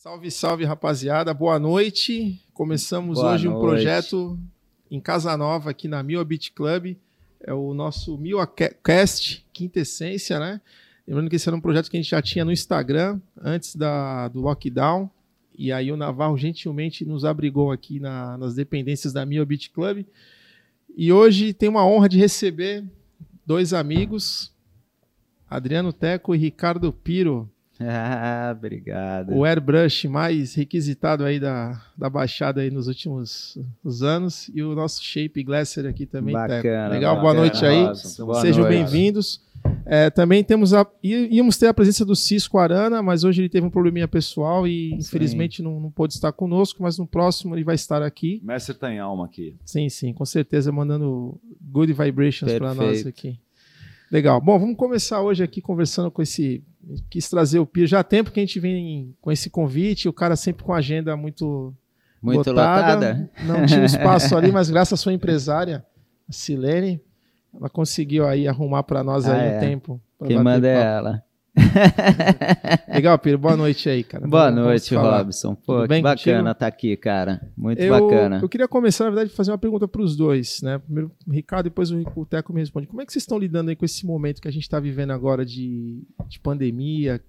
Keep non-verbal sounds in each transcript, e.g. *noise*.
Salve, salve, rapaziada. Boa noite. Começamos Boa hoje um noite. projeto em Casa Nova, aqui na Mil Beat Club. É o nosso Mil Cast, quinta essência, né? Lembrando que esse era um projeto que a gente já tinha no Instagram, antes da, do lockdown. E aí o Navarro gentilmente nos abrigou aqui na- nas dependências da Mil Beat Club. E hoje tem uma honra de receber dois amigos, Adriano Teco e Ricardo Piro. Ah, *laughs* obrigado. o airbrush mais requisitado aí da, da Baixada aí nos últimos os anos e o nosso Shape Glasser aqui também. Bacana, Legal, boa bacana, noite aí. Boa Sejam bem-vindos. É, também temos a, íamos ter a presença do Cisco Arana, mas hoje ele teve um probleminha pessoal e infelizmente não, não pôde estar conosco, mas no próximo ele vai estar aqui. O mestre tá em alma aqui. Sim, sim, com certeza mandando good vibrations para nós aqui. Legal. Bom, vamos começar hoje aqui conversando com esse. Quis trazer o Pio. Já há tempo que a gente vem com esse convite, o cara sempre com a agenda muito, Muito lotada. Não tinha *laughs* espaço ali, mas graças à sua empresária, a Silene, ela conseguiu aí arrumar para nós Ah, aí é. tempo. pra Quem manda é ela. *laughs* Legal, Piro. Boa noite aí, cara. Boa Vamos- noite. Robson. Pô, que bacana estar aqui, cara. Muito Eu, bacana. eu queria começar, na verdade, fazer uma pergunta para os dois, né? Primeiro o Ricardo, depois o Teco me responde. Como é que vocês estão lidando aí com esse momento que a gente está vivendo agora de, de pandemia?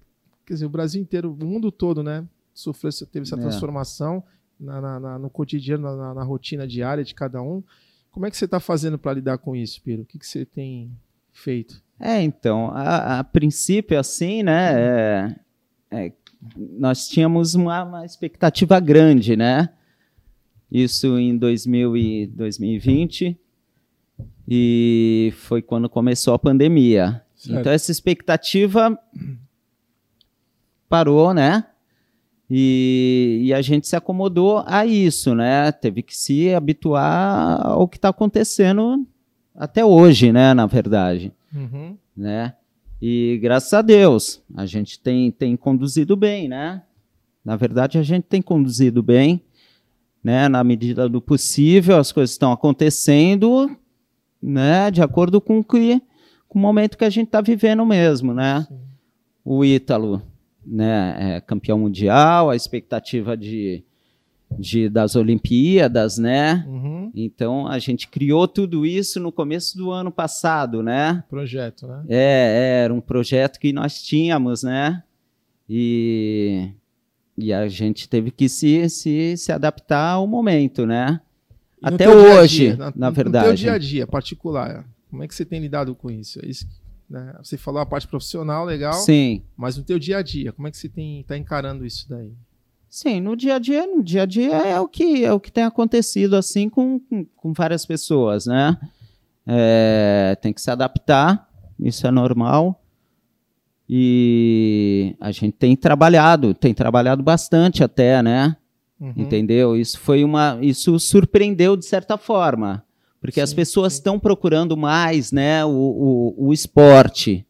Quer dizer, o Brasil inteiro, o mundo todo, né? Sofreu, teve essa É. transformação na, na- na- no cotidiano, na, na- na rotina diária de cada um. Como é que você está fazendo para lidar com isso, Piro? O que, que você tem feito? É, então, a, a princípio, assim, né, é- é, nós tínhamos uma, uma expectativa grande, né? Isso em 2000 e 2020, e foi quando começou a pandemia. Certo. Então, essa expectativa parou, né? E, e a gente se acomodou a isso, né? Teve que se habituar ao que está acontecendo até hoje, né? Na verdade Uhum. né? E graças a Deus, a gente tem, tem conduzido bem, né? Na verdade, a gente tem conduzido bem, né? Na medida do possível, as coisas estão acontecendo, né? De acordo com o, que, com o momento que a gente está vivendo mesmo, né? Sim. O Ítalo, né? É campeão mundial, a expectativa de, de das Olimpíadas, né? Uhum. Então, a gente criou tudo isso no começo do ano passado, né? Projeto, né? É, era um projeto que nós tínhamos, né? E, e a gente teve que se, se, se adaptar ao momento, né? E Até teu dia hoje, dia, na No teu verdade. dia a dia particular, como é que você tem lidado com isso? É isso né? Você falou a parte profissional, legal, Sim, mas no teu dia a dia, como é que você tem tá encarando isso daí? Sim, no dia a dia, no dia a dia é o que, é o que tem acontecido assim com, com, com várias pessoas, né? É, tem que se adaptar, isso é normal. E a gente tem trabalhado, tem trabalhado bastante até, né? Uhum. Entendeu? Isso foi uma. Isso surpreendeu de certa forma. Porque as Sim, pessoas sim. estão procurando mais né, o, o, o esporte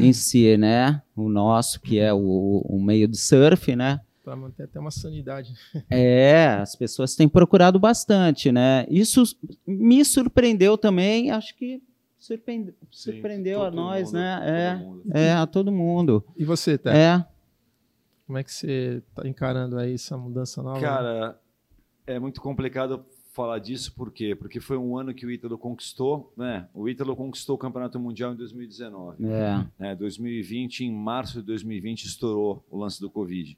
em si, né? O nosso, que é o, o meio de surf, né? Para manter até uma sanidade. *laughs* É, as pessoas têm procurado bastante, né? Isso me surpreendeu também, acho que surpreende- Sim, surpreendeu a nós, mundo, né? É, é, a todo mundo. E você, Té? É. Como é que você tá encarando aí essa mudança nova? Cara, é muito complicado falar disso, por quê? Porque foi um ano que o Ítalo conquistou, né? O Ítalo conquistou o Campeonato Mundial em 2019. É. né? 2020, em março de 2020, estourou o lance do Covid.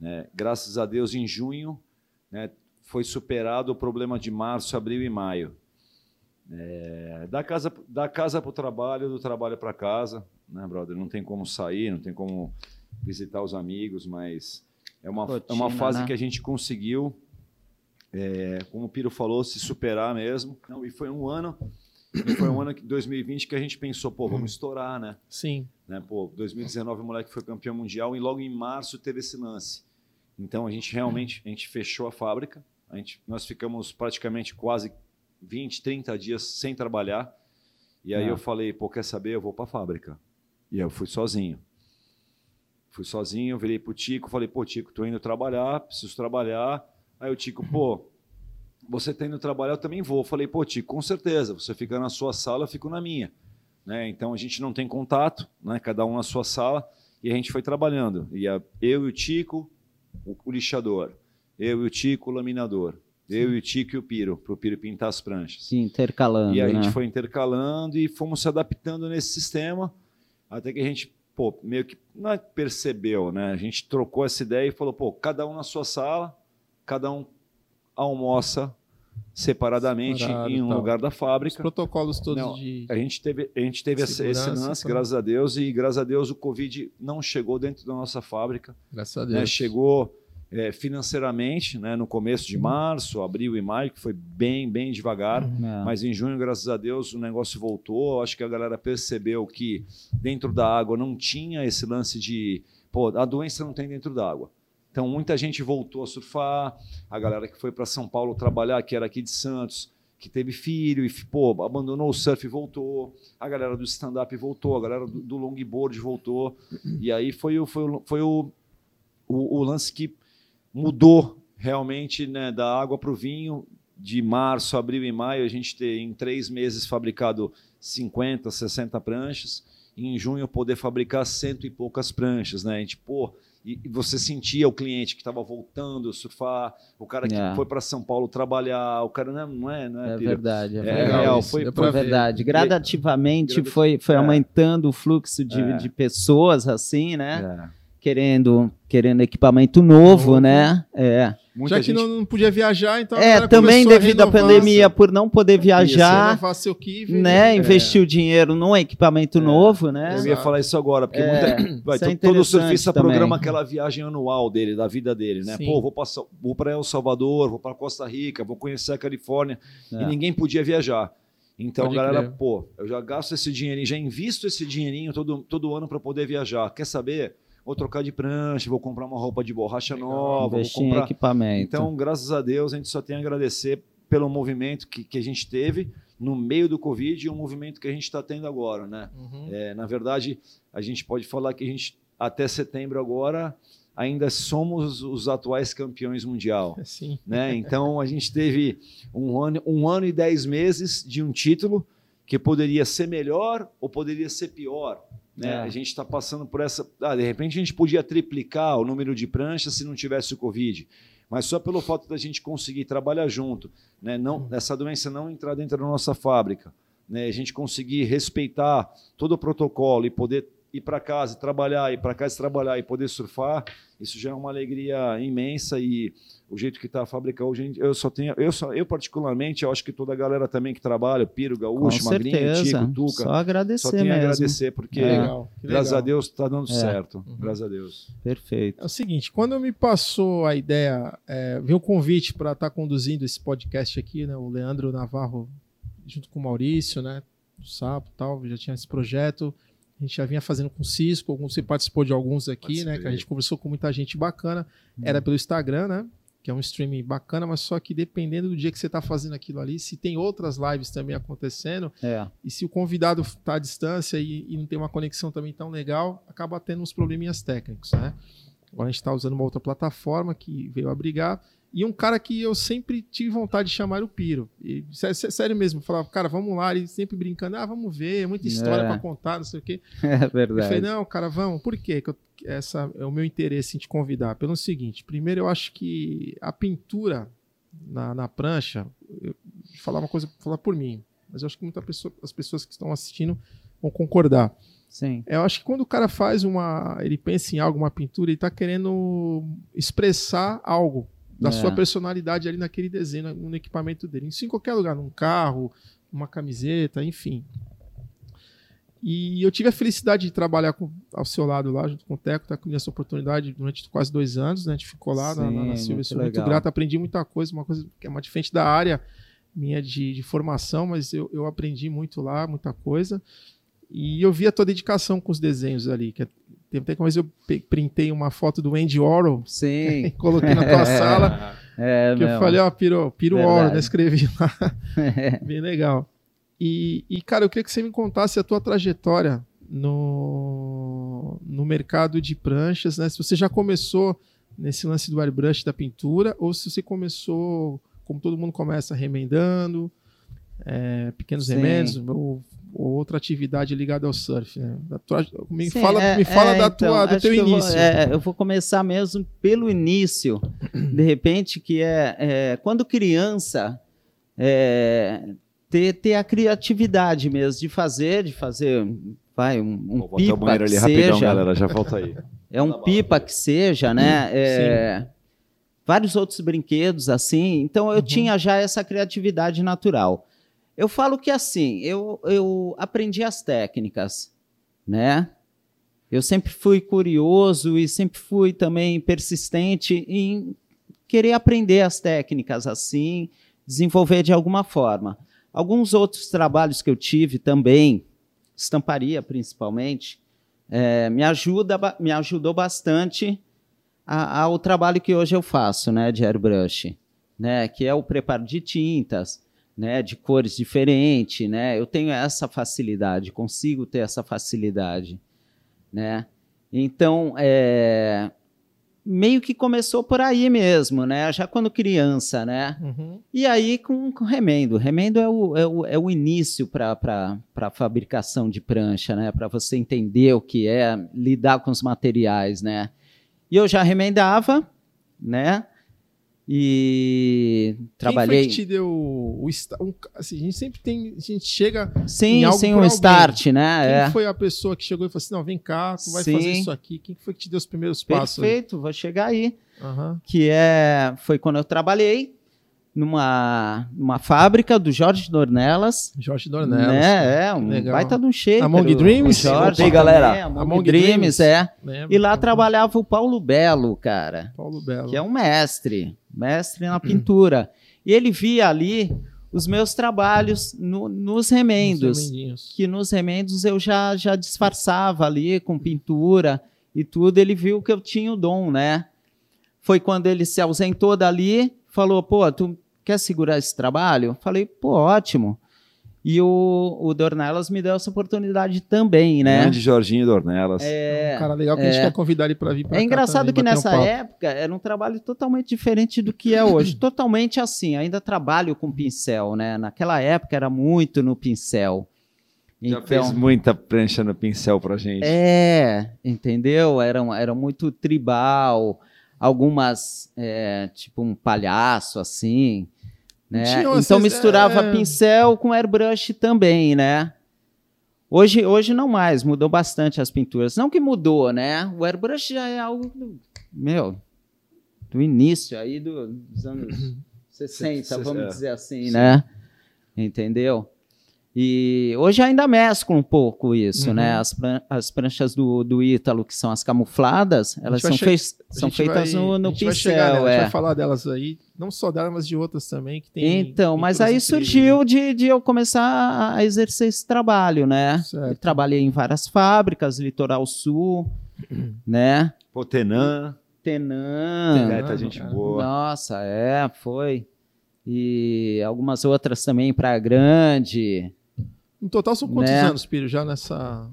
Né? Graças a Deus, em junho, né, foi superado o problema de março, abril e maio. É, da casa da casa para o trabalho, do trabalho para casa, né, brother? Não tem como sair, não tem como visitar os amigos, mas é uma, é uma Rotina, fase né? que a gente conseguiu, é, como o Piro falou, se superar mesmo. Não, e foi um ano, foi um ano que 2020 que a gente pensou, pô, vamos estourar, né? Sim. né? Pô, 2019 o moleque foi campeão mundial e logo em março teve esse lance. Então a gente realmente a gente fechou a fábrica. A gente, nós ficamos praticamente quase 20, 30 dias sem trabalhar. E aí Ah. eu falei, pô, quer saber? Eu vou para a fábrica. E aí eu fui sozinho. Fui sozinho, virei pro Tico, falei, pô, Tico, tô indo trabalhar, preciso trabalhar. Aí o Tico, pô, você tá indo trabalhar, eu também vou. Falei, pô, Tico, com certeza, você fica na sua sala, eu fico na minha. Né? Então a gente não tem contato, né? cada um na sua sala, e a gente foi trabalhando. E a- eu e o Tico, o, lixador, eu e o Tico, o laminador, eu e o Tico e o Piro, para o Piro pintar as pranchas. Sim, intercalando. E a né? gente foi intercalando e fomos se adaptando nesse sistema, até que a gente, pô, meio que não é que percebeu, né? A gente trocou essa ideia e falou, pô, cada um na sua sala, cada um almoça separadamente Separado em um tal. lugar da Os fábrica. protocolos todos Não, de. A gente teve, a gente teve esse, lance, tá. graças a Deus, e graças a Deus o Covid não chegou dentro da nossa fábrica. Graças a né? Deus. Chegou é, financeiramente né, no começo de março, abril e maio, que foi bem, bem devagar. É. Mas em junho, graças a Deus, o negócio voltou. Acho que a galera percebeu que dentro da água não tinha esse lance de. Pô, a doença não tem dentro da água. Então, muita gente voltou a surfar. A galera que foi para São Paulo trabalhar, que era aqui de Santos, que teve filho e pô, abandonou o surf e voltou. A galera do stand-up voltou. A galera do, longboard voltou. E aí foi, o, foi, o, foi o, o, o lance que mudou realmente né, da água para o vinho. De março, abril e maio, a gente ter em três meses fabricado 50, 60 pranchas. E em junho poder fabricar cento e poucas pranchas, né? A gente, pô, e, e você sentia o cliente que estava voltando a surfar, o cara que É. foi para São Paulo trabalhar, o cara não, não é, não é, É verdade, é É real, isso, foi- pra É ver. verdade. Gradativamente Gradati- foi, foi É. aumentando o fluxo de, de pessoas, assim, né? Querendo, querendo equipamento novo, Novo. né? É. Muita Já que gente não, não podia viajar, então. É, também devido à pandemia, seu- por não poder viajar, seu kive. né? Investir o dinheiro num equipamento novo, né? Eu ia falar isso agora, porque É, muita, vai, isso é to- todo surfista também. programa aquela viagem anual dele, da vida dele, né? Sim. Pô, vou para vou para El Salvador, vou para Costa Rica, vou conhecer a Califórnia É. e ninguém podia viajar. Então, Pode a galera, crer. pô, eu já gasto esse dinheirinho, já invisto esse dinheirinho todo, todo ano para poder viajar. Quer saber? Vou trocar de prancha, vou comprar uma roupa de borracha Legal. nova, vou comprar equipamento. então, graças a Deus, a gente só tem a agradecer pelo movimento que, que a gente teve no meio do Covid e o movimento que a gente está tendo agora, né? Uhum. É, na verdade, a gente pode falar que a gente, até setembro agora, ainda somos os atuais campeões mundial. *laughs* Sim. Né? Então, a gente teve um ano, um ano e dez meses de um título que poderia ser melhor ou poderia ser pior. Né? É. A gente está passando por essa. Ah, de repente, a gente podia triplicar o número de pranchas se não tivesse o Covid. Mas só pelo fato da gente conseguir trabalhar junto, né? não, essa doença não entrar dentro da nossa fábrica, né? a gente conseguir respeitar todo o protocolo e poder ir para casa e trabalhar, ir para casa e trabalhar e poder surfar, isso já é uma alegria imensa e o jeito que está a fábrica hoje, eu só tenho, eu, só, eu particularmente, eu acho que toda a galera também que trabalha, Piro, Com Gaúcho, Magrinho, certeza. Tico, Tuca, Só agradecer só tenho a mesmo. agradecer porque, É. Legal. graças legal. a Deus, está dando É. certo, Uhum. graças a Deus. Perfeito. É o seguinte, quando me passou a ideia, é, veio o convite para estar conduzindo esse podcast aqui, né? O Leandro Navarro, junto com o Maurício, né? Do Sapo e tal, já tinha esse projeto. A gente já vinha fazendo com o Cisco, alguns, você participou de alguns aqui, né? Participei. Que a gente conversou com muita gente bacana. Era pelo Instagram, né? Que é um streaming bacana, mas só que dependendo do dia que você está fazendo aquilo ali, se tem outras lives também acontecendo, É. e se o convidado está à distância e, e não tem uma conexão também tão legal, acaba tendo uns probleminhas técnicos, né? Agora a gente está usando uma outra plataforma que veio a brigar. E um cara que eu sempre tive vontade de chamar o Piro. E, sé- sé- sério mesmo, eu falava, cara, vamos lá. Ele sempre brincando, ah, vamos ver, é muita história É. para contar, não sei o quê. *laughs* É Eu falei, verdade. não, cara, vamos. Por quê? que eu- essa é o meu interesse em te convidar? Pelo seguinte, primeiro eu acho que a pintura na, na prancha, eu, vou falar uma coisa, vou falar por mim, mas eu acho que muitas pessoa, as pessoas que estão assistindo vão concordar. Sim. Eu acho que quando o cara faz uma, ele pensa em algo, uma pintura, ele está querendo expressar algo da É. sua personalidade ali naquele desenho, no equipamento dele. Isso em qualquer lugar, num carro, numa camiseta, enfim. E eu tive a felicidade de trabalhar com- ao seu lado lá, junto com o Teco, tá com essa oportunidade durante quase dois anos, né? A gente ficou lá na, na, na Sim, Silvia, muito sou muito grato, aprendi muita coisa, uma coisa que é uma diferente da área minha de, de formação, mas eu, eu aprendi muito lá, muita coisa. E eu vi a tua dedicação com os desenhos ali. Que é- tem até vez eu printei uma foto do Andy Warhol e Sim. *laughs* coloquei na tua sala. *laughs* É, Que eu falei, ó, Piro, Piro. Warhol, né? Escrevi lá. *laughs* Bem legal. E, e, cara, eu queria que você me contasse a tua trajetória no, no mercado de pranchas, né? Se você já começou nesse lance do airbrush da pintura, ou se você começou, como todo mundo começa, remendando, é, pequenos Sim. remendos, ou, outra atividade ligada ao surf? Né? Tua, me Sim, fala, é, me fala é, da então, tua, do teu que eu vou- início. é, eu vou começar mesmo pelo início, de repente, que é, é, quando criança, é, ter, ter a criatividade mesmo de fazer, de fazer, vai, um, um Vou botar o pipa banheiro que ali rapidão, seja, galera. Já volta aí. *laughs* é um pipa que seja, né? É, vários outros brinquedos assim. Então eu Uhum. tinha já essa criatividade natural. Eu falo que assim, eu, eu aprendi as técnicas, né? Eu sempre fui curioso e sempre fui também persistente em querer aprender as técnicas assim, desenvolver de alguma forma. Alguns outros trabalhos que eu tive também, estamparia principalmente, é, me, ajuda, me ajudou bastante ao trabalho que hoje eu faço, né, de airbrush, né, que é o preparo de tintas, né, de cores diferentes, né, eu tenho essa facilidade, consigo ter essa facilidade, né, então, é, meio que começou por aí mesmo, né, já quando criança, né, Uhum. e aí com, com remendo. Remendo é o, é o, é o início para a fabricação de prancha, né? Para você entender o que é lidar com os materiais, né? E eu já remendava, né? E trabalhei. Quem foi que te deu o um, assim, a gente sempre tem, a gente chega, em Sim, algo sim, por um alguém? start, né? quem É. foi a pessoa que chegou e falou assim, não, vem cá, tu vai Sim. fazer isso aqui. Quem foi que te deu os primeiros passos? aí? Perfeito, vou chegar aí. Aham. Que é, foi quando eu trabalhei numa, numa fábrica do Jorge Dornelas. Jorge Dornelas. Né? É, um Legal. baita de um shaper. Among o- Dreams? O Jorge, Voltei, galera. também, Among, Among Dreams, Dreams. é. Lembro. E lá trabalhava o Paulo Belo, cara, Paulo Belo. que é um mestre, mestre na pintura. E ele via ali os meus trabalhos no- nos Os remendos, remendinhos. que nos remendos eu já, já disfarçava ali com pintura e tudo. Ele viu que eu tinha o dom, né? Foi quando ele se ausentou dali, falou: pô, tu quer segurar esse trabalho? Falei: pô, ótimo. E o, o Dornelas me deu essa oportunidade também, né? Grande Jorginho Dornelas. É um cara legal que a gente é. quer convidar ele para vir pra É engraçado também, que um nessa papo. época era um trabalho totalmente diferente do que é hoje. *clears throat* totalmente assim, ainda trabalho com pincel, né? Naquela época era muito no pincel. Já Então, fez muita prancha no pincel pra gente. é, entendeu? Era, um- era muito tribal, algumas, é, tipo um palhaço assim, né? Então misturava é. pincel com airbrush também, né? Hoje, hoje não mais, mudou bastante as pinturas. Não que mudou, né? O airbrush já é algo, do- meu, do início aí do- dos anos 60, Se- vamos é. dizer assim, né? Entendeu? E hoje ainda mescla um pouco isso, Uhum. né? As, pran- as pranchas do, do Ítalo, que são as camufladas, elas são, A são feitas vai- no, no a gente vai pincel. chegar nela, a gente é. vai falar delas aí, não só delas, mas de outras também que tem. Então, mas aí incríveis, surgiu de, de eu começar a- exercer esse trabalho, né? Trabalhei em várias fábricas, Litoral Sul, *clears throat* né? Pô, Tenan. Tenan. É, tá gente cara. boa. Nossa, é, foi. E algumas outras também para Grande. No total são quantos Né? anos, Piro, já nessa.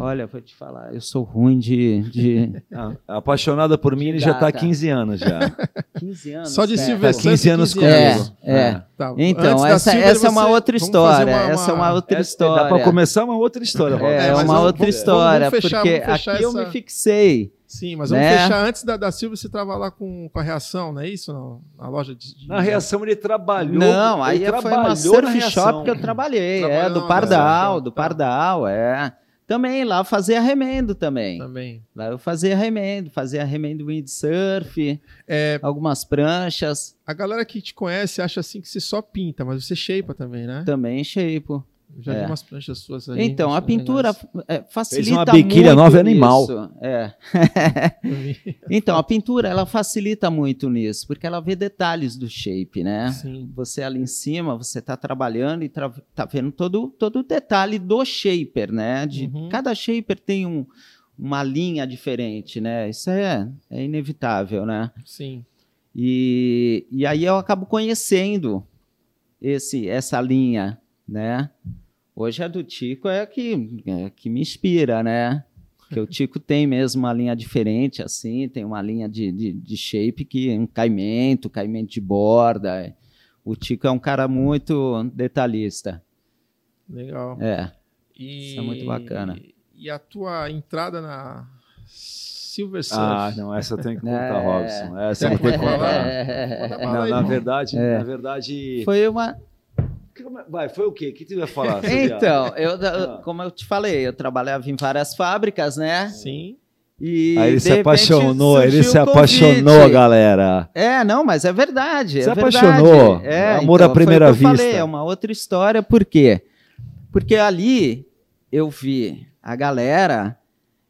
Olha, vou te falar, eu sou ruim de, de *laughs* Ah, apaixonada por mim, ele já tá há Data. 15 anos já. *laughs* 15 anos. Só de. Silver Tá 15 anos comigo. anos. É, Tá, Então, antes da essa, Silver, essa é uma outra história. uma- Essa é uma uma- outra É, história. Dá pra começar uma outra história, Rob. É, É, uma vamos- outra história, vamos fechar- porque vamos fechar aqui eu essa- me fixei. Sim, mas vamos né? fechar antes da, da Silva você tava lá com, com a reação, não é isso? Não? Na loja de. de- Na reação ele trabalhou. Não, aí ele foi uma surf shop que eu trabalhei, é, do Pardal, do tá. Pardal, é. Também lá fazia remendo também. Também. Lá eu fazia remendo, fazia remendo windsurf, É, algumas pranchas, a galera que te conhece acha assim que você só pinta, mas você shapeia também, né? também shape. Eu Já vi é. umas pranchas suas aí. Então, a acho pintura é, facilita uma biquília muito nova e animal. nisso, É. Vi. *laughs* Então, a pintura, ela facilita muito nisso, porque ela vê detalhes do shape, né? Sim. Você ali em cima, você está trabalhando e tra- tá vendo todo, todo o detalhe do shaper, né? De, Uhum. Cada shaper tem um- uma linha diferente, né? Isso é, é inevitável, né? Sim. E, e aí eu acabo conhecendo esse, essa linha, né? Hoje a do Tico é a que, é que me inspira, né? Que o Tico *laughs* tem mesmo uma linha diferente, assim, tem uma linha de, de, de shape que um caimento, caimento de borda. O Tico é um cara muito detalhista. Legal. É. E, Isso é muito bacana. E a tua entrada na Silver Surf? Ah, não, essa eu tenho que *laughs* contar, É. Robson. Essa eu Tem vou ter que falar? É. Manda Na, verdade, É. na verdade. Foi uma. É- Vai, foi o quê? O que tu ia falar? *laughs* Então, eu, Ah. como eu te falei, eu trabalhava em várias fábricas, né? Sim. E Aí ele se apaixonou, ele se apaixonou, galera. É, não, mas é verdade. Se é apaixonou. verdade. É, Amor à então, foi o primeira vista. Falei, é uma outra história, por quê? Porque ali eu vi a galera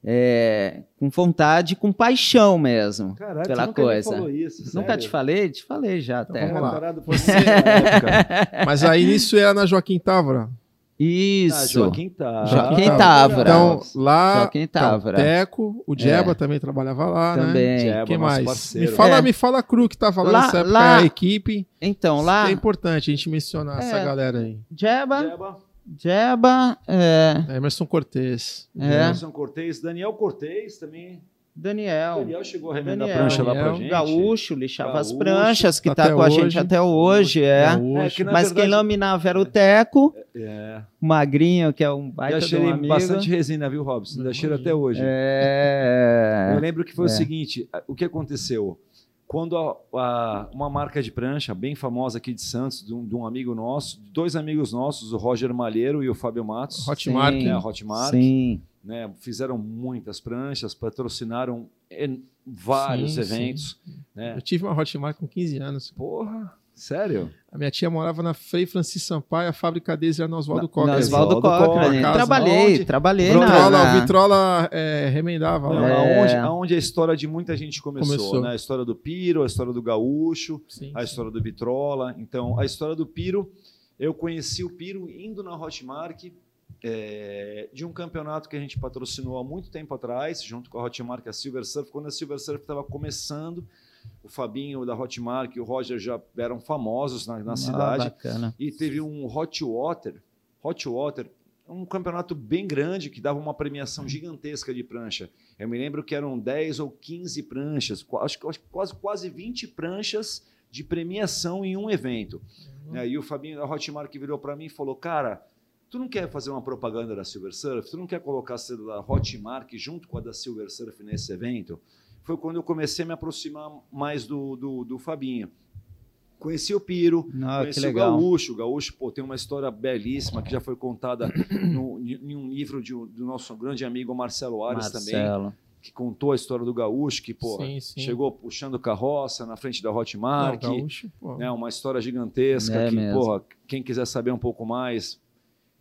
é, com vontade, com paixão mesmo. Caralho, Pela nunca me coisa. falou isso, Nunca te falei? Te falei já Então até. vamos lá. Você- época. *laughs* Mas aí nisso era na Joaquim Távora. Ah, Isso. Joaquim tá. Joaquim Távora. Então, lá. Joaquim então, Távora. Teco, o Jeba É. também trabalhava lá, né? Também. Jeba, Quem mais? parceiro. Me fala, É. me fala a Cru que tá falando Lá- nessa época, lá- a equipe. Então, lá, É importante a gente mencionar essa É. galera aí. Jeba, Jeba, Jeba, é, Emerson Cortez. É. Emerson Cortez, Daniel Cortez também. Daniel. Daniel chegou a remendar Daniel, a prancha lá pra Daniel, gente. Gaúcho, lixava as Gaúcho, pranchas, que tá com a hoje. gente até hoje, é. Gaúcho. É, que Mas verdade- quem laminava era o Teco, É. o Magrinho, que é um baita um cheirei amigo. bastante resina, viu, Robson? Ainda cheiro até hoje. É, Eu lembro que foi o É. seguinte: o que aconteceu? Quando a- a- uma marca de prancha bem famosa aqui de Santos, de um, de um amigo nosso, dois amigos nossos, o Roger Malheiro e o Fábio Matos, Hotmark. Sim. né, a Hotmark, Sim, né, fizeram muitas pranchas, patrocinaram vários Sim, sim. eventos. Né? Eu tive uma Hotmark com 15 anos. Porra, sério? A minha tia morava na Frei Francis Sampaio, a fábrica deles era no Oswaldo Coca. no Oswaldo. Coca. Trabalhei, Onde? trabalhei Vitrola, na... O Vitrola é, remendava lá. É. aonde, aonde a história de muita gente começou, Começou. né? A história do Piro, a história do Gaúcho, Sim, a história do Vitrola. Então, a história do Piro, eu conheci o Piro indo na Hotmark é, de um campeonato que a gente patrocinou há muito tempo atrás, junto com a Hotmark, a Silver Surf, quando a Silver Surf estava começando. O Fabinho da Hotmark e o Roger já eram famosos na, na Ah, cidade. bacana. E teve um Hot Water, Hot Water, um campeonato bem grande que dava uma premiação gigantesca de prancha. Eu me lembro que eram 10 ou 15 pranchas, acho que que quase, quase 20 pranchas de premiação em um evento. Né, E o Fabinho da Hotmark virou para mim e falou: Cara, tu não quer fazer uma propaganda da Silver Surf? Tu não quer colocar a da Hotmark junto com a da Silver Surf nesse evento? Foi quando eu comecei a me aproximar mais do, do, do Fabinho. Conheci o Piro, Ah, Conheci o Gaúcho. O Gaúcho pô, tem uma história belíssima que já foi contada *coughs* no, em um livro de do nosso grande amigo Marcelo Ares também, que contou a história do Gaúcho, que pô, Sim, sim. chegou puxando carroça na frente da Não, Hotmark. Gaúcho, pô. né, uma história gigantesca É que, mesmo. porra, quem quiser saber um pouco mais,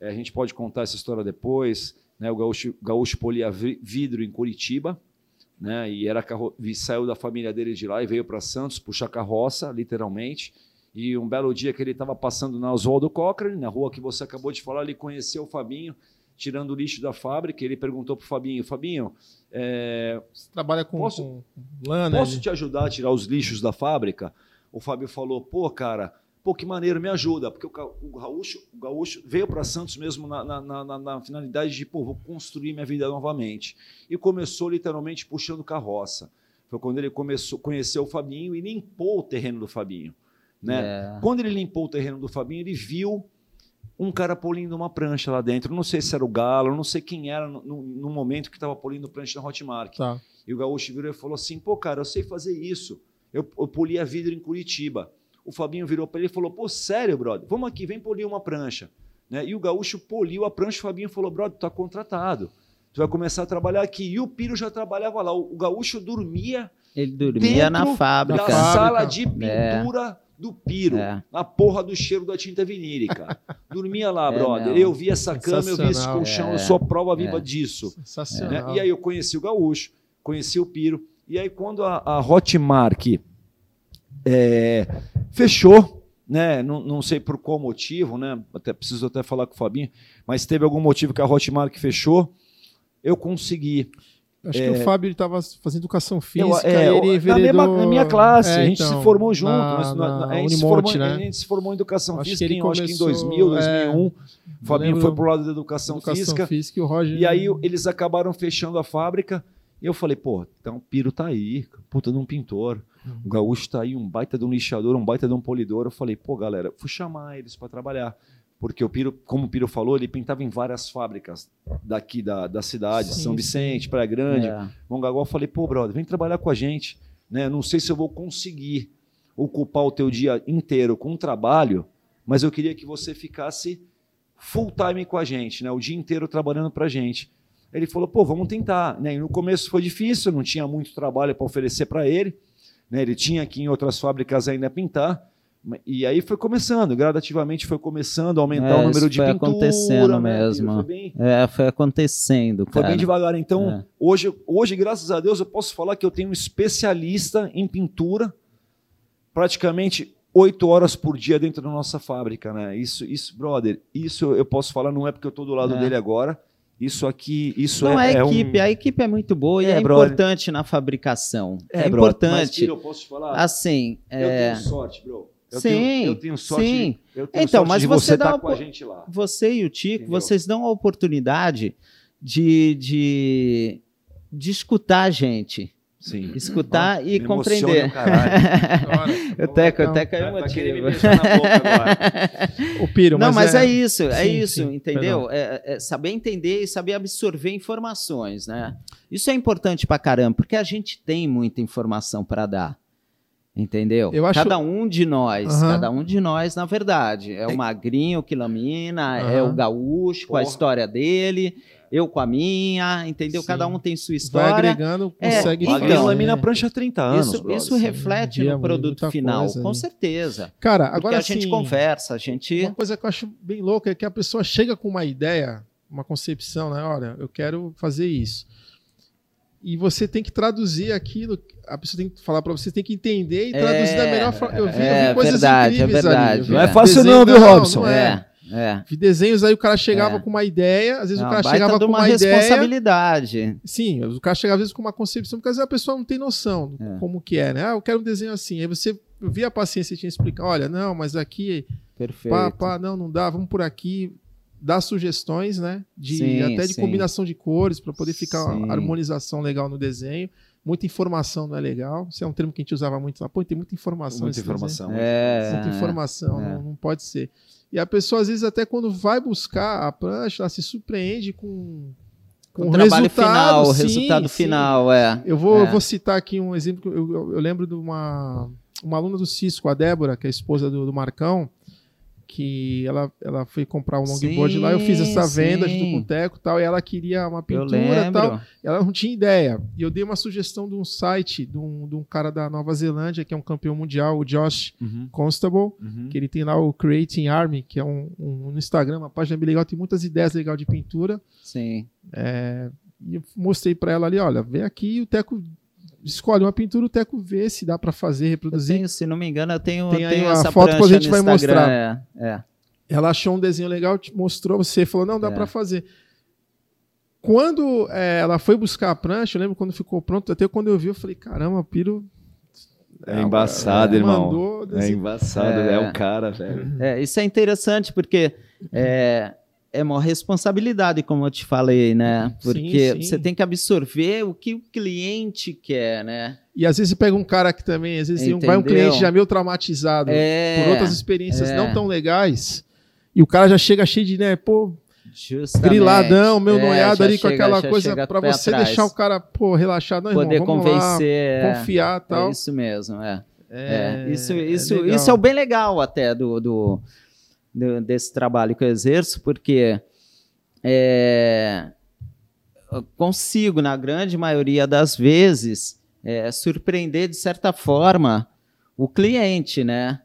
é, a gente pode contar essa história depois. Né, o Gaúcho, Gaúcho polia vi- vidro em Curitiba, né, e era carro, e saiu da família dele de lá e veio para Santos puxar carroça, literalmente. E um belo dia que ele estava passando na Oswaldo Cochrane, na rua que você acabou de falar, ele conheceu o Fabinho tirando o lixo da fábrica. Ele perguntou para o Fabinho: Fabinho, é, Você trabalha com, Posso- com lana, Posso né? te ajudar a tirar os lixos da fábrica? O Fábio falou, pô, cara, pô, que maneiro, me ajuda. Porque o, Ga- o Gaúcho, o Gaúcho veio para Santos mesmo na, na- na- na- na finalidade de, pô, vou construir minha vida novamente. E começou literalmente puxando carroça. Foi quando ele começou, conheceu o Fabinho e limpou o terreno do Fabinho. Né? É. Quando ele limpou o terreno do Fabinho, ele viu um cara polindo uma prancha lá dentro. Não sei se era o Galo, não sei quem era no, no- no momento que estava polindo prancha na Hotmark. Tá. E o Gaúcho virou e falou assim: pô, cara, eu sei fazer isso. Eu, eu polia vidro em Curitiba. O Fabinho virou para ele e falou: pô, sério, brother? Vamos aqui, vem polir uma prancha. Né? E o Gaúcho poliu a prancha. O Fabinho falou: brother, tu tá contratado. Tu vai começar a trabalhar aqui. E o Piro já trabalhava lá. O, o Gaúcho dormia Ele dormia na fábrica. Fábrica. sala de É. pintura do Piro. É. Na porra do cheiro da tinta vinílica. *laughs* Dormia lá, É, brother. não. eu vi essa cama, eu vi esse colchão. É. Eu sou a prova viva É. disso. né? Sensacional. E aí eu conheci o Gaúcho, conheci o Piro. E aí quando a, a Hotmark é, fechou, né? Não, não sei por qual motivo, né? Até preciso até falar com o Fabinho, mas teve algum motivo que a Hotmark fechou. Eu consegui. Acho que o Fábio estava fazendo educação física, é, ele na, enveredou- mesma, na minha classe, É, a gente então, se formou junto. na- nós- na a, gente se Unimonte, formou, né? a gente se formou em educação Acho que física em, acho que em começou, 2000, é, 2001. O Fabinho foi pro lado da educação, Educação física. e o Roger... E aí eles acabaram fechando a fábrica. E eu falei, pô, então o Piro tá aí, puta de um pintor. O Gaúcho tá aí, um baita de um lixador, um baita de um polidor. Eu falei, pô, galera, fui chamar eles para trabalhar. porque o Piro, como o Piro falou, ele pintava em várias fábricas daqui da, da cidade, Sim, São Vicente, Praia Grande, É. Mongaguá. Eu falei, pô, brother, vem trabalhar com a gente. Né? Não sei se eu vou conseguir ocupar o teu dia inteiro com trabalho, mas eu queria que você ficasse full time com a gente, né? o dia inteiro trabalhando para a gente. Ele falou, pô, vamos tentar. Né? E no começo foi difícil, não tinha muito trabalho para oferecer para ele. Né? Ele tinha aqui em outras fábricas ainda pintar. E aí foi começando, gradativamente foi começando a aumentar É, o número de foi pintura. acontecendo né? mesmo. Foi bem, É, foi acontecendo, foi cara. bem devagar. Então, É. hoje, hoje, graças a Deus, eu posso falar que eu tenho um especialista em pintura, praticamente oito horas por dia dentro da nossa fábrica, né? Isso, isso, brother, isso eu posso falar, não é porque eu estou do lado É. dele agora. Isso aqui, isso Não, é, a é um- equipe, a equipe é muito boa e É, é, brother. importante na fabricação. É, Mas, importante. filho, eu posso te falar? Assim, eu é, tenho sorte, bro. Eu Sim, tenho, eu tenho sorte. sim. Eu tenho Então, sorte mas de você estar uma com a gente lá. você e o Tico, Entendeu? vocês dão a oportunidade de, de, de escutar a gente. Sim. Escutar e Me compreender. o. *laughs* O Teco, o Não, Teco é emotivo. boca agora. O Piro, Não, mas é, isso, é Sim, isso, sim, entendeu? É, é saber entender e saber absorver informações, né? Isso é importante pra caramba, porque a gente tem muita informação para dar. Entendeu? Eu acho- Cada um de nós, Aham. cada um de nós, na verdade. É o magrinho que lamina, é Aham. o gaúcho com a história dele, eu com a minha, entendeu? Sim. Cada um tem sua Vai história. agregando, É, consegue então, fazer. lamina a prancha há 30 anos. Isso, brother. isso reflete no produto final, coisa com certeza. Cara, Agora agora a gente assim, conversa, a gente. Uma coisa que eu acho bem louca é que a pessoa chega com uma ideia, uma concepção, né? Olha, eu quero fazer isso. E você tem que traduzir aquilo, a pessoa tem que falar para você, tem que entender e traduzir da melhor forma. Eu vi, eu vi é coisas verdade, é incríveis verdade. ali. Não é É. fácil desenho- não, viu, Robson? não é. É, é. Vi desenhos aí, o cara chegava É. com uma ideia, às vezes É o cara chegava com uma uma ideia. responsabilidade. Sim, o cara chega às vezes com uma concepção, porque às vezes a pessoa não tem noção É. como que é, né? Ah, eu quero um desenho assim. Aí você eu vi a paciência e tinha que explicar, olha, não, mas aqui, Perfeito. pá, pá, não, não dá, vamos por aqui. Dar sugestões, né? De, Sim, até de sim. combinação de cores para poder ficar Sim. uma harmonização legal no desenho. Muita informação não é legal. Isso é um termo que a gente usava muito lá. Pô, tem muita informação. Muita desenho. informação. É, Muita informação, É. não, não pode ser. E a pessoa, às vezes, até quando vai buscar a prancha, ela se surpreende com, com o trabalho resultado, final, o sim, resultado sim. final, é. Eu vou, É. eu vou citar aqui um exemplo. Eu, eu- eu lembro de uma, uma aluna do Cisco, a Débora, que é a esposa do, do Marcão, que ela, ela foi comprar um longboard Sim, lá. Eu fiz essa venda sim. junto com o Teco e tal. E ela queria uma pintura e tal. Ela não tinha ideia. E eu dei uma sugestão de um site de um, de um cara da Nova Zelândia, que é um campeão mundial, o Josh Uhum, Constable uhum. que ele tem lá o Creating Army, que é um, um- no Instagram, uma página bem legal, tem muitas ideias legais de pintura. Sim. É, e eu mostrei para ela ali, olha, vem aqui o Teco escolhe uma pintura, o Teco vê se dá para fazer, Eu reproduzir. tenho, se não me engano, eu tenho, Tem eu tenho uma essa foto que a gente vai Instagram, mostrar. É, é. Ela achou um desenho legal, te mostrou, você falou, não, dá É. para fazer. Quando é, ela foi buscar a prancha, eu lembro quando ficou pronto, até quando eu vi, eu falei, caramba, Piro... É embaçado, ela irmão. Mandou É embaçado, É. é, o cara, velho. É, isso é interessante porque é, é uma responsabilidade, como eu te falei, né? Porque sim. você tem que absorver o que o cliente quer, né? E às vezes você pega um cara que também, às vezes vai um Entendeu? cliente já meio traumatizado, É, por outras experiências é. não tão legais. E o cara já chega cheio de, né, pô, justamente. griladão, meu É, noiado ali com chega- aquela já coisa pé você atrás. deixar o cara, pô, relaxado, não, irmão, Poder vamos convencer. lá, é, confiar e tal. É isso mesmo, é. É, É, isso, é isso, isso é o bem legal até do, do, do- desse trabalho que eu exerço, porque é, eu consigo, na grande maioria das vezes, é, surpreender de certa forma o cliente, né?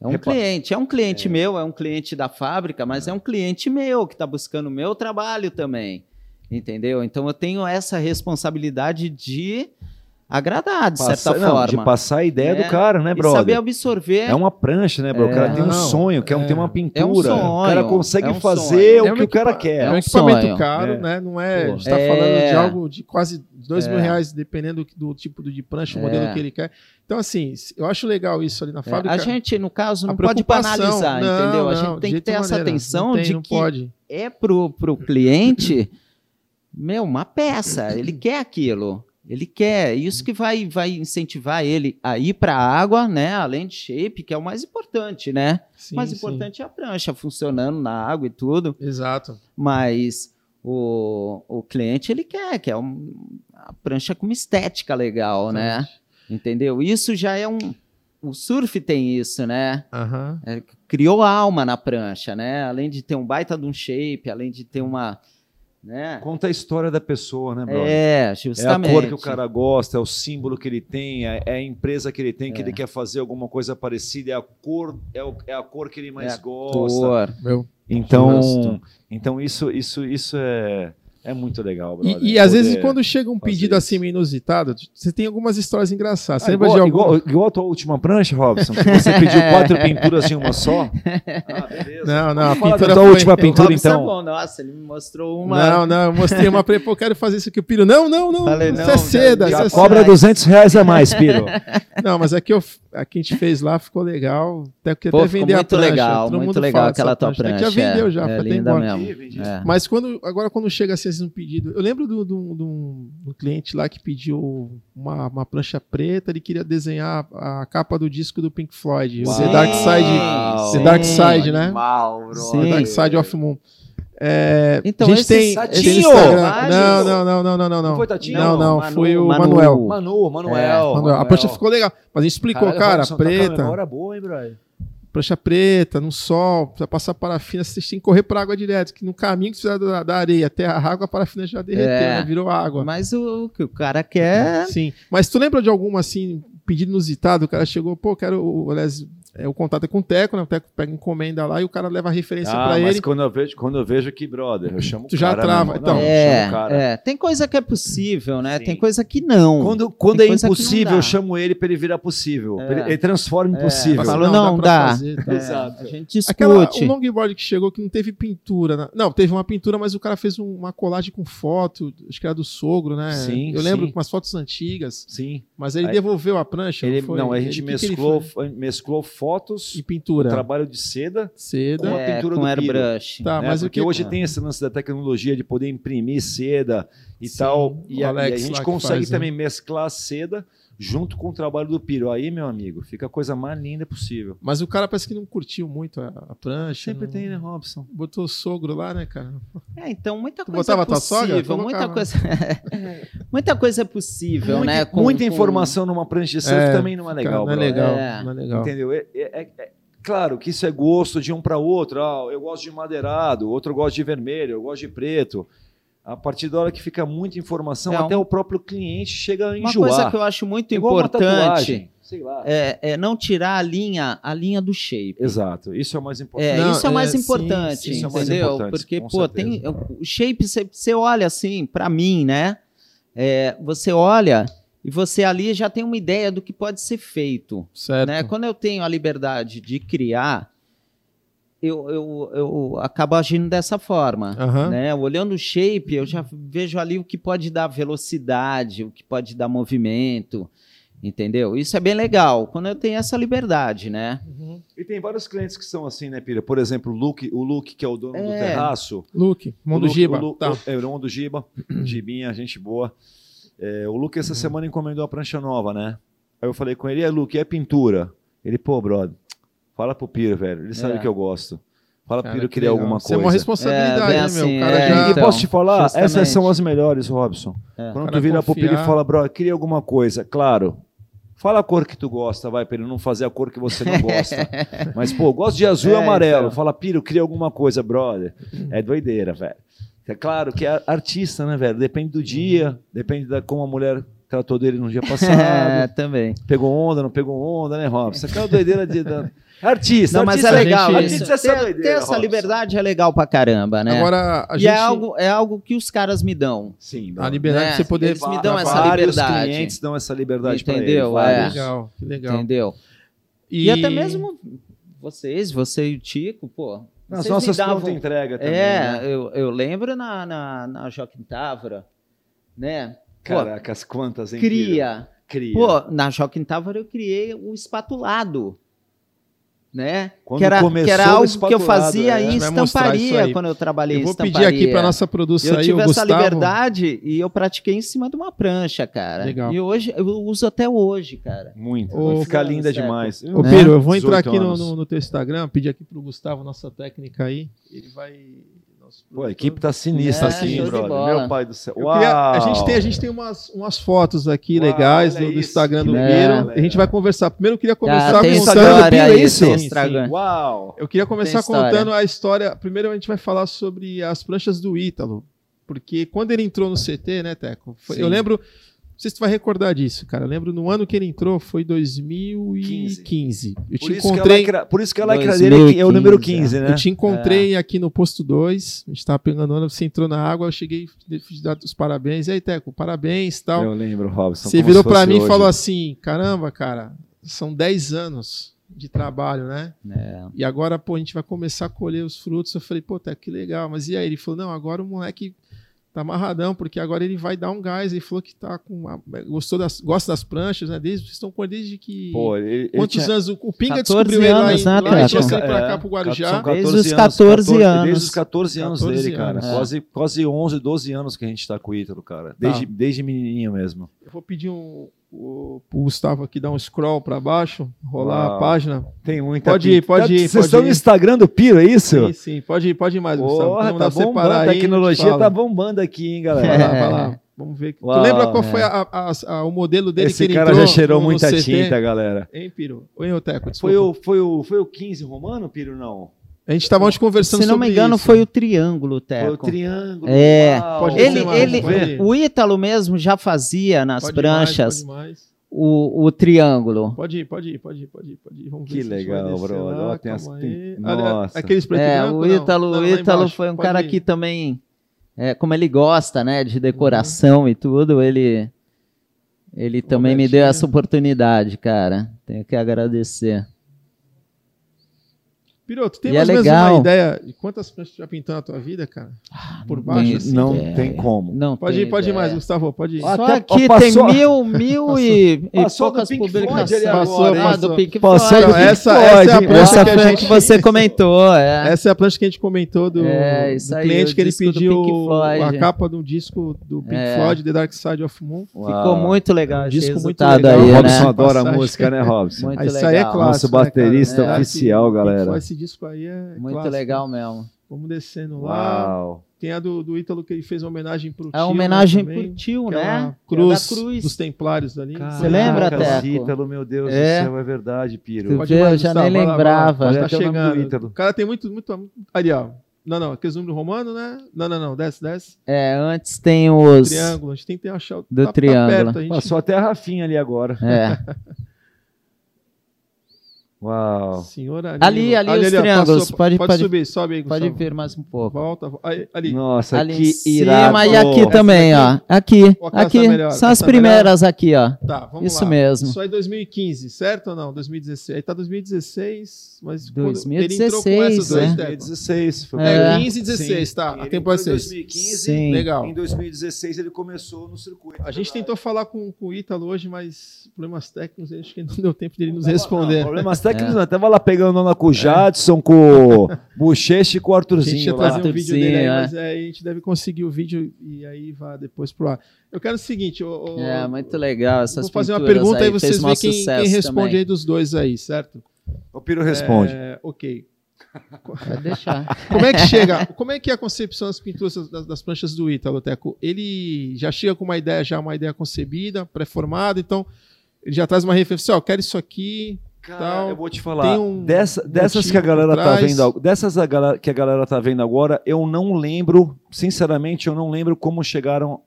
É um cliente, é um cliente meu, é um cliente da fábrica, mas é, um cliente meu que está buscando o meu trabalho também, entendeu? Então eu tenho essa responsabilidade de agradar, de Passa- certa não, forma. De passar a ideia É, do cara, né, brother? saber absorver. É uma prancha, né, bro? O cara É. tem um Não, sonho, quer é. ter uma pintura. sonho, o cara consegue é um fazer sonho. o que o cara quer. É um um equipamento sonho. caro, É. né? Não é. A gente Pô. tá É. falando de algo de quase dois É. mil reais, dependendo do, do tipo de prancha, o modelo É. que ele quer. Então, assim, eu acho legal isso ali na É, fábrica. a gente, no caso, não pode banalizar, não, entendeu? A gente tem que ter essa maneira. atenção tem, de que pode. é pro, pro cliente, meu, uma peça. Ele quer aquilo. Ele quer. Isso que vai, vai incentivar ele a ir para a água, né? Além de shape, que é o mais importante, né? Sim, o mais sim. importante é a prancha funcionando na água e tudo. Exato. Mas o, o cliente, ele quer, que é um, a prancha com uma estética legal, né? Entendeu? Isso já é um. O surf tem isso, né? Aham. É, criou alma na prancha, né? Além de ter um baita de um shape, além de ter uma. Né? Conta a história da pessoa, né, brother? É, É a justamente. cor que o cara gosta, é o símbolo que ele tem, é é a empresa que ele tem, que É. ele quer fazer alguma coisa parecida, é a cor, é, o- é a cor que ele mais É a gosta. Cor. Meu. Então, então isso, isso, isso é, é muito legal, E, brother. e às vezes quando chega um pedido isso. assim inusitado, você tem algumas histórias engraçadas. Você Ah, lembra igual, de algum? igual, igual a tua última prancha, Robson, que você pediu *laughs* quatro pinturas em uma só. *laughs* Ah, beleza. Não, não, Vamos a pintura da tua foi- última *laughs* pintura, Robson então. é bom, nossa, ele me mostrou uma. Não, não, eu mostrei uma pra ele, pô, eu quero fazer isso aqui. O Piro, não, não, não, Falei, isso não, é seda, já isso Já é cobra seda. 200 reais a mais, Piro. Não, mas aqui eu, a que a gente fez lá ficou legal. Até que Pô, até vender a muito prancha. legal, todo muito mundo legal aquela tua prancha. que já vendeu já, é, foi é até linda embora. mesmo. É. Mas quando, agora quando chega assim, um pedido. Eu lembro do, do, do, do cliente lá que pediu uma, uma prancha preta, ele queria desenhar a capa do disco do Pink Floyd, o The Dark Side, sim. The Dark Side, né? Sim. The Dark Side of Moon. É, Então, a gente tem, Tatinho! tem Instagram. Não, não, não, não, não, não, Não foi Tatinho? Não, não, Manu, foi o Manu. Manuel. Manu, Manuel. Manuel. A prancha ficou legal, mas a gente explicou, Caralho, cara, Robson, tá preta, memória boa, hein, brother? prancha preta, no sol, precisa passar parafina, vocês têm que correr para água direto, que no caminho que você da, da areia até a água, a parafina já derreteu, É. né, virou água. Mas o que o cara quer. Sim. Mas tu lembra de alguma assim, pedido inusitado? O cara chegou, pô, quero. o- Aliás, é, o contato é com o Teco, né? O Teco pega encomenda lá e o cara leva a referência Ah, pra mas ele. quando eu, vejo, quando eu vejo que, brother, eu chamo Tu o já cara. trava, meu irmão. então. Não, eu É, chamo o cara. é, tem coisa que é possível, né? Sim. Tem coisa que não. Quando, quando é não impossível, eu chamo ele pra ele virar possível. É. Ele, ele transforma em É, possível. Falou, não, pra dá. fazer, tá? É, Exato. A gente discute. Aquela, um longboard que chegou que não teve pintura. né? Não, teve uma pintura, mas o cara fez um- uma colagem com foto, acho que era do sogro, né? Sim, Eu lembro sim. com umas fotos antigas, Sim. mas ele Aí- devolveu a prancha. Ele, foi? não, a gente o ele mesclou, fez? Fotos, E pintura. trabalho de seda. Seda. com a é, pintura com do airbrush. Tá, né? mas o Porque que- hoje tem esse lance da tecnologia de poder imprimir seda e Sim, tal. E a, Alex e a gente consegue faz, né? também mesclar seda junto com o trabalho do Piro. Aí, meu amigo, fica a coisa mais linda possível. Mas o cara parece que não curtiu muito a, a prancha. Sempre não- tem, né, Robson? Botou o sogro lá, né, cara? É, então muita Tu coisa botava é tua sogra? possível, muita coisa, *laughs* muita coisa é possível, muita, né? com- muita com- informação numa prancha de surf É, também não é Cara, legal, não é legal. É. Não é legal. Entendeu? É, é- é- é- claro que isso é gosto de um para outro. Ah, eu gosto de madeirado, outro gosta de vermelho, eu gosto de preto. A partir da hora que fica muita informação, É, até um- o próprio cliente chega a Uma enjoar. coisa que eu acho muito Igual uma importante tatuagem, sei lá. é, é não tirar a linha, a linha do shape. Exato, isso é o mais importante. É, Não, isso é o mais é, sim, importante, sim, isso é o mais entendeu? importante, Porque, com pô, certeza. tem o shape, você- você olha assim, pra mim, né? É, você olha e você ali já tem uma ideia do que pode ser feito. Certo. né? Quando eu tenho a liberdade de criar, eu, eu, eu acabo agindo dessa forma. Aham. Né? Olhando o shape, eu já vejo ali o que pode dar velocidade, o que pode dar movimento, entendeu? Isso é bem legal, quando eu tenho essa liberdade, né? Uhum. E tem vários clientes que são assim, né, Pira? Por exemplo, o Luke, o Luke que é o dono do É. terraço. Luke, mão O do Luke- Giba. o Tá. o- É, o irmão do Giba. *clears throat* Gibinha, gente boa. É, o Luke Uhum. essa semana encomendou a prancha nova, né? Aí eu falei com ele, aí, Luke, é pintura? Ele, pô, brother, fala pro Piro, velho. Ele sabe É. que eu gosto. Fala pro Cara, Piro que que ele é alguma Isso é uma coisa. responsabilidade, É, né, assim, meu? Cara é, já... e posso te falar, justamente. essas são as melhores, Robson. É. Quando Cara tu vira pro Piro e confiar. fala, bro, queria alguma coisa. Claro, fala a cor que tu gosta, vai, pra ele não fazer a cor que você não gosta. *laughs* Mas, pô, gosto de azul e É, amarelo. então. Fala, Piro, queria alguma coisa, brother. É doideira, velho. É claro que é artista, né, velho? Depende do dia, depende da como a mulher tratou dele no dia *laughs* passado. É, também. pegou onda, não pegou onda, né, Robson? Aquela doideira de. Da... Artista, Não, mas artista, é legal gente- é essa ter, doideira, ter essa liberdade é legal pra caramba, né? Agora, a e gente... é, algo, é algo que os caras me dão. Sim, A liberdade né? de você poder... Eles me dão essa liberdade. clientes dão essa liberdade Entendeu? pra ele. É. Legal, que legal. Entendeu? E... até mesmo vocês, você e o Tico, pô. Nas vocês nossas davam- entrega também. É, né? eu, eu lembro na, na, na Joaquim Távora, né? Pô, Caracas, quantas, hein? cria. Cria. Pô, na Joaquim Távora eu criei o espatulado. Né? Quando que era, começou que era o algo que eu fazia é. em estamparia quando eu trabalhei Eu em vou estamparia. pedir aqui para nossa produção Eu aí, tive o essa Gustavo. liberdade e eu pratiquei em cima de uma prancha, cara. Legal. E hoje eu uso até hoje, cara. Muito. Ô, Vai ficar linda Seco. demais. Ô, Né? Piro, eu vou entrar 18 aqui no, no, no teu Instagram, pedir aqui pro Gustavo, nossa técnica aí. Ele vai. Pô, a equipe tá É, sinistra show aqui, brother. Meu pai do céu. Queria- a gente tem, a gente tem umas, umas fotos aqui Uau, legais do, do isso, Instagram do que legal, Piro. A gente vai conversar. Primeiro eu queria Ah, começar Instagram contando. do Piro, é isso? Sim, Instagram. Uau! Eu queria começar contando a história. Primeiro a gente vai falar sobre as pranchas do Ítalo. Porque quando ele entrou no CT, né, Teco? foi- eu lembro. Não sei se tu vai recordar disso, cara. Eu lembro no ano que ele entrou, foi 2015. Eu Por te isso, que a encontrei. lycra, por isso que a lycra dele é o número 15, né? Eu te encontrei aqui no posto 2. A gente tava pegando onda, você entrou na água, eu cheguei fiz dar os parabéns. E aí, Teco, parabéns e tal. Eu lembro, Robson. Você como virou fosse mim e hoje. falou assim: caramba, cara, são 10 anos de trabalho, né? É. E agora, pô, a gente vai começar a colher os frutos. Eu falei, pô, Teco, que legal. Mas e aí? Ele falou: não, agora o moleque tá amarradão, porque agora ele vai dar um gás. Ele falou que tá com. uma- gostou das, gosta das pranchas, né? Desde, vocês estão com ele desde que. Pô, ele, ele Quantos tinha- anos? O, Pinga 14 descobriu ele lá anos, em, né, lá em Teco? Chelsea pra É, cá, pro Guarujá. são Desde 14 os anos, 14 anos. Desde os 14 anos 14 dele, cara. anos. É. Quase, quase 11, 12 anos que a gente tá com o Ítalo, cara. Desde, desde menininho mesmo. Eu vou pedir um, o, Gustavo aqui dar um scroll pra baixo, rolar Uau. a página. Tem muita Pode ir, pode ir, Vocês estão no Instagram do Piro, é isso? Sim, sim, pode ir, pode ir mais, Gustavo. Porra, Então, tá dá bombando. A aí, tecnologia fala. tá bombando aqui, hein, Vai galera. lá, vai lá. Vamos ver. Uau, tu lembra qual é. foi a- a- a- o modelo dele Esse que ele cara entrou já cheirou no- muita CT? tinta, galera. Hein, Piro? Oi, Oteco, desculpa. Foi o, foi, o, foi o 15 romano, Piro, não? A gente tava ontem conversando Se não sobre me engano, isso. foi o triângulo, Foi o Teco. triângulo. É. Pode Ele, mais, ele, pode o Ítalo mesmo já fazia nas Pode mais, pranchas pode ir mais. o, o triângulo. Pode ir, pode ir, pode ir, pode ir, pode ir. Vamos Que legal, lá, Ó, tem as-. Nossa. Aqueles preto É, branco, o? Ítalo, Não, o Ítalo foi um cara ir. que também, é, como ele gosta, né, de decoração e tudo, ele, ele também me deu essa oportunidade, cara. Tenho que agradecer. Piroto, tem E é mais ou menos legal. uma ideia de quantas pranchas tu já pintou na tua vida, cara? Por baixo, tem- assim? Não ideia. tem como. Não Pode ir, pode ir mais. Gustavo, pode ir. Ah, Só Até- aqui ó, passou- tem mil, mil e, e Passou poucas publicações. Passou, agora, ah, passou. do Pink Passou Floyd. essa, essa é a hein? prancha Essa que a a gente... que você *laughs* comentou, é. Essa é a prancha que a gente comentou do, É, isso do cliente que ele pediu Floyd. a capa do disco do Pink É. Floyd, The Dark Side of Moon. Ficou muito legal Um disco muito legal. aí, O né? Robson adora Passagem. música, né, Robson? Muito Ah, Isso aí é clássico. Nosso né, cara? baterista É, oficial, Pink galera. Esse disco aí é Muito clássico. legal mesmo. Vamos descendo lá. Uau. Tem a do, do Ítalo que ele fez uma homenagem pro É tio. uma homenagem né, também, pro tio, é né? uma é cruz, da cruz. dos templários ali. Você lembra, Caraca, Teco? Ítalo, meu Deus É. do céu, é verdade, Piro. Pode eu já nem lá, lá. lembrava. Olha tá até chegando. Ítalo. O cara tem muito, muito... Ali, ó. Não, não. Aqueles números romanos, né? Não, não, não. Desce, desce. É, antes tem os. Triângulo. A gente tem que achar o... Do tá, triângulo. Tá perto, a gente... Passou até a Rafinha ali agora. É. *laughs* Uau. Senhora Ali, ali os ó, triângulos. Pode- pode, pode- subir, sobe aí, Pode vir mais um pouco. Volta, aí, ali. Nossa, ali que em cima irado. e aqui Essa também, ó. Aqui, aqui. tá melhor? São as tá primeiras aqui, ó. Tá, vamos Isso lá. mesmo. Isso aí é 2015, certo ou não? 2016. Aí tá 2016, mas quando 2016, ele entrou com essas duas, né? Teco. 2016. Foi É. É, 15 e 16, Sim. tá. A Ele tempo é entrou em 6. 2015. Sim. Legal. Em 2016 ele começou no circuito. A gente tentou falar com, com o Ítalo hoje, mas problemas técnicos, acho que não *laughs* deu tempo dele nos Tava- responder. Não, problemas É. técnicos não. Tava lá pegando onda com o Jadson, com o *laughs* Bochecha e com o A gente ia Arthurzinho lá. trazer um vídeo dele aí, Arthurzinho, é. mas aí a gente deve conseguir o vídeo e aí vai depois pro ar. Eu quero o seguinte, ô, ô, É, muito legal essas vou fazer uma pergunta aí, fez vocês veem quem, sucesso quem responde também. aí dos dois aí, certo? O Piro responde. É, ok. Pode deixar. *laughs* Como é que chega? *laughs* Como é que é a concepção das pinturas das, das pranchas do Ítalo, Teco? Ele já chega com uma ideia, já uma ideia concebida, pré-formada, então ele já traz uma referência, ó, quero isso aqui. Cara, tal. eu vou te falar. Um dessa- dessas que a galera tá vendo, dessas a galera, que a galera tá vendo agora, eu não lembro, sinceramente, eu não lembro como chegaram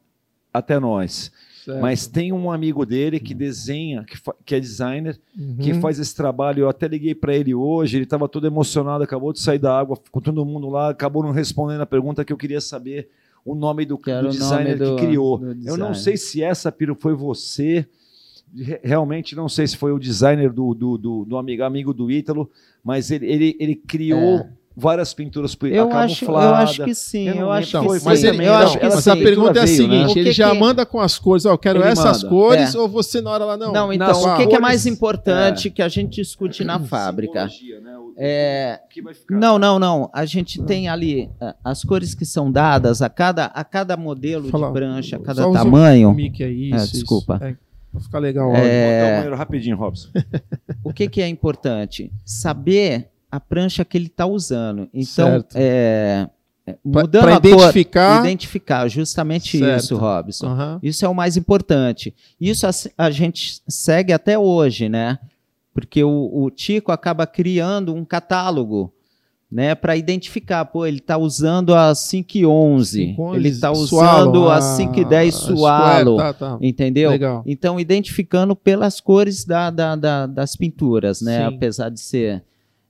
até nós. Certo. Mas tem um amigo dele que desenha, que, que é designer, Uhum. que faz esse trabalho. Eu até liguei para ele hoje, ele estava todo emocionado, acabou de sair da água com todo mundo lá, acabou não respondendo a pergunta que eu queria saber o nome do, Que do designer do- que criou. Eu não sei se essa, Piro, foi você. Re- Realmente não sei se foi o designer do, do, do, do amigo, amigo do Ítalo, mas ele, ele, ele criou É. várias pinturas por Eu acho, eu acho que sim, Eu eu, não acho que sim. mas ele- eu não, acho que mas sim. a pergunta é a né? seguinte: O que ele já que- manda com as cores, ó, eu quero Ele essas manda. cores, É. ou você na hora lá, não. Não, então, Nas o que, que é mais importante que a gente discute na fábrica? Simbologia, né? O- É, o que vai ficar. Não, não, não. A gente tem ali ah, as cores que são dadas a cada, a cada modelo Fala, de prancha, a cada tamanho. mic aí, isso, É, isso. desculpa. É, pra ficar legal. ó. Vou botar É. o banheiro rapidinho, Robson. *laughs* O que, que é importante? Saber a prancha que ele está usando. Então, é, é, Pra- mudando pra a cor, identificar. identificar, justamente Certo. isso, Robson. Aham. Isso é o mais importante. Isso a, a gente segue até hoje, né? Porque o, o Tico acaba criando um catálogo, né, para identificar, pô, ele está usando a 511, 511, ele está usando a a- 510 a Swallow, Square, tá, tá. entendeu? Legal. Então, identificando pelas cores da, da- da- das pinturas, né? Sim. Apesar de ser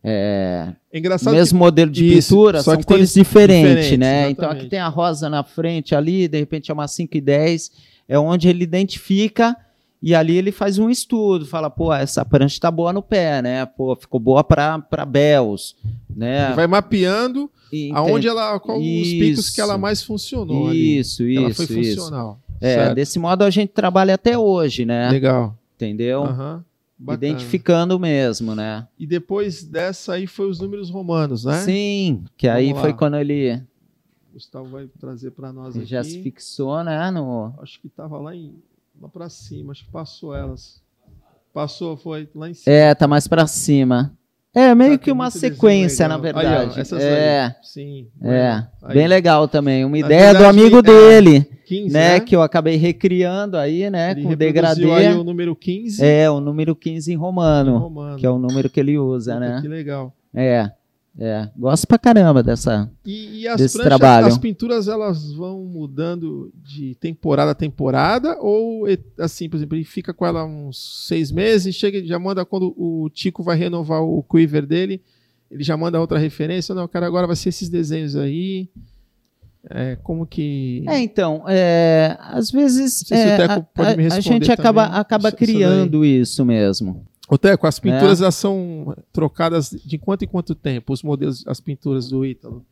é, engraçado mesmo modelo de Isso, pintura, só são que cores diferentes, diferentes, né? Então exatamente. aqui tem a rosa na frente ali, de repente é uma 5 e 10, é onde ele identifica e ali ele faz um estudo, fala, pô, essa prancha tá boa no pé, né? Pô, ficou boa para Bells, né? que vai mapeando E aonde ela, qual os picos que ela Isso. mais funcionou ali. Isso, que ela isso, foi isso. funcional. É, Certo. desse modo a gente trabalha até hoje, né? Legal. Entendeu? Aham. Bacana. Identificando mesmo, né? E depois dessa aí foi os números romanos, né? Sim, que aí Vamos foi lá. quando ele O Gustavo vai trazer para nós aqui. já se fixou, né? No... Acho que tava lá em lá para cima, acho que passou elas. Passou, foi lá em cima. É, tá mais pra cima. É meio Tá, que uma sequência, na legal. Aí, ó, verdade. essas é, aí. Sim. é. Aí. Bem legal também. Uma ideia do verdade, amigo é, dele, 15, né? Que eu acabei recriando aí, né? Ele com degradê. aí o número 15 É, o número 15 em romano, romano. que é o número que ele usa, Puta, né? Que legal. É, é. Gosto pra caramba dessa. E, e as Desse trabalho. as pinturas, elas vão mudando de temporada a temporada? Ou, assim, por exemplo, ele fica com ela uns seis meses, chega e já manda quando o Tico vai renovar o quiver dele, ele já manda outra referência? Não, cara, agora vai ser esses desenhos aí. É, como que... É, então, é, às vezes se o é, Teco a, pode me a- a gente acaba, também, acaba isso- isso criando isso mesmo. Ô, Teco, as É. pinturas elas são trocadas de quanto em quanto tempo? Os modelos, as pinturas do Ítalo?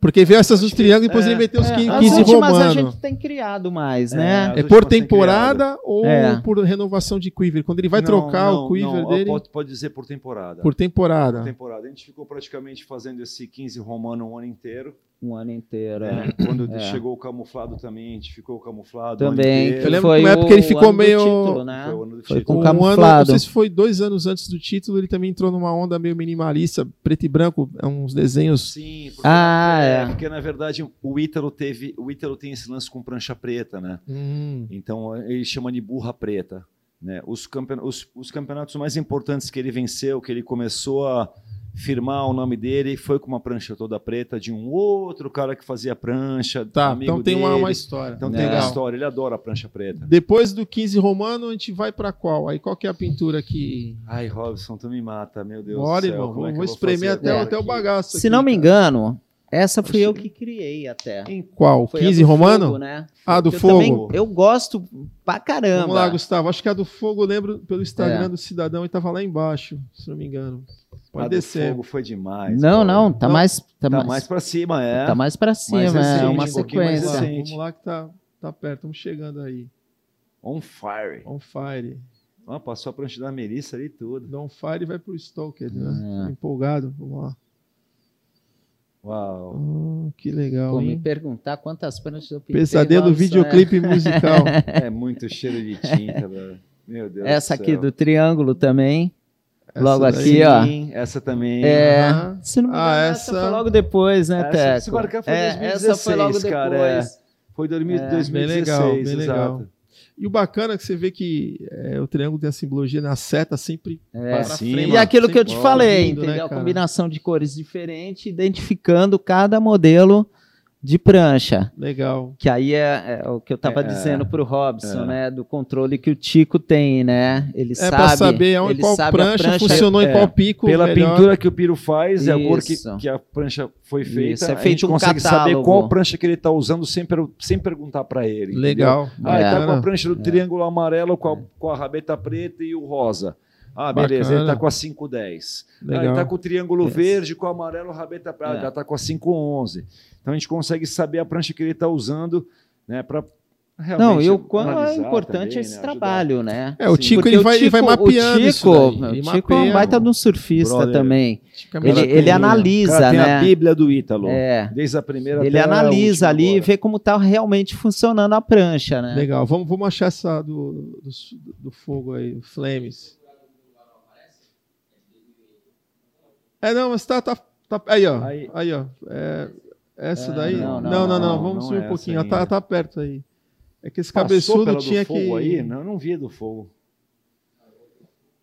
Porque veio essas dos triângulos e depois é, ele meteu os É, 15, as 15 últimas a gente tem criado mais, É, né? É por temporada ou É. por renovação de quiver? Quando ele vai não, trocar não, o quiver não, dele Pode, pode dizer por temporada. por temporada. Por temporada. A gente ficou praticamente fazendo esse 15 romano um ano inteiro. Um ano inteiro. é. né? Quando É. chegou o camuflado também, a gente ficou camuflado. Também. inteiro. Eu lembro foi que uma época ele ficou meio- título, né? Foi o ano do Foi título. com Um ano, não camuflado. sei se foi dois anos antes do título, ele também entrou numa onda meio minimalista, preto e branco, é uns desenhos. Sim, porque, Ah, é. porque na verdade o Ítalo teve, o Ítalo tem esse lance com prancha preta, né? Hum, Então ele chama de burra preta, né? Os, campeon os, os campeonatos mais importantes que ele venceu, que ele começou a firmar o nome dele, foi com uma prancha toda preta de um outro cara que fazia prancha, tá, amigo então tem uma, dele. uma história. Então tem uma história, ele adora a prancha preta. Depois do 15 romano, a gente vai pra qual? Aí qual que é a pintura que. Ai, Robson, tu me mata, meu Deus Bora, do céu. irmão, é que vou eu vou espremer até, até o aqui? bagaço. Se aqui, não me engano, essa fui eu que criei até. Em qual? Foi a 15 do romano? fogo, né? Ah, do eu fogo. Também, eu gosto pra caramba. Vamos lá, Gustavo. Acho que a do fogo eu lembro pelo Instagram É. do cidadão e tava lá embaixo, se não me engano. Pode A do descer. fogo foi demais. Não, pô. não, tá Não, mais. Tá, Tá mais, mais pra cima, é. tá mais pra cima, Mais é recente, uma um sequência. recente. Vamos lá que tá, tá perto, estamos chegando aí. On fire. On fire. Ah, passou a prancha da Melissa ali tudo. Do On fire vai pro Stalker, né? É. Empolgado. Vamos lá. Uau. Oh, que legal, Pô, me perguntar quantas pranchas eu pintei. Pesadelo Robson, videoclipe *laughs* musical. É muito cheiro de tinta, velho. Meu Deus é. Essa do aqui do triângulo também. Essa Logo daí. aqui, ó. Sim, essa também. É. Se não me engano, Ah, essa... essa- foi logo depois, né, Essa- Teco? se marcar foi é, 2016, essa foi logo depois. cara, é. Foi 2000, É, 2016, bem legal, bem exato. legal. E o bacana é que você vê que é, o triângulo tem a simbologia na seta sempre É. Cima. frente, E aquilo que eu te falei, lindo, né, entendeu? a cara? combinação de cores diferentes, identificando cada modelo de prancha. Legal. Que aí é, é o que eu tava É, dizendo pro Robson, é. né? Do controle que o Tico tem, né? Ele É sabe. pra saber aonde, ele qual sabe a prancha, funcionou em é, qual pico. Pela melhor. pintura que o Piro faz, é a cor que, que a prancha foi feita, Isso, é a feito gente um consegue saber catálogo. qual prancha que ele está usando sem, per- sem perguntar para ele. entendeu? Legal. Ah, ele tá com a prancha do triângulo amarelo com a, com a rabeta preta e o rosa. Ah, beleza, Bacana. ele tá com a 510. Ah, ele tá com o triângulo Yes. verde, com o amarelo, o rabeta pra... É. já tá com a 511. Então a gente consegue saber a prancha que ele tá usando, né, para Não, e o quão é importante esse né, trabalho, né? É, o Sim. Tico Porque ele vai, ele vai o mapeando Tico, isso daí. o Tico é um baita o- de um surfista Brother. também. Tico é Ele, ele analisa, Cara, tem né? a Bíblia do Ítalo. É. Desde a primeira Ele analisa ali e vê como tá realmente funcionando a prancha, né? Legal, vamos, vamos achar essa do, do, do fogo aí, o Flames. É, não, mas tá. tá, tá aí, ó. Aí, Aí. ó. É, essa É, daí. não, Não, não, não, não. não, vamos não subir é um pouquinho. ainda. Tá, tá perto aí. É que esse Passou cabeçudo pela do tinha que. fogo aí? Não, eu não vi do fogo.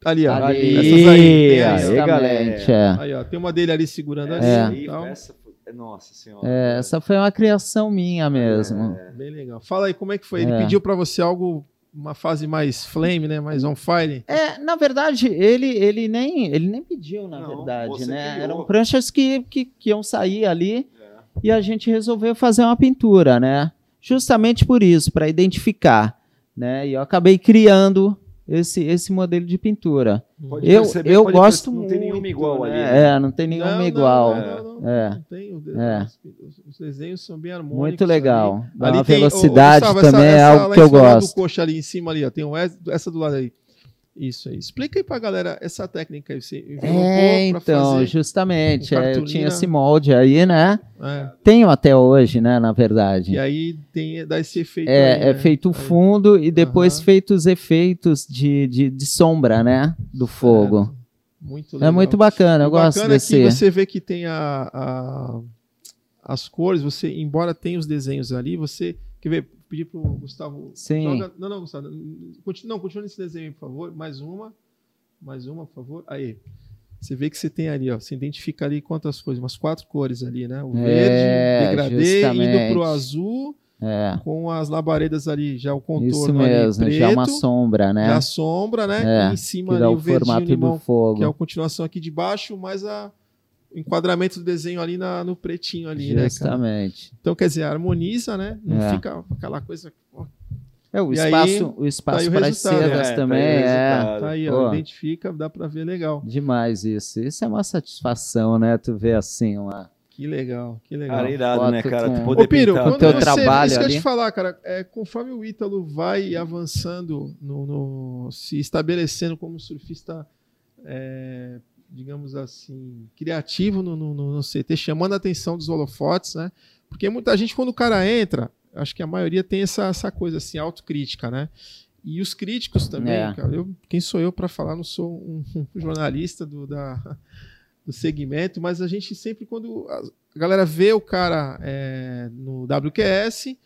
Ali, ó. Ali, Essas aí. Tem aí, galera. é. Aí, ó. Tem uma dele ali segurando ali. É. Aí, Então, essa foi- Nossa senhora. É, essa foi uma criação minha mesmo. É. bem legal. Fala aí, como é que foi? Ele pediu pra você algo, uma fase mais flame, né? Mais on fire. É, na verdade, ele, ele, nem, ele nem pediu, na Não, verdade, né? criou. Eram pranchas que, que, que iam sair ali É. e a gente resolveu fazer uma pintura, né? Justamente por isso, para identificar, né? E eu acabei criando esse, esse modelo de pintura. Pode Eu, perceber, eu pode gosto perceber, muito. Não tem nenhuma igual ali. né? né? É, não tem nenhuma Não, não, igual. Não, não, não, É. não tem. É. os, os desenhos são bem harmônicos. Muito ali. legal. Dá Ali uma tem- ô, ô, velocidade Gustavo, também essa, é essa algo lá que eu gosto. coxa ali em cima ali, ó. Tem um, essa essa do lado aí. Isso aí. Explica aí pra galera essa técnica aí. Você É, então, justamente. é, eu tinha esse molde aí, né? É. Tenho até hoje, né? Na verdade. E aí tem, dá esse efeito aí, É, é né? feito o Aí. fundo e depois Aham. feitos os efeitos de, de, de sombra, né? Do fogo. Muito É legal. muito bacana, eu O gosto bacana é desse. que você vê que tem a, a- as cores, você, embora tenha os desenhos ali, você. Quer ver? Pedir pro Gustavo. Sim. joga- não, não, Gustavo. Continua, não, continua nesse desenho, por favor. Mais uma. Mais uma, por favor. Aí. Você vê que você tem ali, ó. Você identifica ali quantas cores? Umas quatro cores ali, né? O É, verde, degradê, indo justamente. pro azul, É, com as labaredas ali, já o isso contorno ali mesmo, preto, já uma sombra, né? já a sombra, né? É, e em cima ali o o verdinho formato limão do fogo. que é a continuação aqui de baixo, mais a, enquadramento do desenho ali na- no pretinho ali, né? Justamente. Então, quer dizer, harmoniza, né? Não É. fica aquela coisa. ó, É, o E aí, espaço, o espaço tá aí o para resultado, sedas É, também tá aí o é. Tá aí, ó, Pô. identifica, dá pra ver legal. demais isso. Isso é uma satisfação, né? Tu vê assim uma Que legal, que legal. Cara, irado, Foto né, cara? com- Tu poder Ô, Piro, pintar. quando teu você, trabalho isso que eu ali. te falar, cara, é, conforme o Ítalo vai avançando, no, no- se estabelecendo como surfista, é, digamos assim, criativo no, no, no- CT, chamando a atenção dos holofotes, né? Porque muita gente, quando o cara entra, acho que a maioria tem essa, essa coisa assim, autocrítica, né? E os críticos também, É. cara, eu, quem sou eu para falar? Não sou um, *laughs* um jornalista do, da, do segmento, mas a gente sempre, quando a galera vê o cara é, no WQS,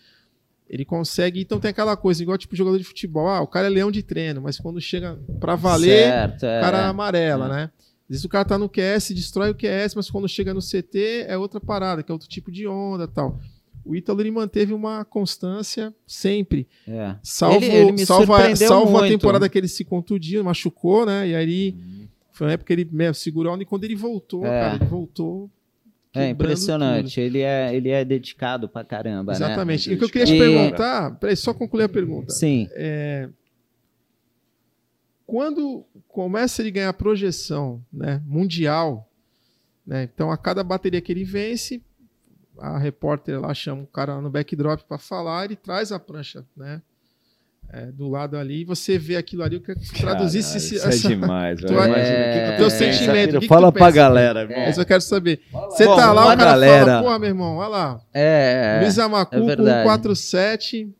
ele consegue. Então tem aquela coisa, igual tipo jogador de futebol. Ah, o cara é leão de treino, mas quando chega pra valer, certo, é. o cara amarela, É. né? Às vezes o cara tá no QS, destrói o QS, mas quando chega no CT é outra parada, que é outro tipo de onda tal. O Ítalo ele manteve uma constância sempre. É. Salvo, Ele- ele salvo, salvo a muito. temporada que ele se contundiu, machucou, né? E aí foi uma época que ele meu, segurou a onda e quando ele voltou, É. cara, ele voltou. É impressionante. Ele é, ele é dedicado pra caramba, tudo. Exatamente. né? E o que eu queria te perguntar, peraí, só concluir a né? pergunta. Sim. É, quando começa ele ganhar projeção né, mundial, né, então a cada bateria que ele vence, a repórter lá chama o cara lá no backdrop para falar, ele traz a prancha né, é, do lado ali, e você vê aquilo ali, eu queria que traduzisse esse- isso essa- é demais, Tu velho. é- é- teu sentimento, o que Fala pra pensa? galera, irmão. É isso eu quero saber. Você Bom, tá lá, o cara galera- fala, porra, meu irmão, olha lá. É. Luiz Amacu é com verdade. 147,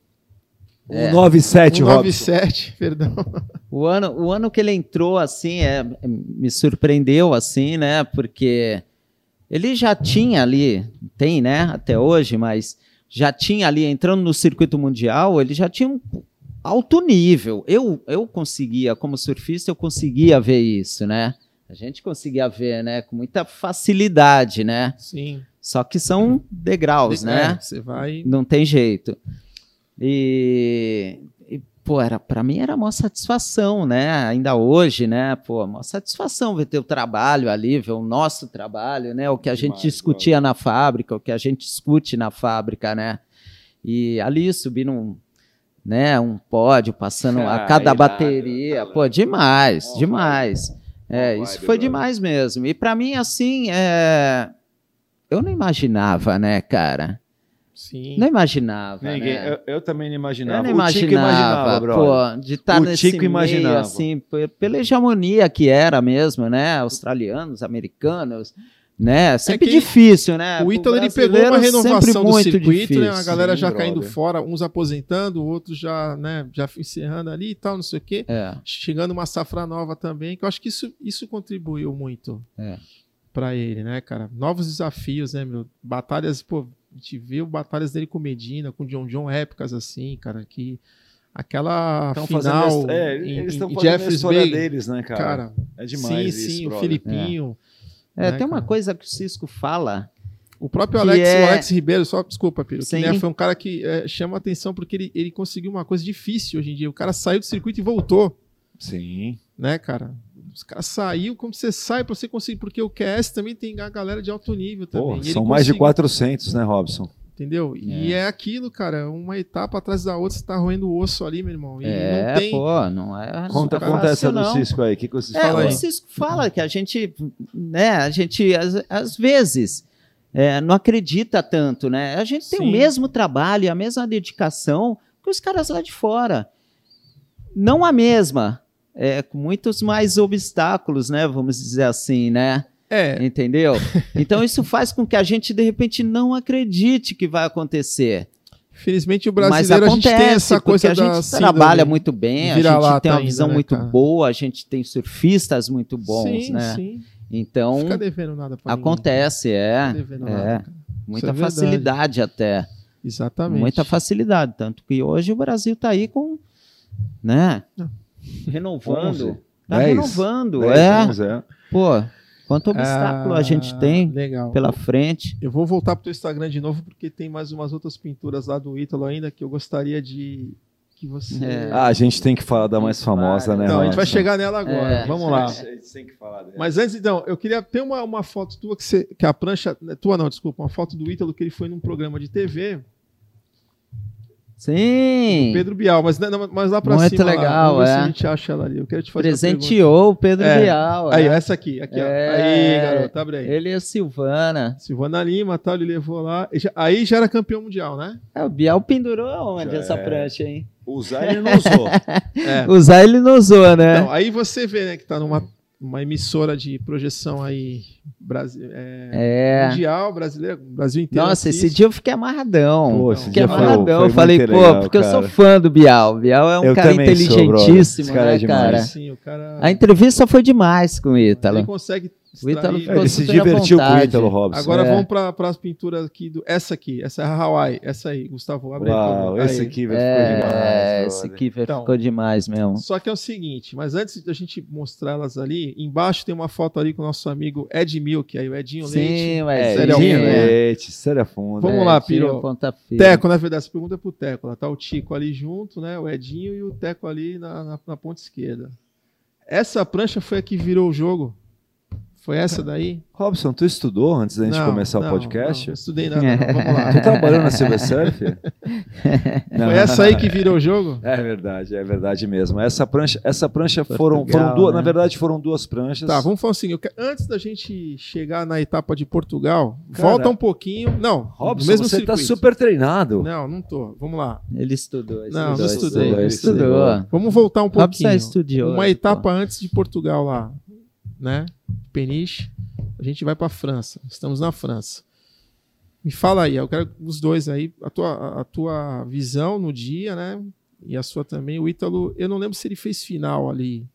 É. 197, Robson. 197, perdão. *laughs* O ano, o ano que ele entrou, assim, é, me surpreendeu, assim, né? Porque ele já tinha ali, tem, né? Até hoje, mas já tinha ali, entrando no circuito mundial, ele já tinha um alto nível. Eu, eu conseguia, como surfista, eu conseguia ver isso, né? A gente conseguia ver, né? Com muita facilidade, né? Sim. Só que são degraus, né? É, Você vai. Não tem jeito. E, e, pô, era, pra mim era uma satisfação, né? Ainda hoje, né? Pô, uma satisfação ver teu trabalho ali, ver o nosso trabalho, né? O que a gente discutia na fábrica, o que a gente discute na fábrica, né? E ali subir num, né? Um pódio passando a *laughs* Ah, cada irado, bateria. né? Pô, demais, Ó, demais. É, Ó, isso foi brother. demais mesmo. E pra mim, assim, é... eu não imaginava, né, cara? Sim. Não imaginava. Ninguém, né? eu, eu também não imaginava. Eu não O Tico imaginava, imaginava, brother. pô, de estar O nesse Tico meio, imaginava. assim, pela hegemonia que era mesmo, né? Australianos, americanos, né? Sempre que difícil, né? O Ítalo ele pegou uma sempre renovação do muito circuito, né? A difícil. galera Sim, já caindo brother. fora, uns aposentando, outros já, né, já encerrando ali e tal, não sei o quê. É, Chegando uma safra nova também, que eu acho que isso, isso contribuiu muito É. pra ele, né, cara? Novos desafios, né, meu? Batalhas, pô, a gente viu batalhas dele com Medina, com John John, épicas assim, cara, que aquela Tão final fazendo, é, em, eles estão fazendo a Jeffers história Bay, deles, né, cara? cara, é demais sim, isso, sim, o brother. Filipinho, É, né, tem uma cara? coisa que o Cisco fala. O próprio Que Alex, é- o Alex Ribeiro, só desculpa, Piro, que, Sim. né, foi um cara que é, chama atenção porque ele, ele conseguiu uma coisa difícil hoje em dia. O cara saiu do circuito e voltou, Sim. né, cara? Os caras saiu, como você sai pra você conseguir, porque o QS também tem a galera de alto nível também. Pô, são mais de conseguiu, 400, né, Robson? Entendeu? E é aquilo, cara, uma etapa atrás da outra, você tá roendo o osso ali, meu irmão. E é, não tem. pô, não é. Conta, não é conta essa do não. Cisco aí. O que, que vocês É, falam o? Cisco fala que a gente, né, a gente, às, às vezes, é, não acredita tanto, né? A gente tem o Sim. mesmo trabalho, a mesma dedicação que os caras lá de fora. Não a mesma, é, com muitos mais obstáculos, né? Vamos dizer assim, né? É, Entendeu? *laughs* Então isso faz com que a gente, de repente, não acredite que vai acontecer. infelizmente o Mas brasileiro a gente acontece, tem essa coisa a gente trabalha muito bem, a gente tem uma ainda, visão né, muito cara? boa, a gente tem surfistas muito bons, sim, né? sim. Então, fica devendo nada pra acontece, é. fica devendo é. nada. Muita é facilidade até. Exatamente. Muita facilidade. Tanto que hoje o Brasil tá aí com. Né? Não. Renovando. 11, Tá 10, renovando. 10, é. 11, é. Pô, quanto obstáculo a gente Ah, tem Legal. pela frente. Eu vou voltar pro teu Instagram de novo, porque tem mais umas outras pinturas lá do Ítalo ainda que eu gostaria de que você. É. Ah, a gente tem que falar da mais famosa, né, Não, a gente vai chegar nela agora. É. Vamos lá. A gente tem que falar dela. Mas antes, então, eu queria ter uma, uma foto tua que, você, que a prancha. Tua não, desculpa, uma foto do Ítalo que ele foi num programa de TV. Sim. Pedro Bial, mas, né, não, mas lá pra Muito cima. lá, legal, se é. a gente acha ela ali. Eu quero te fazer uma Presenteou o Pedro É. Bial. Aí, né? essa aqui. aqui ó. É. Aí, garoto, abre aí. Ele e a Silvana. Silvana Lima, tal, ele levou lá. Aí já era campeão mundial, né? É, o Bial pendurou aonde essa é. prancha, hein? Usar ele não usou. *laughs* É. Usar ele não usou, né? Então, aí você vê, né, que tá numa uma emissora de projeção aí Brasi é, É. mundial, brasileira, Brasil inteiro. Nossa, esse assiste. dia eu fiquei amarradão. Pô, esse fiquei amarradão. foi eu falei, pô, legal, porque eu sou cara. fã do Bial. Bial é um Eu cara sou, inteligentíssimo, Esse cara é né, demais. cara? Sim, o cara A entrevista foi demais com o Ítalo. ele consegue O Ítalo ficou Ele se divertiu com o. Ítalo Robson. Agora É. vamos para as pinturas aqui do essa aqui, essa é a Hawaii, essa aí, Gustavo, abre aí, Uau, favor. esse Aí. aqui ficou É, demais. esse. Kiefer Então. ficou demais mesmo. Só que é o seguinte, mas antes da gente mostrar elas ali, embaixo tem uma foto ali com o nosso amigo Ed Milk, aí o Edinho Leite. Sim, É, Edinho? Leite, sério fundo. Vamos É, lá, Piro. Teco, na verdade, essa pergunta é pro Teco. Lá tá o Tico ali junto, né? O Edinho e o Teco ali na, na, na ponta esquerda. Essa prancha foi a que virou o jogo? Foi essa daí? Robson, tu estudou antes da gente Não, começar não, o podcast? Não, não estudei nada, não. Vamos lá. Tu trabalhou na Silver Surf? *laughs* Foi essa aí que virou o jogo? É verdade, é verdade mesmo. Essa prancha, essa prancha foram, Portugal, foram duas, né? na verdade foram duas pranchas. Tá, vamos falar assim. eu quero- antes da gente chegar na etapa de Portugal, Cara, volta um pouquinho. Não, Robson, mesmo você tá circuito. super treinado. Não, não tô. Vamos lá. Ele estudou, estudou. Não, não estudei, Ele ele estudou. Vamos voltar um Robson pouquinho. é estudioso. Uma etapa antes de Portugal lá, né? Peniche. A gente vai para França. Estamos na França. Me fala aí, eu quero os dois aí, a tua, a tua visão no dia, né? E a sua também. O Ítalo, eu não lembro se ele fez final ali.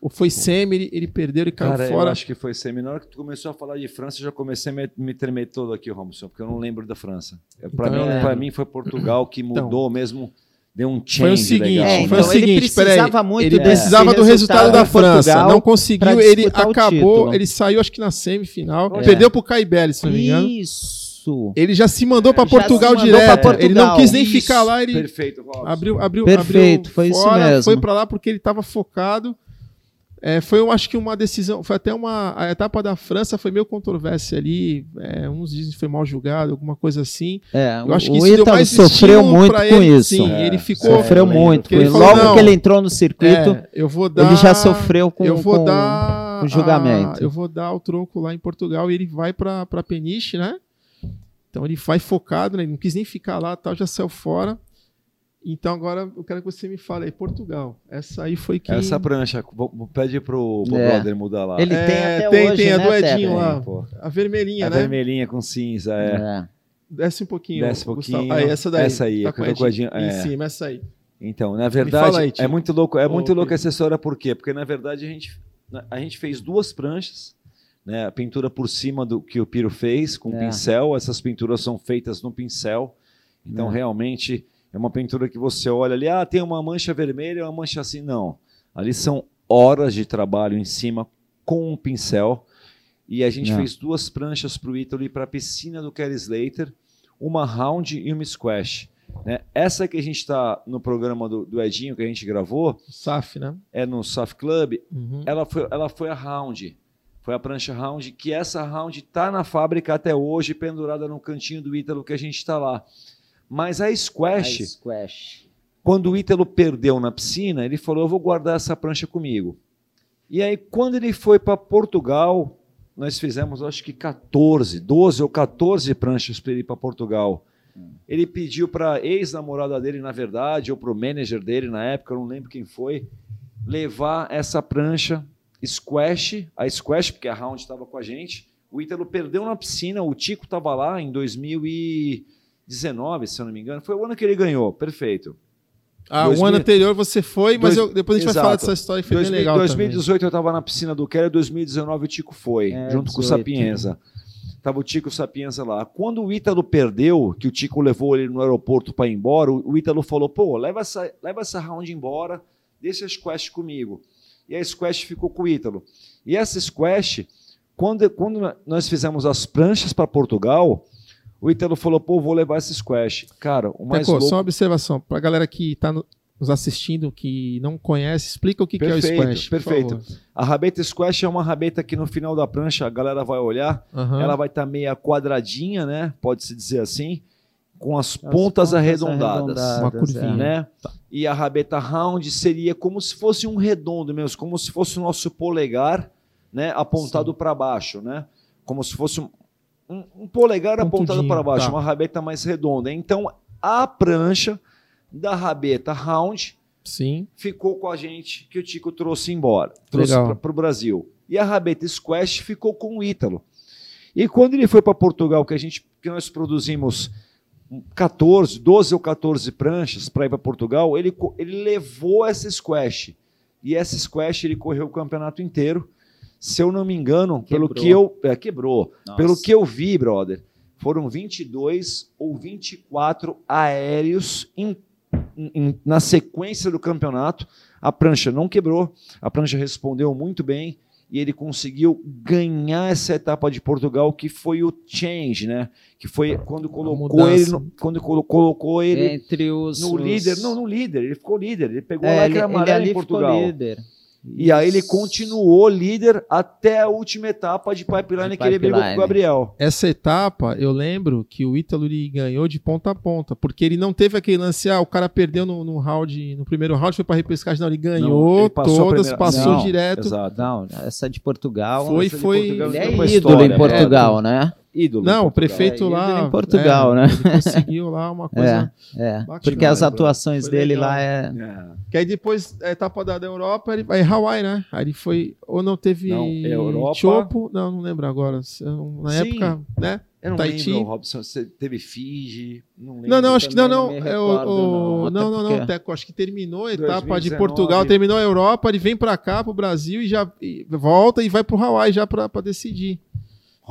Ou foi semi, ele, ele perdeu e caiu Cara, eu fora. acho que foi semi. Na hora que tu começou a falar de França, eu já comecei a me, me tremer todo aqui, Robson, porque eu não lembro da França. É, Pra Então eu mim, pra mim foi Portugal que Então. mudou mesmo, deu um change Foi o seguinte, legal. É, né? foi então o ele seguinte, peraí. precisava muito ele precisava do resultado da França, Portugal não conseguiu, ele acabou, título. ele saiu acho que na semifinal, É. perdeu pro Caibeli, se não me engano. Isso. Ele já se mandou pra Já Portugal mandou direto. pra Portugal. Ele não quis nem Isso. ficar lá, ele Perfeito, Robson. abriu, abriu, Perfeito, abriu foi isso fora, mesmo. Foi pra lá porque ele tava focado. É, foi, eu acho que uma decisão, foi até uma. A etapa da França foi meio controvérsia ali. é, uns dizem que foi mal julgado, alguma coisa assim. É, Eu acho que o Ítalo sofreu muito com ele, isso. Sim, É, ele ficou. Sofreu muito. que ele falou, logo não, que ele entrou no circuito, É, eu vou dar. ele já sofreu com, eu vou com- dar com julgamento. a- eu vou dar o tronco lá em Portugal e ele vai para para Peniche, né? Então ele vai focado, né? Ele não quis nem ficar lá, tal, já saiu fora. Então agora eu quero que você me fale aí Portugal. Essa aí foi que Essa prancha, pede pro, pro É. brother mudar lá. Ele É, tem até tem- hoje, tem a né, do Edinho lá. Pô. a vermelhinha, A né? vermelhinha com cinza, é. É. Desce um pouquinho. Desce um Gustavo. pouquinho. Aí, essa daí. Essa aí, tá a com Edinho, Em é. cima, essa aí. Então, na verdade, aí, é muito louco, é muito Ô, louco essa história, por quê? Porque na verdade a gente, a gente fez duas pranchas, né? A pintura por cima do que o Piro fez com É. pincel, essas pinturas são feitas no pincel. Então, É. realmente é uma pintura que você olha ali, ah, tem uma mancha vermelha, uma mancha assim, não. Ali são horas de trabalho em cima com um pincel. E a gente É. fez duas pranchas para o Ítalo e para a piscina do Kelly Slater, uma round e uma squash. né? Essa que a gente está no programa do, do Edinho, que a gente gravou, SAF, né? é no Surf Club, Uhum. ela foi, ela foi a round. Foi a prancha round, que essa round está na fábrica até hoje, pendurada no cantinho do Ítalo que a gente está lá. Mas a squash, A squash. quando o Ítalo perdeu na piscina, ele falou: Eu vou guardar essa prancha comigo. E aí, quando ele foi para Portugal, nós fizemos acho que 14, 12 ou 14 pranchas para ele ir para Portugal. Ele pediu para a ex-namorada dele, na verdade, ou para o manager dele na época, eu não lembro quem foi, levar essa prancha squash, a squash, porque a round estava com a gente. O Ítalo perdeu na piscina, o Tico estava lá em 2019, se eu não me engano. Foi o ano que ele ganhou, perfeito. Ah, 2000 o ano anterior você foi, mas Dois- eu- depois a gente vai Exato. falar dessa história que foi 2000 bem legal 2018 eu estava na piscina do Keller, 2019 o Tico foi, É, junto com o 18. Sapienza. Tava o Tico e o Sapienza lá. Quando o Ítalo perdeu, que o Tico levou ele no aeroporto para ir embora, o o Ítalo falou: pô, leva essa, leva essa round embora, deixa a squash comigo. E a squash ficou com o Ítalo. E essa squash, quando, quando nós fizemos as pranchas para Portugal, o Ítalo falou: pô, vou levar essa squash. Cara, o mais Teco, louco. só uma observação. Pra galera que tá no- nos assistindo, que não conhece, explica o que, que é o Perfeito, squash. perfeito. A rabeta squash é uma rabeta que no final da prancha a galera vai olhar Aham. Ela vai estar meia quadradinha, né? Pode-se dizer assim, com as, As pontas, arredondadas, Uma curvinha. é. né? E a rabeta round seria como se fosse um redondo mesmo, como se fosse o nosso polegar, né? Apontado para baixo, né? Como se fosse um, um- um polegar apontado Pontudinho, para baixo, tá. uma rabeta mais redonda. Então, a prancha da rabeta round Sim. ficou com a gente que o Tico trouxe embora, trouxe para o Brasil. E a rabeta squash ficou com o Ítalo. E quando ele foi para Portugal, que a gente que nós produzimos 14, 12 ou 14 pranchas para ir para Portugal, ele, ele levou essa squash. E essa squash ele correu o campeonato inteiro. Se eu não me engano, pelo Quebrou. que eu. É, quebrou. Nossa. Pelo que eu vi, brother, foram 22 ou 24 aéreos em- em- na sequência do campeonato. A prancha não quebrou, a prancha respondeu muito bem e ele conseguiu ganhar essa etapa de Portugal, que foi o change, né? Que foi quando colocou ele, no- quando colo- colocou ele Entre os. no os- líder, não, no líder, ele ficou líder, ele pegou É, ele, que era ele em Portugal. ficou líder. E aí ele continuou líder até a última etapa de pipeline De que ele brigou com o pipeline. Gabriel. Essa etapa, eu lembro que o Ítalo ele ganhou de ponta a ponta, porque ele não teve aquele lance, ah, o cara perdeu no, no round, no primeiro round, foi pra repescagem, não, ele ganhou ele passou todas, primeira- passou Não, direto. Exato. Não, essa de Portugal. Foi, essa de foi. Portugal Ele é ídolo história, em Portugal, né? Ídolo. Não, o prefeito É, lá. ídolo em Portugal, é, né? Ele conseguiu lá uma *laughs* coisa. É, Bacana, porque as né, atuações Foi dele legal. lá é. É. Que aí depois, a etapa da, da Europa, ele, aí Hawaii, né? Aí ele foi. Ou não teve. Não, é Europa. Chopo, não, não lembro agora. Na Sim. época, né? Eu não Tahiti. lembro, Robson. Você teve Fiji? Não lembro. Não, não, acho que não, não. É o- o- não, não, até não, Teco. Acho que terminou a etapa de 2019. Portugal, terminou a Europa, ele vem pra cá, pro Brasil e já e volta e vai pro Hawaii já pra decidir.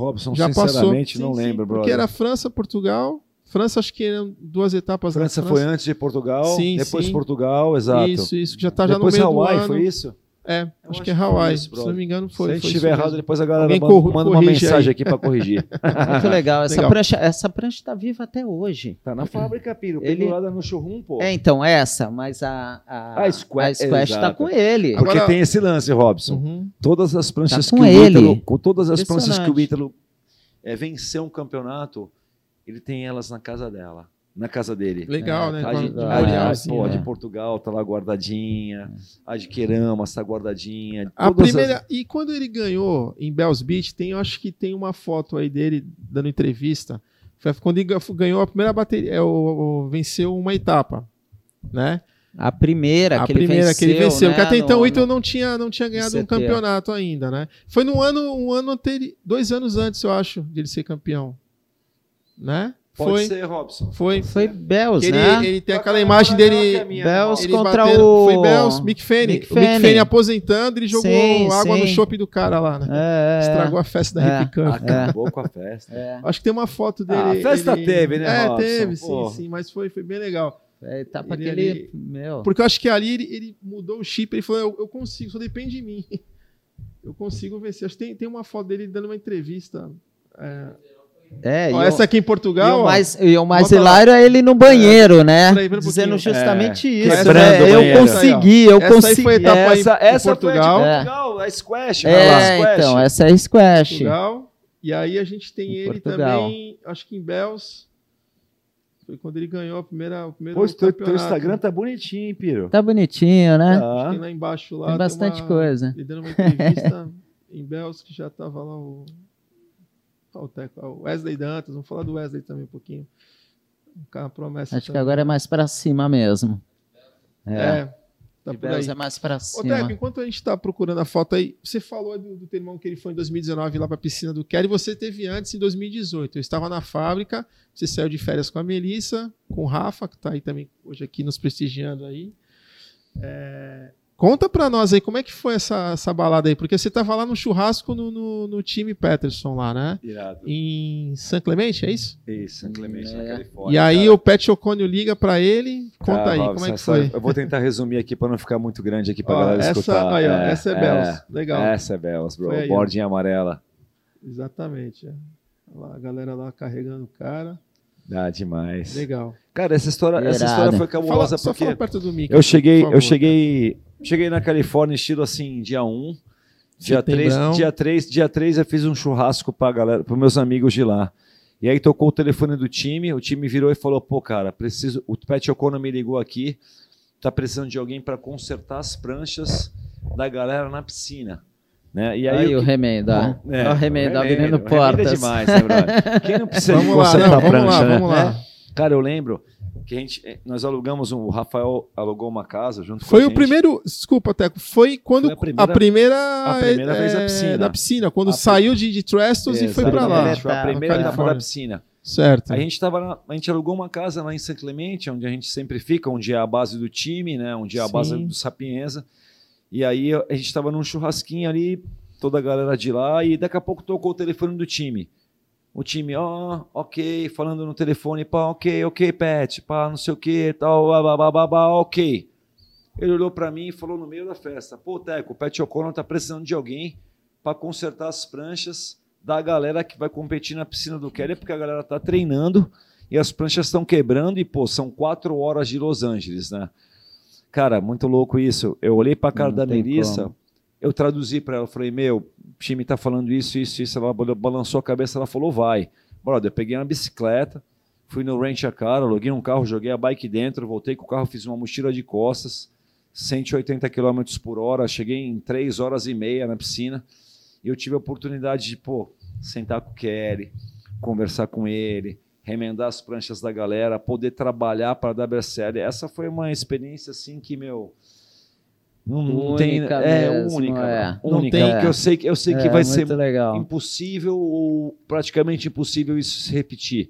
Robson, Já sinceramente, passou. não Sim, sim, lembro, brother. Porque era França, Portugal. França, acho que eram duas etapas. na França foi antes de Portugal, Sim, depois sim. Portugal, exato. Isso, isso, que já tá já no depois meio Hawaii, do ano. foi isso? É, acho acho que é Hawaii. isso, Se não me engano, Se foi. a gente foi estiver errado, mesmo. depois a galera Alguém manda, manda uma mensagem aí. aqui para corrigir. *laughs* Muito legal. Essa Legal. prancha, essa prancha está viva até hoje. tá na fábrica, Piro. Ele- Pendurada no showroom, pô. É, então, essa, mas a, a, A Squash- tá exato. com ele. Porque Agora- tem esse lance, Robson. Uhum. Todas as pranchas Tá que o. Ítalo, com todas as pranchas que o. Ítalo é, venceu um campeonato, ele tem elas na casa dela, na casa dele. Legal, É, né? A tá de, a de- Ah, Memorialzinho, pô, a né? de Portugal tá lá guardadinha, a de Queramas tá guardadinha. A todas as- primeira. E quando ele ganhou em Bells Beach, tem, eu acho que tem uma foto aí dele dando entrevista. Foi quando ele ga- ganhou a primeira bateria. É, o, o- venceu uma etapa. Né? A primeira a que ele primeira venceu, que ele venceu. né, Porque até então o Ítalo não tinha, não tinha ganhado um campeonato ainda, né? Foi no ano, um ano anterior. Dois anos antes, eu acho, de ele ser campeão. Né? Pode foi. ser, Robson. Foi. Foi Bells, ele, né? ele tem Vai aquela imagem que dele. a minha, Bells Ele contra batendo- o... Foi Bells, Mick Fanny. Mick O Mick Fanny. Aposentando, ele jogou Sim, água no sim. chopp do cara lá, né? É, é, Estragou a festa da É. Cup. Acabou com a festa. é. Acho que tem uma foto dele. Ah, a festa teve, né, É, Robson? teve, Pô. sim, sim, mas foi, foi bem legal. É, tá pra Ele aquele... ali- Meu... Porque eu acho que ali ele, ele mudou o chip, ele falou, eu, eu consigo, só depende de mim. *laughs* Eu consigo vencer. Acho que tem, tem uma foto dele dando uma entrevista. É, É, ó, e essa o- aqui em E Portugal, o ó. mais, e o mais Bota lá. hilário é ele no banheiro, né? Peraí, pera um Dizendo justamente É, isso. né? o Eu consegui, eu Essa aí consegui. foi a etapa Essa, em essa Portugal. foi de É. Portugal, a Squash. vai lá, É, Squash. então, essa é a Squash. Portugal. E aí a gente tem Em ele Portugal. também, acho que em Bells. Foi quando ele ganhou a primeira, o primeiro Pô, teu, teu. Instagram tá bonitinho, hein, Piro? Tá bonitinho, né? Tá. Tem lá embaixo lá. Tem bastante uma- coisa. Ele dando uma entrevista *laughs* em Bells que já tava lá o. ó, o Wesley Dantas, vamos falar do Wesley também um pouquinho. Um cara promessa. Acho que também. agora é mais pra cima mesmo. É. É, tá De por aí. Bells é mais pra Ô, cima. Teco, enquanto a gente tá procurando a foto aí, você falou do, do teu irmão que ele foi em 2019 lá pra piscina do Kelly, você teve antes em 2018. Eu estava na fábrica, você saiu de férias com a Melissa, com o Rafa, que tá aí também hoje aqui nos prestigiando aí. É, Conta pra nós aí, como é que foi essa, essa balada aí? Porque você tava lá no churrasco no, no, no time Peterson lá, né? Irado. Em San Clemente, é isso? Isso, São Clemente, na É. Califórnia. e aí cara. o Pet Ocônio liga pra ele, conta Cara, aí, Robson, como é que essa- foi? Eu vou tentar resumir aqui para não ficar muito grande aqui para Ó, galera essa, escutar. aí, ó, essa é Bells, legal. Essa é Bells, bro. Aí, ó. Bordinha amarela. Exatamente. é. Olha lá, a galera lá carregando o cara. Ah, demais. Legal. Cara, essa história, essa história foi Fala, cabulosa só porque fala perto do mic. eu cheguei, por favor. eu cheguei, cheguei na Califórnia estilo assim, dia 1. Dia 3, Setembrão. dia 3, dia 3 eu fiz um churrasco pra galera, pros meus amigos de lá. E aí tocou o telefone do time, o time virou e falou: "Pô, cara, preciso, o Pet O'Connor me ligou aqui, tá precisando de alguém para consertar as pranchas da galera na piscina". Né? E aí, Aí, o que- remendo, ó. É, o remendo abrindo remendo é portas. demais, né? Quem não precisa *laughs* de Vamos lá, consertar não, vamos prancha, lá, né? vamos lá. Cara, eu lembro que a gente, eh, nós alugamos, um, o Rafael alugou uma casa junto com Foi a o gente. primeiro. Desculpa, Teco. Foi quando Foi a primeira- a primeira. a primeira vez da é, piscina. Da piscina. Quando A saiu de, de Trestles e foi pra lá. Foi a Na primeira etapa da piscina. Certo. A gente, tava na- a gente alugou uma casa lá em São Clemente, onde a gente sempre fica, onde é a base do time, né? Onde é a Sim. base do Sapienza. E aí a gente estava num churrasquinho ali, toda a galera de lá, e daqui a pouco tocou o telefone do time. O time, ó, ok, falando no telefone, pá, ok, ok, Pet, pá, não sei o que, tal, babá, ok. Ele olhou pra mim e falou no meio da festa: Pô, Teco, o Pet O'Connor tá precisando de alguém para consertar as pranchas da galera que vai competir na piscina do Kelly, porque a galera tá treinando e as pranchas estão quebrando e, pô, são quatro horas de Los Angeles, né? Cara, muito louco isso. Eu olhei pra cara Não da Melissa, como. Eu traduzi pra ela, falei, meu, o time tá falando isso, isso, isso. Ela bal- balançou a cabeça, ela falou, vai. Brother, eu peguei uma bicicleta, fui no Ranch a Car, aluguei um carro, joguei a bike dentro, voltei com o carro, fiz uma mochila de costas, 180 km por hora, cheguei em 3 horas e meia na piscina, e eu tive a oportunidade de, pô, sentar com o Kelly, conversar com ele, remendar as pranchas da galera, poder trabalhar para a WSL. Essa foi uma experiência assim que, meu, não, não tem, Única é mesmo, única, é. única, Não tem, que eu sei que eu sei que É, vai ser legal. impossível ou praticamente impossível isso se repetir.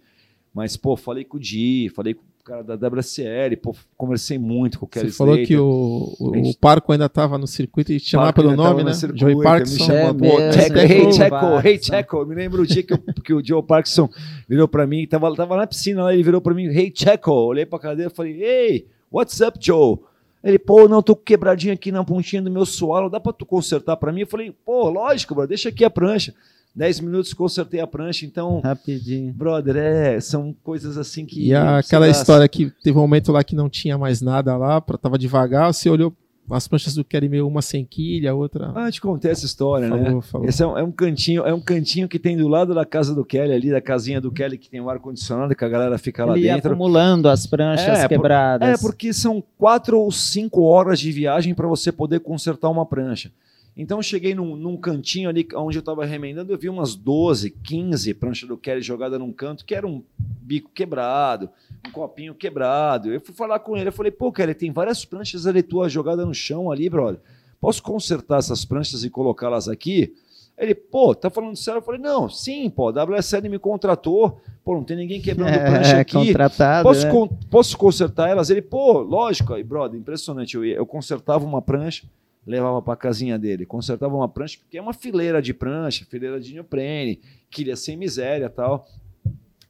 Mas, pô, falei com o Di, falei com o cara da WSL, pô, conversei muito com o Kelly Você falou Slater. que o, o, A gente- o Parco ainda estava no circuito e te chamava pelo nome, no né? circuito, Joey Parkinson. chamou, É pô, Checo, é hey. Checo, hey. Checo. Me lembro o dia que, eu- que o Joe Parkinson virou pra mim, tava, tava na piscina lá, ele virou pra mim, hey, Checo. Olhei pra cadeira e falei, hey, what's up, Joe? Ele, pô, não, tô com quebradinho aqui na pontinha do meu swallow, dá pra tu consertar pra mim? Eu falei, pô, lógico, bro, deixa aqui a prancha. 10 minutos consertei a prancha, então, Rapidinho. brother, é, são coisas assim que. E aquela dá- história que teve um momento lá que não tinha mais nada lá, pra- tava devagar, você olhou as pranchas do Kelly meio uma sem quilha, a outra. Ah, te contei essa história, né? Esse é um, é um cantinho, é um cantinho que tem do lado da casa do Kelly ali, da casinha do Kelly que tem o ar condicionado que a galera fica lá Ele dentro. acumulando as pranchas É, por- quebradas. É, porque são quatro ou cinco horas de viagem para você poder consertar uma prancha. Então eu cheguei num, num cantinho ali onde eu estava remendando, eu vi umas 12, 15 pranchas do Kelly jogada num canto, que era um bico quebrado, um copinho quebrado. Eu fui falar com ele, eu falei, pô, Kelly, tem várias pranchas ali tuas jogadas no chão ali, brother. Posso consertar essas pranchas e colocá-las aqui? Ele, pô, tá falando sério? Eu falei, não, sim, pô, a WSL me contratou, pô, não tem ninguém quebrando *laughs* prancha é, aqui. contratado. Posso, né? con- posso consertar elas? Ele, pô, lógico. Aí, brother, impressionante. Eu, ia- eu consertava uma prancha, levava para casinha dele. Consertava uma prancha, porque é uma fileira de prancha, fileira de neoprene, quilha sem miséria tal.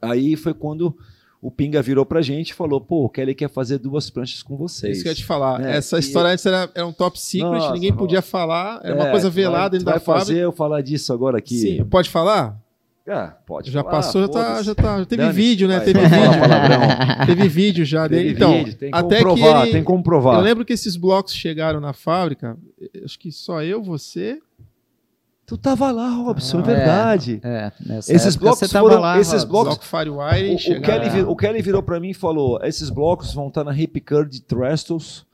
Aí foi quando o Pinga virou pra gente e falou: pô, o Kelly quer fazer duas pranchas com vocês. Isso que eu ia te falar. É, Essa e- história antes era, era um top secret, Nossa, ninguém podia falar, era uma É, coisa tu velada vai, dentro da vai fábrica. fazer eu falar disso agora aqui. Sim, pode falar? Ah, pode já falar, passou, já tá, já tá. já Teve Dane-se, vídeo, né? vai, Teve vídeo. *laughs* Teve vídeo já dele. Então, vídeo, tem que até que comprovar, ele- tem comprovar. eu lembro que esses blocos chegaram na fábrica, acho que só eu, você. Tu tava lá, Robson, é Ah, verdade. É, nessa Esses blocos você tava foram- lá, esses blocos- Bloco Firewire. O, o, Kelly, vir- o Kelly virou para mim e falou: esses blocos vão estar na Hip Curd Trestles.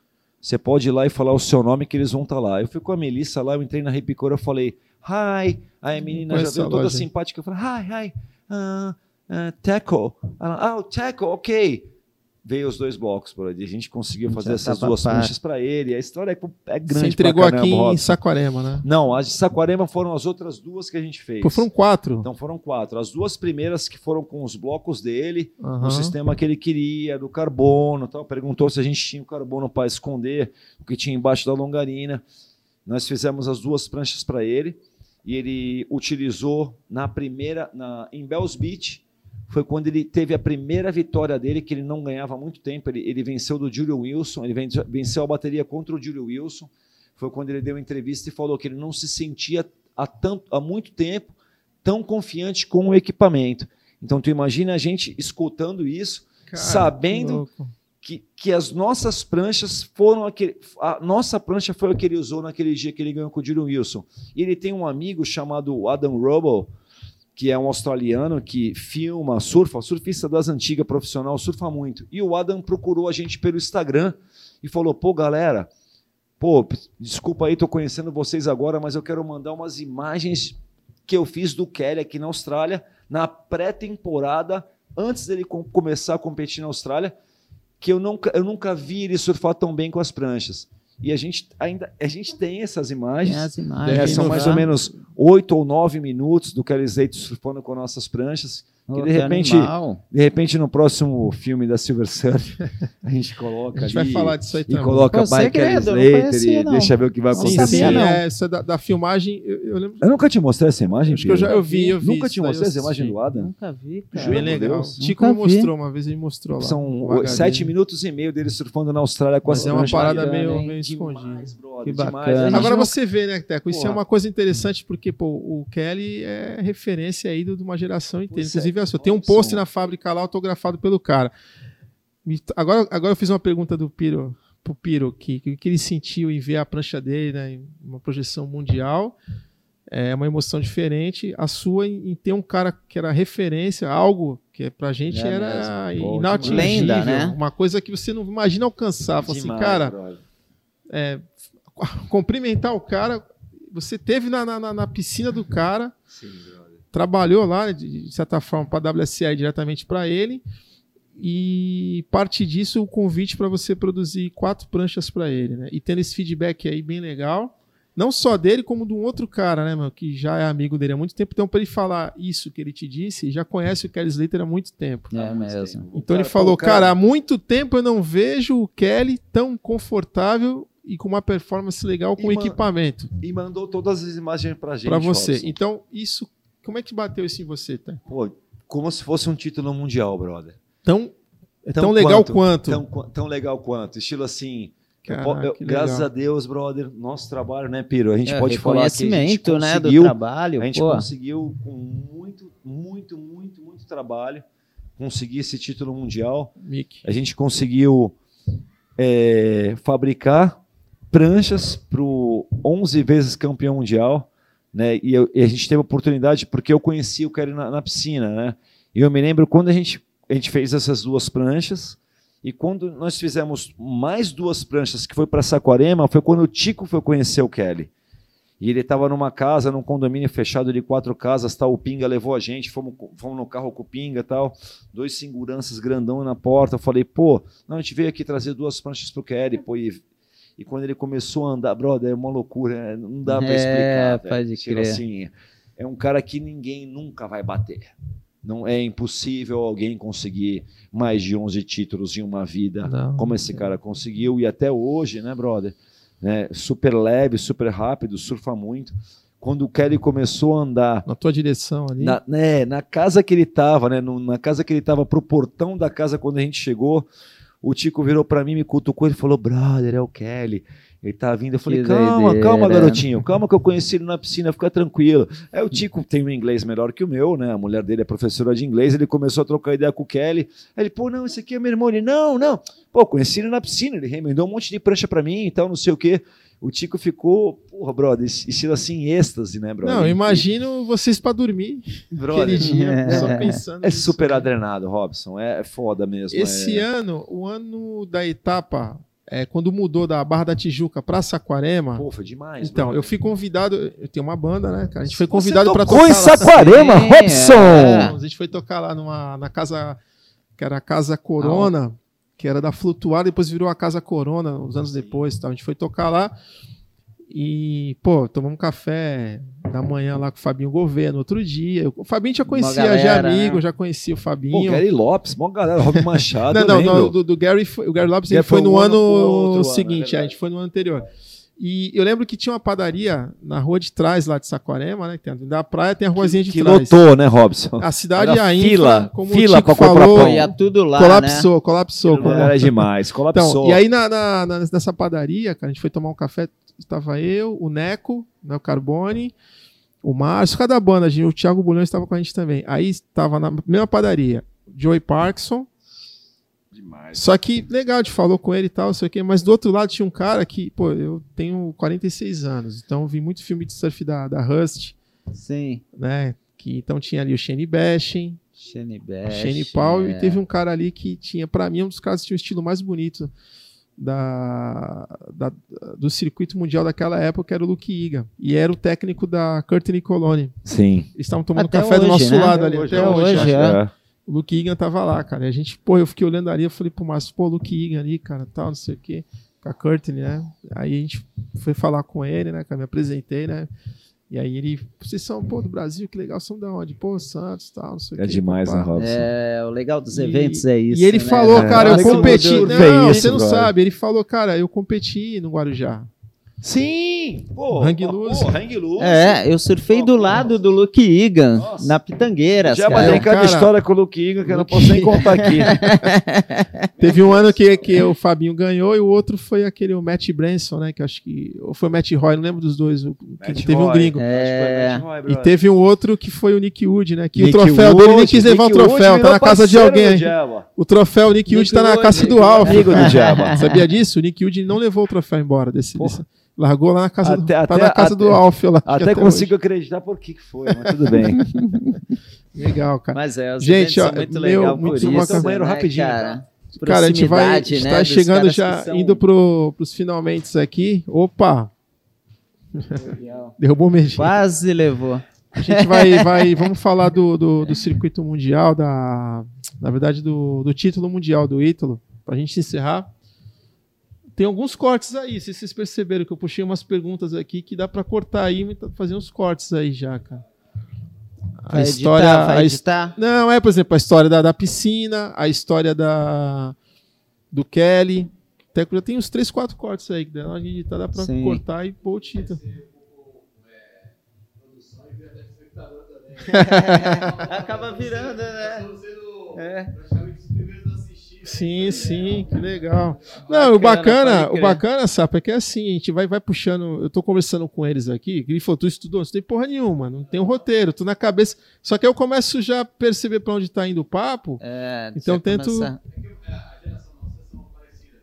Você pode ir lá e falar o seu nome que eles vão estar lá. Eu fui com a Melissa lá, eu entrei na Hip Curd, eu falei, hi. Aí a menina já veio toda loja. simpática. Eu falei, hi, hi. Uh, uh, tackle. Ela, ah, o tackle, ok. Veio os dois blocos por ali. A gente conseguiu fazer Já essas duas pranchas para ele. A história é, é grande. Você entregou caramba, aqui em. Saquarema, né? Não, as de Saquarema foram as outras duas que a gente fez. Pô, foram quatro. Então foram quatro. As duas primeiras que foram com os blocos dele, Aham. no sistema que ele queria, do carbono e tal. Perguntou se a gente tinha o carbono para esconder o que tinha embaixo da longarina. Nós fizemos as duas pranchas para ele e ele utilizou na primeira, na, em Bells Beach, foi quando ele teve a primeira vitória dele, que ele não ganhava há muito tempo. Ele, ele venceu do Julio Wilson, ele venceu, a bateria contra o Julio Wilson. Foi quando ele deu entrevista e falou que ele não se sentia há, tanto, há muito tempo tão confiante com o equipamento. Então, tu imagina a gente escutando isso, Cara, sabendo louco. Que, que as nossas pranchas foram aquele. A nossa prancha foi o que ele usou naquele dia que ele ganhou com o Julio Wilson. E ele tem um amigo chamado Adam Rubble, que é um australiano que filma, surfa, surfista das antigas, profissional, surfa muito. E o Adam procurou a gente pelo Instagram e falou: pô, galera, pô, desculpa aí, tô conhecendo vocês agora, mas eu quero mandar umas imagens que eu fiz do Kelly aqui na Austrália, na pré-temporada, antes dele com- começar a competir na Austrália, que eu nunca, eu nunca vi ele surfar tão bem com as pranchas. E a gente ainda a gente tem essas imagens. Tem as É, imagens. são mais ou menos oito ou nove minutos do Kelly Slater surfando com nossas pranchas. Que de repente- animal. De repente, no próximo filme da Silver Surf, *laughs* a gente coloca A gente vai ali falar disso aí e também. coloca Pô, eu não Slater e não. deixa ver o que vai acontecer. sim, sabia, não. é, essa da, da filmagem, eu, eu lembro. Eu nunca te mostrei essa imagem, Acho que eu já eu vi, eu vi. Nunca isso te mostrei essa imagem do Adam? Nunca vi, cara. Juro Bem legal. Deus. Tico Nunca me vi. mostrou uma vez, ele mostrou lá. São o HD. sete minutos e meio dele surfando na Austrália com Mas as é uma parada meio, meio escondida. Que demais. bacana. A Agora não- você vê, né, Teco? Isso é uma coisa interessante porque pô, o Kelly é referência aí de uma geração inteira. É. Inclusive, assim, eu tenho um post na fábrica lá autografado pelo cara. Agora, agora eu fiz uma pergunta do Piro pro Piro que, que, que ele sentiu em ver a prancha dele, né, em uma projeção mundial. É uma emoção diferente. A sua em, em ter um cara que era referência, algo que pra gente É era mesmo. Inatingível. Lenda, né? Uma coisa que você não imagina alcançar. Fala assim, Demais, cara, brother. *laughs* cumprimentar o cara. Você teve na, na, na- na piscina do cara, Sim. Trabalhou lá, de, de certa forma, para a WSI diretamente para ele. E parte disso o convite para você produzir quatro pranchas para ele, né? E tendo esse feedback aí bem legal, não só dele, como de um outro cara, né, meu, que já é amigo dele há muito tempo. Então, para ele falar isso que ele te disse, já conhece o Kelly Slater há muito tempo. É mesmo. Então ele cara- falou, o cara, há muito tempo eu não vejo o Kelly tão confortável e com uma performance legal com o E, equipamento E mandou todas as imagens pra gente. para você. Robson. Então, isso, como é que bateu isso em você, tá? Pô, como se fosse um título mundial, brother. Tão, é tão, Tão legal quanto? quanto. Tão, tão legal quanto. Estilo assim, Caraca, Eu- que graças a Deus, brother, nosso trabalho, né, Piro? A gente É, pode falar que a gente reconhecimento, né, do conseguiu, trabalho. a gente pô. conseguiu com muito, muito, muito, muito trabalho conseguir esse título mundial. Mick. A gente conseguiu é, fabricar pranchas para o 11 vezes campeão mundial, né? E, eu- e a gente teve a oportunidade porque eu conheci o Kelly na, na piscina, né? E eu me lembro quando a gente a gente fez essas duas pranchas e quando nós fizemos mais duas pranchas que foi para Saquarema, foi quando o Tico foi conhecer o Kelly. E ele estava numa casa, num condomínio fechado de quatro casas, tal. O Pinga levou a gente, fomos, fomos no carro com o Pinga tal. Dois seguranças grandão na porta. Eu falei, pô, não, a gente veio aqui trazer duas pranchas pro Kelly, pô. E, e quando ele começou a andar, brother, é uma loucura, é, não dá para É, explicar. velho. pode Tipo crer. assim, é um cara que ninguém nunca vai bater. Não é impossível alguém conseguir mais de 11 títulos em uma vida Não. como esse cara conseguiu e até hoje, né, brother? Né, super leve, super rápido, surfa muito. Quando o Kelly começou a andar Na tua direção ali. na, né, na casa que ele estava, né, no- na casa que ele estava, pro portão da casa quando a gente chegou, o Tico virou para mim, me cutucou, ele falou, brother, é o Kelly. Ele tá vindo, eu falei, Que calma, doideira. calma, garotinho, calma que eu conheci ele na piscina, fica tranquilo. Aí o Tico tem um inglês melhor que o meu, né? A mulher dele é professora de inglês, ele começou a trocar ideia com o Kelly. Aí ele, pô, não, esse aqui é meu irmão. Ele, não, não. Pô, conheci ele na piscina, ele remendou um monte de prancha para mim e tal, não sei o quê. O Tico ficou, porra, brother, estilo assim, em êxtase, né, brother? Não, eu imagino vocês pra dormir *laughs* brother, aquele dia, É. só pensando. é nisso. super adrenado, Robson. É, é foda mesmo. Esse é... ano, o ano da etapa, é, quando mudou da Barra da Tijuca pra Saquarema, Pô, foi demais. então, brother. eu fui convidado, eu tenho uma banda, né, cara? A gente foi convidado pra tocou tocar em lá. Saquarema, Sim, Robson! é. A gente foi tocar lá numa, na casa, que era a Casa Corona, que era da Flutuar, depois virou a Casa Corona, uns anos depois. Tal. A gente foi tocar lá e, pô, tomamos um café da manhã lá com o Fabinho Gouveia no outro dia. O Fabinho já conhecia, galera, já amigo, né? já conhecia o Pô, Fabinho. Gary Lopes, mó galera, Rob Machado. não, não, não, do, do Gary, o Gary Lopes ele foi foi no um ano, ano- outro ano, seguinte, é a gente foi no ano anterior. E eu lembro que tinha uma padaria na rua de trás lá de Saquarema, né? que tem a- Da praia tem a ruazinha de que trás. lotou, né, Robson? A cidade Era ainda, fila, como fila o Tico pra comprar falou, pão. Ia tudo lá, colapsou, né? colapsou. Como- é demais, colapsou. *laughs* Então, e aí na, na- na- nessa padaria, cara, a gente foi tomar um café, estava eu, o Neco, né, o Carbone, o Márcio, cada banda, a gente, o Thiago Bulhão estava com a gente também. Aí estava na mesma padaria, Joey Parkinson, Demais. só que legal, a gente falou com ele e tal, sei o quê, mas do outro lado tinha um cara que, pô, eu tenho 46 anos, então vi muito filme de surf da, da Rust, Sim. né, que então tinha ali o Shane Bashin, Shane o Bash. Shane Paul, é. e teve um cara ali que tinha, pra mim, um dos caras que tinha o estilo mais bonito da, da- do circuito mundial daquela época, que era o Luke Iga. E era o técnico da Curtin Colony. Sim. Eles estavam tomando Até café do hoje, nosso né? lado Até ali. hoje, até até hoje. hoje, acho. é. O Luke Igan tava lá, cara. E a gente, pô, eu fiquei olhando ali, eu falei pro Márcio, pô, o Luke Igan ali, cara, tal, não sei o quê. Com a Curtin, né? Aí a gente foi falar com ele, né, cara? Me apresentei, né? E aí ele, vocês são, pô, do Brasil, que legal, são da onde? Pô, Santos, tal, não sei o É quê. demais, né. Robson? É, o legal dos E- eventos é isso. E ele né? falou, É, cara, eu olha que competi. Não, você isso, não brother. sabe. Ele falou, cara, eu competi no Guarujá. Sim! Pô, Hang pô, loose. pô, hang loose. É, eu surfei do lado do Luke Egan, Nossa. na Pitangueiras, Já cara. batei cada cara, história com o Luke Iga que eu não Luke posso nem contar aqui. *laughs* Teve um ano que, que o Fabinho ganhou e o outro foi aquele o Matt Branson, né? Que acho que. Ou foi o Matt Roy, não lembro dos dois. o- que Matt teve um Roy. gringo. É. Acho que foi Matt Roy, E teve um outro que foi o Nick Wood, né? Que Nick o troféu dele nem Wood, quis levar o Nick Wood troféu, tá virou na casa de alguém. O troféu, o Nick Wood Nick tá na Wood, casa do Nick Alf. Amigo do Jabba. *laughs* Sabia disso? O Nick Wood não levou o troféu embora desse. Desse- largou lá na casa do, Até- tá até- na casa do até- Alf lá. que Até consigo acreditar por que que foi, mas tudo bem. hoje. *laughs* Legal, cara. Mas é, os Gente, ó, muito meu, legal por muito isso, bacana. Banheiro né, rapidinho, cara? Cara, a gente vai está né, dos chegando já, são- indo pro, pros finalmente aqui. Opa! Derrubou o Megê. Quase levou. A gente vai, vai vamos falar do, do, do circuito mundial, da, na verdade, do, do título mundial do Ítalo, pra gente encerrar. Tem alguns cortes aí, se vocês perceberam que eu puxei umas perguntas aqui que dá pra cortar aí e fazer uns cortes aí já, cara. A Vai história. editar, vai a editar. Não, é, por exemplo, a história da, da piscina, a história da do Kelly. Até que já tem uns 3, 4 cortes aí que dá, de editar, dá pra Sim. cortar e pôr o título. *laughs* Acaba virando, né? É. Sim, sim, que legal. Não, o bacana, o bacana, Sapa, é que é assim, a gente vai, vai puxando. Eu tô conversando com eles aqui, ele falou: tu estudou, não tem porra nenhuma, não tem um roteiro, tu na cabeça. Só que eu começo já a perceber pra onde tá indo o papo. É, então tento. Começar...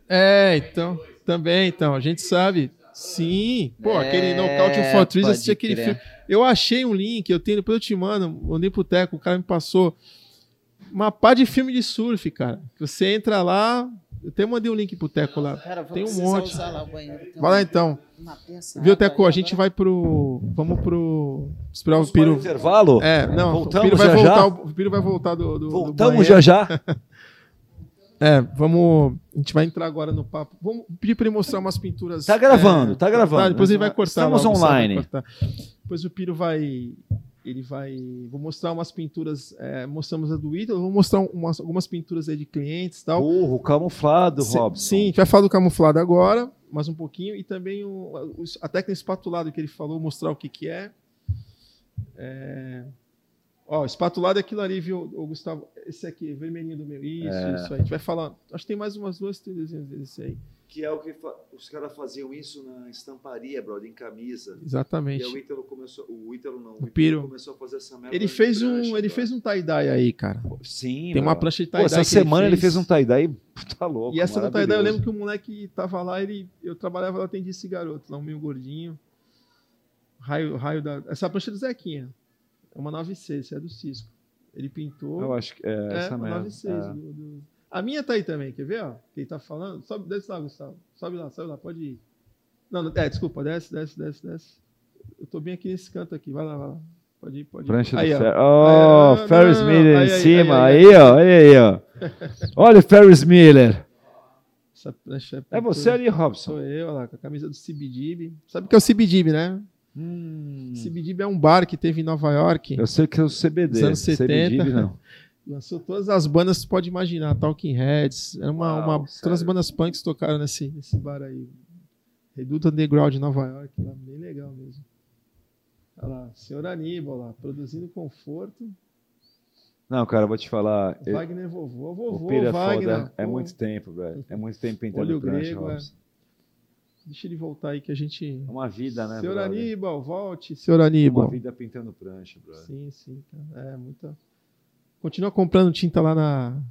É, então, também, então, a gente sabe. Sim, pô, é, aquele Knockout for Trees, assisti aquele filme. Eu achei um link, eu tenho, depois eu te mando, mandei pro Teco, o cara me passou uma pá de filme de surf, cara. Você entra lá, eu até mandei um link pro Teco lá. Cara, Tem um monte. Lá banheiro, Vai lá então. Viu, Teco? A gente vai pro. Vamos pro. Esperar o Piro. intervalo? É, não. Voltamos o Piro vai já voltar. já? O Piro vai voltar do. do Voltamos do já já. *laughs* É, vamos. A gente vai entrar agora no papo. Vamos pedir para ele mostrar umas pinturas. Tá gravando, é, tá gravando. Tá, depois ele vai cortar. Estamos online. Cortar. Depois o Piro vai ele vai. Vou mostrar umas pinturas. É, mostramos a do Ítalo, vou mostrar umas, algumas pinturas aí de clientes e tal. Porra, camuflado, Robson. Sim, a gente vai falar do camuflado agora, mais um pouquinho, e também o, a técnica espatulado que ele falou, mostrar o que, que é. é... Ó, espatulado é aquilo ali, viu, o Gustavo? Esse aqui, vermelhinho do meu. Isso, é. isso aí. A gente vai falar. Acho que tem mais umas duas trilhas desse aí. Que é o que os caras faziam isso na estamparia, brother, em camisa. Exatamente. E o Ítalo começou, o Ítalo não, o, o Piro começou a fazer essa merda. Ele fez um, ele fez um tie-dye aí, cara. Sim, Tem uma prancha de tie-dye. Essa semana ele fez. ele fez um tie-dye, tá louco. E essa do tie-dye eu lembro que o moleque tava lá, ele, eu trabalhava lá, atendia esse garoto, lá um meio gordinho. Raio, raio da. Essa prancha é do Zequinha. É uma 96, é do Cisco. Ele pintou. Eu acho que é, é essa uma 96 é. do, do a minha tá aí também, quer ver? Ó? Quem tá falando? Sobe, desce lá, Gustavo. Sobe lá, sobe lá, pode ir. Não, não é, desculpa, desce, desce, desce, desce. Eu tô bem aqui nesse canto aqui, vai lá, vai lá. Pode ir, pode ir. Prancha aí, do Fer... Oh, aí, Ferris não, Miller aí, em cima, aí, aí, ó, aí, ó. *laughs* Olha o Ferris Miller. Essa prancha é, é você ali, Robson. Sou eu, lá, com a camisa do CBDB. Sabe o que é o CBDB, né? Hum. CBDB é um bar que teve em Nova York. Eu sei que é o CBD. Nos anos 70. CBDB, não. *laughs* Lançou todas as bandas que você pode imaginar, Talking Heads, era uma, Uau, uma todas as bandas punks tocaram nesse, nesse bar aí. Reduto Underground de Nova York, lá, bem legal mesmo. Olha lá, senhor Aníbal lá, produzindo conforto. Não, cara, vou te falar. Wagner vovô, vovô, o é Wagner. Foda. É muito tempo, velho. É muito tempo pintando Olho prancha, grego, é. Deixa ele voltar aí que a gente. É uma vida, né, Senhor brother? Aníbal, volte, senhor Aníbal. Uma vida pintando prancha, brother. Sim, sim, cara. É, muita. Continua comprando tinta lá na.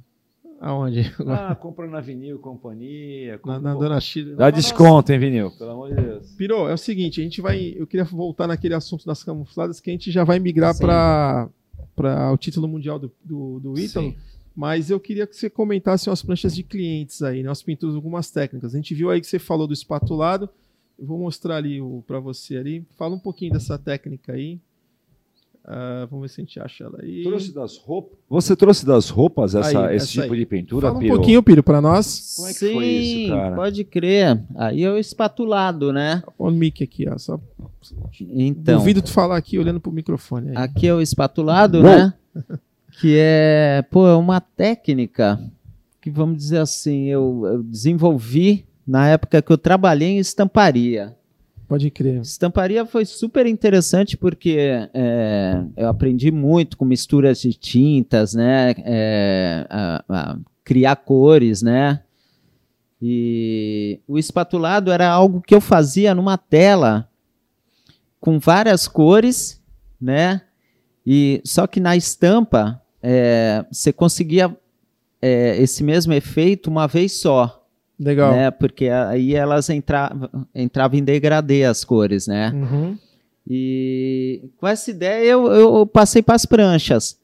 Aonde? Ah, compra na Vinil Companhia. Na, na Dona Chile. Dá desconto, hein, Vinil? Pelo amor de Deus. Pirou, é o seguinte, a gente vai. Eu queria voltar naquele assunto das camufladas que a gente já vai migrar para o título mundial do, do, do Ítalo. Sim. Mas eu queria que você comentasse as pranchas de clientes aí, né? As pinturas, algumas técnicas. A gente viu aí que você falou do espatulado. Eu vou mostrar ali para você ali. Fala um pouquinho dessa técnica aí. Uh, vamos ver se a gente acha ela aí. Trouxe das roupas. Você trouxe das roupas essa, aí, esse tipo aí. de pintura, Fala um Piro? pouquinho, Piro, para nós. Como é que Sim, foi isso, cara? pode crer. Aí é o espatulado, né? Olha o mic aqui, ó. Só... Então. Duvido tu falar aqui olhando pro microfone. Aí. Aqui é o espatulado, né? que é, pô, é uma técnica que, vamos dizer assim, eu, eu desenvolvi na época que eu trabalhei em estamparia. Pode crer. Estamparia foi super interessante porque é, eu aprendi muito com misturas de tintas, né? É, a, a criar cores, né? E o espatulado era algo que eu fazia numa tela com várias cores, né? E só que na estampa é, você conseguia é, esse mesmo efeito uma vez só. Legal. Né? Porque aí elas entravam, entravam em degradê as cores, né? Uhum. E com essa ideia eu, eu passei para as pranchas,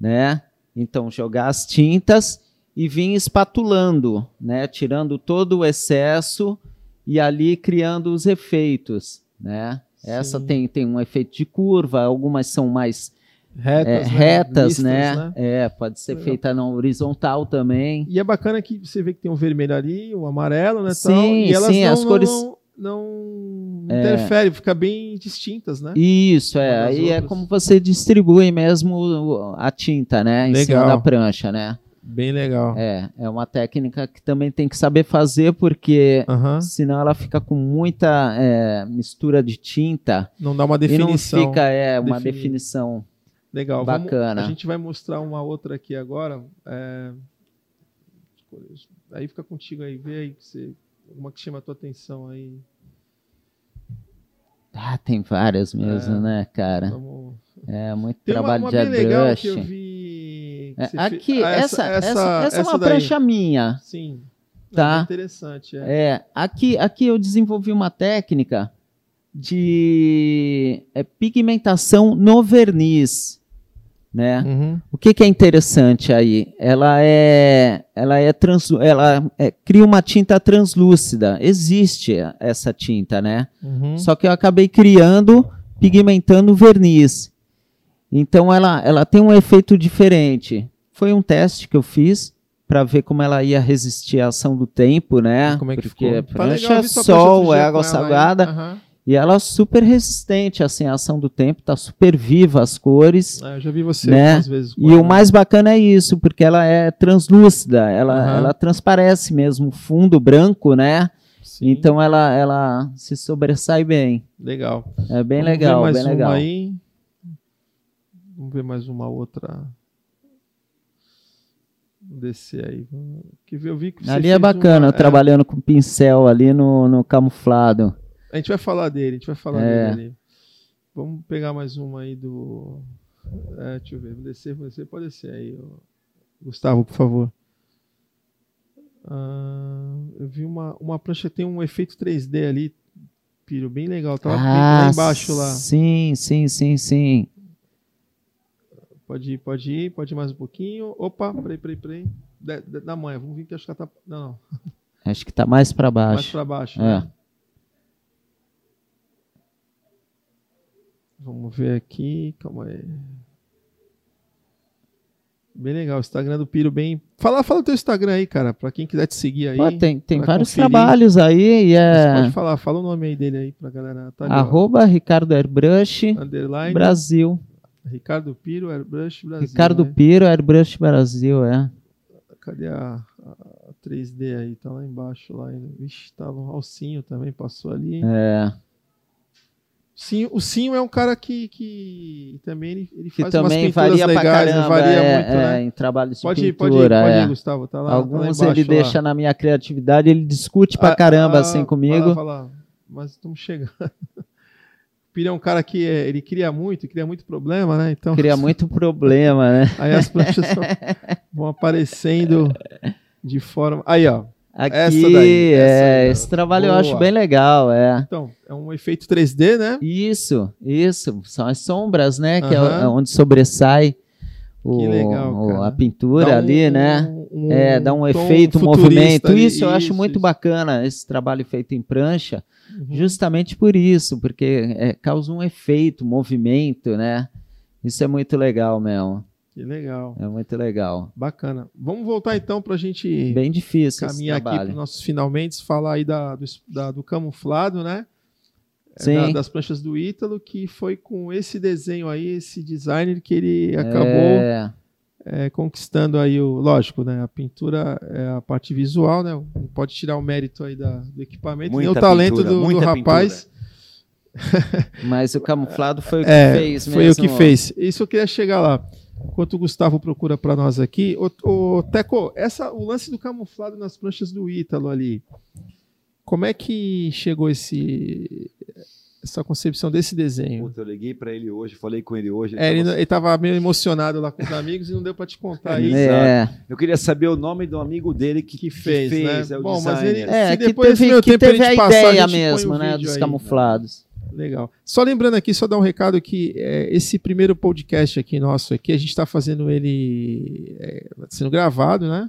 né? Então, jogar as tintas e vim espatulando, né? Tirando todo o excesso e ali criando os efeitos, né? Sim. Essa tem, tem um efeito de curva, algumas são mais retas, é, né? retas né? né? É, pode ser feita na horizontal também. E é bacana que você vê que tem um vermelho ali, um amarelo, né? Sim, tal, e elas sim, não, as cores não, não é. interfere, fica bem distintas, né? Isso, é. Aí é como você distribui mesmo a tinta, né? Em legal. cima da prancha, né? Bem legal. É, é uma técnica que também tem que saber fazer, porque uhum. senão ela fica com muita é, mistura de tinta. Não dá uma definição. E não fica é, uma definição Legal. Bacana. Vamos, a gente vai mostrar uma outra aqui agora. É... Aí fica contigo aí, vê aí que você, uma que chama a tua atenção aí. Ah, tem várias mesmo, É. né, cara? Vamos... É muito Tem uma, trabalho uma de bem legal airbrush. que eu vi. que É, você fez- aqui, Ah, essa, essa, essa, é uma daí. prancha minha. Sim. Tá. É interessante, é. É, aqui, aqui eu desenvolvi uma técnica de é, pigmentação no verniz, né? Uhum. O que, que é interessante aí? Ela é, ela é trans, ela é- cria uma tinta translúcida. Existe essa tinta, né? Uhum. Só que eu acabei criando, pigmentando o verniz. Então ela, ela tem um efeito diferente. Foi um teste que eu fiz para ver como ela ia resistir à ação do tempo, né? Como é que Porque ficou? Tá prancha legal, é tua prancha sol, é água salgada. E ela é super resistente assim, à ação do tempo, tá super viva as cores. É, eu já vi você Né? algumas vezes. com E o ela. mais bacana é isso, porque ela é translúcida, ela, Aham. ela transparece mesmo, fundo branco, né? Sim, Então ela, ela se sobressai bem. legal. É bem Vamos legal, ver mais bem uma legal. aí. Vamos ver mais uma outra. Descer aí. Que eu vi que você Ali é fez uma, é, trabalhando com pincel ali no, no camuflado. A gente vai falar dele, a gente vai falar É. dele. Vamos pegar mais uma aí do. É, deixa eu ver. Vamos descer, vamos descer. Pode descer aí. Gustavo, por favor. Ah, eu vi uma, uma prancha tem um efeito 3D ali, Piro, bem legal. Tava bem lá embaixo lá. Ah, Sim, sim, sim, sim. Pode ir, pode ir, pode ir mais um pouquinho. Opa, peraí, peraí, peraí. Da, da, da manhã, vamos vir que acho que ela tá. Não, não. Acho que tá mais para Mais baixo. pra baixo. É. né? Vamos ver aqui. Calma aí. Bem legal. O Instagram do Piro, bem. Fala, fala o teu Instagram aí, cara, pra quem quiser te seguir aí. Pô, tem tem vários conferir. trabalhos aí e Você é pode falar, fala o nome aí dele aí pra galera. Tá ali, arroba Ricardo Airbrush Underline. Brasil. Ricardo Piro, Airbrush Brasil. Ricardo né? Piro Airbrush Brasil, é. Cadê a, a 3D aí? Tá lá embaixo. Lá. ainda. Vixe, tá no Alcinho também, passou ali. É. Sim, o Sinho é um cara que, que também ele, ele Que faz umas também pinturas varia legais, né? caramba, varia é, muito, é, né? em trabalhos de Pode ir, pintura. pode ir, pode é. ir, Gustavo, tá lá, tá lá Alguns embaixo, ele lá. deixa na minha criatividade, ele discute pra Ah, caramba ah, assim vai comigo. lá, vai lá. Mas estamos chegando. O *laughs* Pira é um cara que é, ele cria muito, cria muito problema, né? Então, Cria muito problema, né? aí as são- vão aparecendo de forma. Aí, ó. Aqui, Essa daí, essa é, aí, esse trabalho eu Boa. acho bem legal, é. Então, é um efeito 3D, né? Isso, isso. São as sombras, né? Que é é onde sobressai o, legal, o- a pintura um- ali, né? um- É, dá um efeito, um movimento. ali, Isso eu acho muito isso. bacana, esse trabalho feito em prancha, Uhum. justamente por isso, porque é, causa um efeito, movimento, né? Isso é muito legal mesmo. Que legal. É muito legal. Bacana. Vamos voltar então para a gente Bem difícil caminhar aqui para nossos finalmente, falar aí da, do, da- do camuflado, né? É, Sim. da- das pranchas do Ítalo, que foi com esse desenho aí, esse designer que ele acabou É, é, conquistando aí o. Lógico, né? A pintura é a parte visual, né? Não pode tirar o mérito aí da- do equipamento, nem o Muita talento pintura, do, do muita rapaz. mas o camuflado foi o que É, fez foi mesmo. o que fez. Isso eu queria chegar lá. Enquanto o Gustavo procura para nós aqui, o, Teco, essa, o lance do camuflado nas pranchas do Ítalo ali, como é que chegou esse, essa concepção desse desenho? Puta, eu liguei pra ele hoje, falei com ele hoje. É, ele, tava- não- ele tava meio emocionado lá com os amigos e não deu para te contar isso. É, Eu queria saber o nome do amigo dele que, Que fez, né? é o Bom, mas designer. ele- é Se que depois, teve, que tempo, a teve a passar, a ideia gente põe mesmo, o né? Dos aí. camuflados. Legal. Só lembrando aqui, só dar um recado que é, esse primeiro podcast aqui nosso aqui, a gente está fazendo ele é, sendo gravado, né?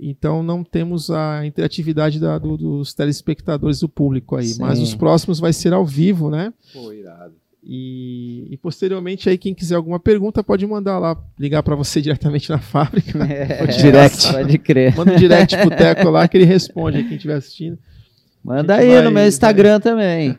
Então não temos a interatividade da- do- dos telespectadores do público aí, mas Sim. os próximos vai ser ao vivo, né? Pô, irado. E, e posteriormente aí quem quiser alguma pergunta pode mandar lá, ligar para você *laughs* diretamente na fábrica, É, *laughs* *laughs* direct. Pode crer. manda um direct pro Teco lá que ele responde quem estiver assistindo. Manda aí vai- no meu Instagram também.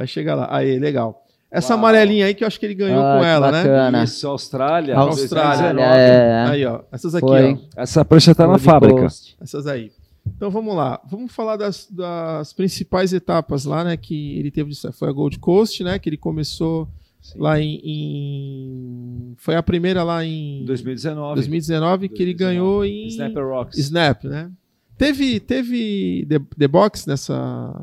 Vai chegar lá. Aí, legal. Essa Uau. amarelinha aí que eu acho que ele ganhou Ah, com ela, né? bacana. Isso, Austrália. Austrália, 2019. é. Aí, ó. Essas aqui, Foi. ó. Essa prancha tá na Gold fábrica. Coast. Essas aí. Então vamos lá. Vamos falar das, das principais etapas lá, né? Que ele teve. de- Foi a Gold Coast, né? Que ele começou Sim. lá em, em- Foi a primeira lá em 2019. 2019 que ele 2019. ganhou em Snapper Rocks. Snap, né? Teve, teve The, The Box nessa,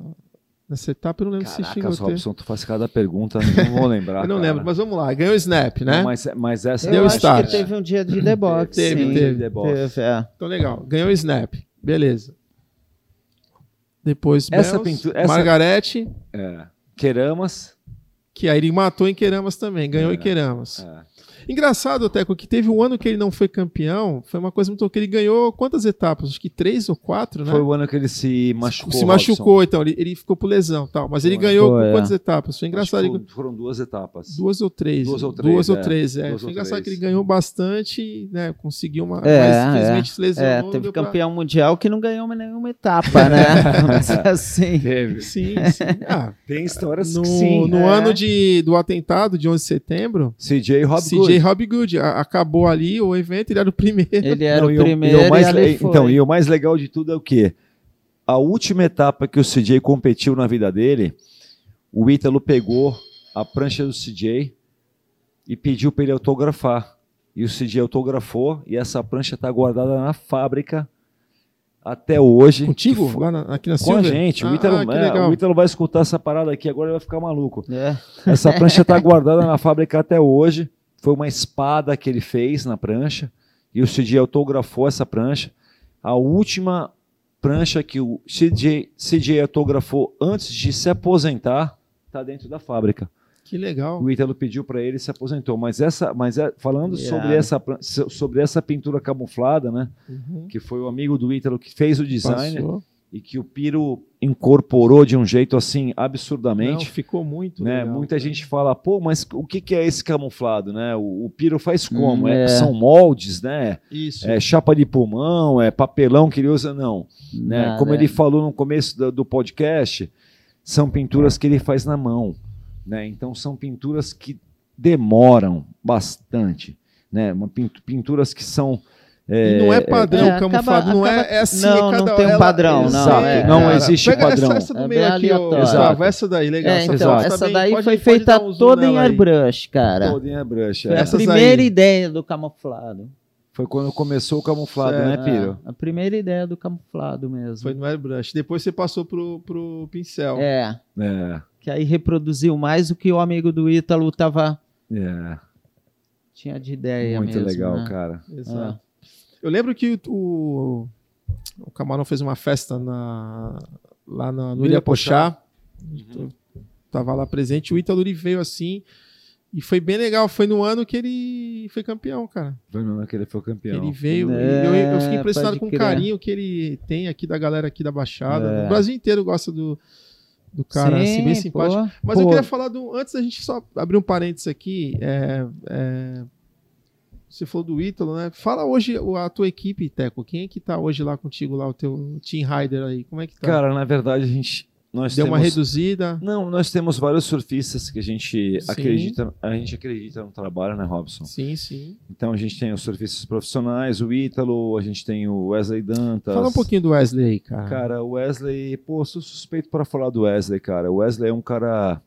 nessa etapa, eu não lembro se chegou Caraca, a ter. Robson, tu faz cada pergunta, não vou *laughs* lembrar. Eu não cara. lembro, mas vamos lá. Ganhou Snap, né? Não, mas, mas essa Deu eu acho start. que teve um dia de The Box. *laughs* Teve, sim. teve. The Box. Teve, é. Então, legal. Ganhou Snap. Beleza. Depois, Essa Bells, pintura- essa- Margarete, É. Queramas. que aí ele matou em Queramas também. Ganhou É. em Queramas. É. Engraçado, Teco, que teve um ano que ele não foi campeão. Foi uma coisa muito louca. Ele ganhou quantas etapas? Acho que três ou quatro, né? Foi o ano que ele se machucou. Se Robson. machucou, então. Ele, ele ficou por lesão tal. Mas ele Foi. ganhou Foi, com é. quantas etapas? Foi Acho engraçado. que ele- Foram, duas etapas. Duas ou três. Duas ou três, Duas ou é. três, é. Duas Foi ou engraçado três. que ele ganhou bastante, né? Conseguiu uma. É, mas infelizmente se lesionou. É, não teve deu pra- campeão mundial que não ganhou nenhuma etapa, né? *laughs* Vamos dizer assim. Teve. Sim, sim. Ah, *laughs* Tem histórias no que sim. no é. ano de, do atentado de 11 de setembro, CJ Hobgood. CJ Hobgood a- acabou ali o evento, ele era o primeiro. Ele era Não, o e o- primeiro e o mais e foi. Então, e o mais legal de tudo é o quê? A última etapa que o CJ competiu na vida dele, o Ítalo pegou a prancha do CJ e pediu para ele autografar. E o CJ autografou e essa prancha está guardada na fábrica até hoje. Contigo? Que fo- Lá na- aqui na Com a gente. O Ah, Ítalo, que é, o Ítalo vai escutar essa parada aqui agora ele vai ficar maluco. É. Essa prancha está guardada na fábrica até hoje. Foi uma espada que ele fez na prancha. E o CJ autografou essa prancha. A última prancha que o CJ, CJ autografou antes de se aposentar está dentro da fábrica. Que legal. O Ítalo pediu para ele e se aposentou. Mas essa, mas é, falando Irado. sobre essa, sobre essa pintura camuflada, né? Uhum. Que foi o amigo do Ítalo que fez o design Passou. E que o Piro incorporou de um jeito assim Não, absurdamente ficou muito né? legal, Muita cara. gente fala, pô, mas o que, que é esse camuflado, né? O, o piro faz como? Hum, É- é. são moldes, né? Isso. É chapa de pulmão, é papelão que ele usa, não. Né? Nada, Como é. ele falou no começo do, do podcast, são pinturas que ele faz na mão, né? Então são pinturas que demoram bastante, né? Pinturas que são E não é padrão é, camuflado, acaba- não acaba- é, é assim. não, cada não tem um ela- padrão, não, Exato, é. Não cara. existe Pega padrão. Essa, essa do É meio bem aqui, ó. Gustavo, essa daí, legal. É, essa então, essa daí pode- foi pode feita um toda em airbrush, cara. Todo em airbrush, é. a Essas primeira aí. ideia do camuflado. Foi quando começou o camuflado, Certo. né, Piro? É, a primeira ideia do camuflado mesmo. Foi no airbrush. Depois você passou pro, pro pincel. É, É, que aí reproduziu mais o que o amigo do Ítalo tava, é. tinha de ideia Muito mesmo, legal, né? cara. Exato. Eu lembro que o, o Camarão fez uma festa na, lá na, no Ilha Pochá. Uhum. Tava lá presente. O Ítalo veio assim. E foi bem legal. Foi no ano que ele foi campeão, cara. Foi no ano que ele foi campeão. Ele veio. É, eu, eu fiquei impressionado com o carinho que ele tem aqui da galera aqui da Baixada. É. O Brasil inteiro gosta do, do cara, assim, bem Sim, simpático. pô. Mas eu Pô, queria falar do. Antes da gente só abrir um parênteses aqui. É, é, você falou do Ítalo, né? Fala hoje a tua equipe, Teco. Quem é que tá hoje lá contigo, lá, o teu Team Rider aí? Como é que tá? Cara, na verdade, a gente. Nós Deu temos... uma reduzida. Não, nós temos vários surfistas que a gente Sim. acredita, a gente acredita no trabalho, né, Robson? Sim, sim. Então a gente tem os surfistas profissionais, o Ítalo, a gente tem o Wesley Dantas. Fala um pouquinho do Wesley aí, cara. Cara, o Wesley, pô, sou suspeito para falar do Wesley, cara. O Wesley é um cara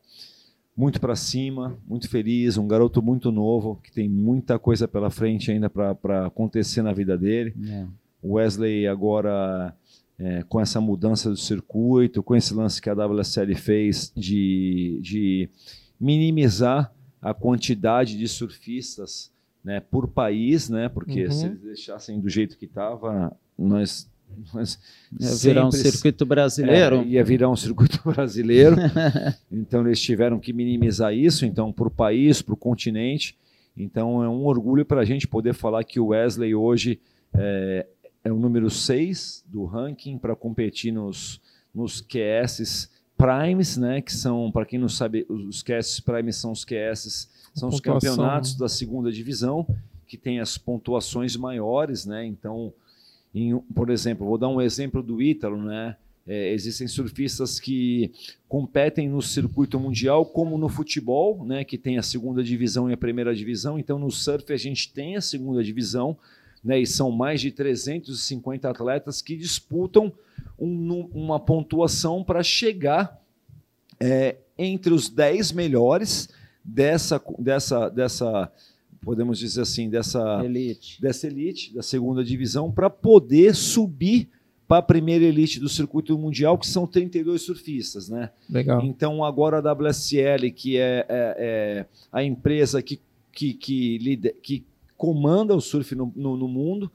muito para cima, muito feliz, um garoto muito novo, que tem muita coisa pela frente ainda para acontecer na vida dele. É. Wesley agora, é, com essa mudança do circuito, com esse lance que a WSL fez de, de minimizar a quantidade de surfistas né, por país, né, porque Uhum. se eles deixassem do jeito que estava, nós, nós Ia virar um circuito brasileiro. é, ia virar um circuito *laughs* brasileiro. então eles tiveram que minimizar isso, então para o país, para o continente. Então é um orgulho para a gente poder falar que o Wesley hoje é, é o número 6 do ranking para competir nos, nos QS Primes, né? Que são, para quem não sabe, os QS Primes são os QS, são os campeonatos da segunda divisão, que tem as pontuações maiores, né? Então, em por exemplo, vou dar um exemplo do Ítalo, né? É, existem surfistas que competem no circuito mundial, como no futebol, né, que tem a segunda divisão e a primeira divisão. Então, no surf, a gente tem a segunda divisão, né, e são mais de 350 atletas que disputam um uma pontuação para chegar é, entre os 10 melhores dessa, dessa, dessa podemos dizer assim, dessa Elite. dessa elite, da segunda divisão, para poder subir para a primeira elite do circuito mundial, que são 32 surfistas, né? Legal. Então agora a WSL, que é, é- é a empresa que, que, que, lide- que comanda o surf no, no- no mundo,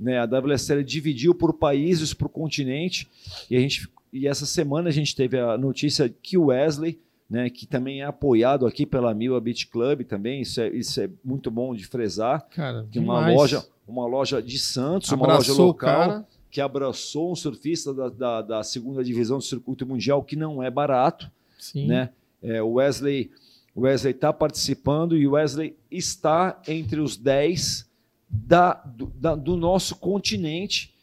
né? A WSL dividiu por países, por continente, e a gente e essa semana a gente teve a notícia que o Wesley, né, que também é apoiado aqui pela Mila Beach Club também, isso é, isso é muito bom de fresar, Cara, que uma loja, uma loja de Santos, uma loja abraçou local, que abraçou um surfista da, da, da segunda divisão do circuito mundial, que não é barato, Sim. né? É, o Wesley Wesley está participando e o Wesley está entre os 10 da, do, da- do nosso continente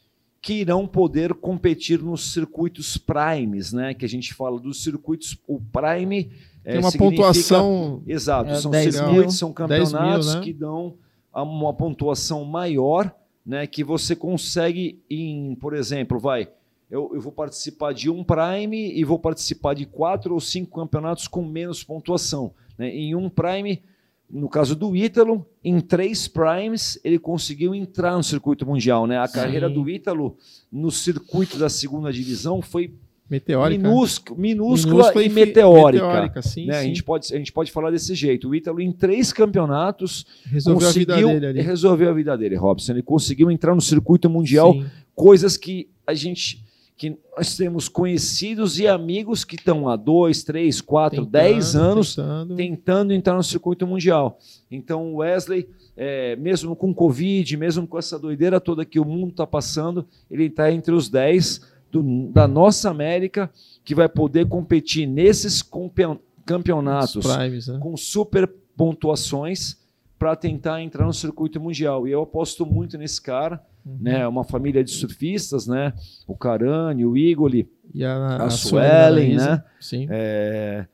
que irão poder competir nos circuitos primes, né? Que a gente fala dos circuitos. O prime é, Tem uma significa- pontuação. Exato, É, são 10 circuitos, mil. são 10 mil, campeonatos né? que dão uma pontuação maior, né? Que você consegue em, por exemplo, vai, eu, eu vou participar de um Prime e vou participar de quatro ou cinco campeonatos com menos pontuação. Né? Em um Prime, no caso do Ítalo, em três Primes ele conseguiu entrar no circuito mundial. Né? A Sim. carreira do Ítalo no circuito da segunda divisão foi Meteórica. minúscula, minúscula, Minúscula e fi- meteórica. sim, né? A, sim. gente pode, a gente pode falar desse jeito. O Ítalo, em três campeonatos, Resolveu a vida conseguiu dele ali. resolveu a vida dele, Robson. Ele conseguiu entrar no circuito mundial, Sim. coisas que a gente que nós temos conhecidos e amigos que estão há dois, três, quatro, Tentando, dez anos tentando. tentando entrar no circuito mundial. Então, o Wesley, é, mesmo com Covid, mesmo com essa doideira toda que o mundo está passando, ele está entre os 10 do- da nossa América que vai poder competir nesses campeonatos Os primes, né? com super pontuações para tentar entrar no circuito mundial. E eu aposto muito nesse cara, Uhum. né? Uma família de surfistas, né? O Carani, o Igoli, E a, a Suelen Suelen, né? Sim. É,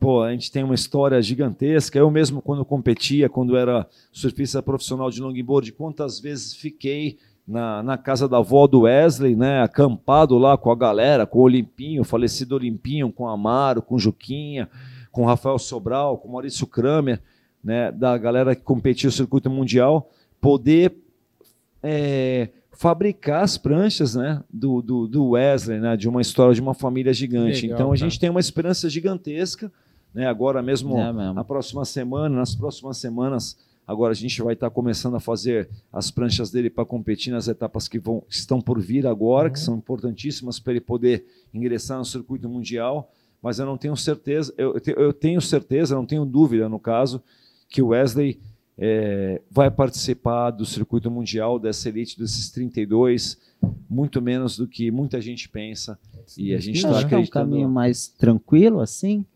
pô, a gente tem uma história gigantesca. Eu mesmo, quando competia, quando era surfista profissional de longboard, quantas vezes fiquei na, na casa da avó do Wesley, né? Acampado lá com a galera, com o Olimpinho, o falecido Olimpinho, com o Amaro, com o Juquinha, com o Rafael Sobral, com o Maurício Kramer, né? Da galera que competia o circuito mundial, poder é, fabricar as pranchas né, do, do, do Wesley, né, de uma história de uma família gigante. Legal, então a cara. gente tem uma esperança gigantesca. Né, agora mesmo, É mesmo. na próxima semana, nas próximas semanas, agora a gente vai estar começando a fazer as pranchas dele para competir nas etapas que vão, que estão por vir agora, que Uhum. são importantíssimas para ele poder ingressar no circuito mundial. Mas eu não tenho certeza, eu, eu tenho certeza, não tenho dúvida no caso, que o Wesley é, vai participar do circuito mundial dessa elite desses 32, muito menos do que muita gente pensa. E a gente está que é um acreditando caminho mais tranquilo, assim,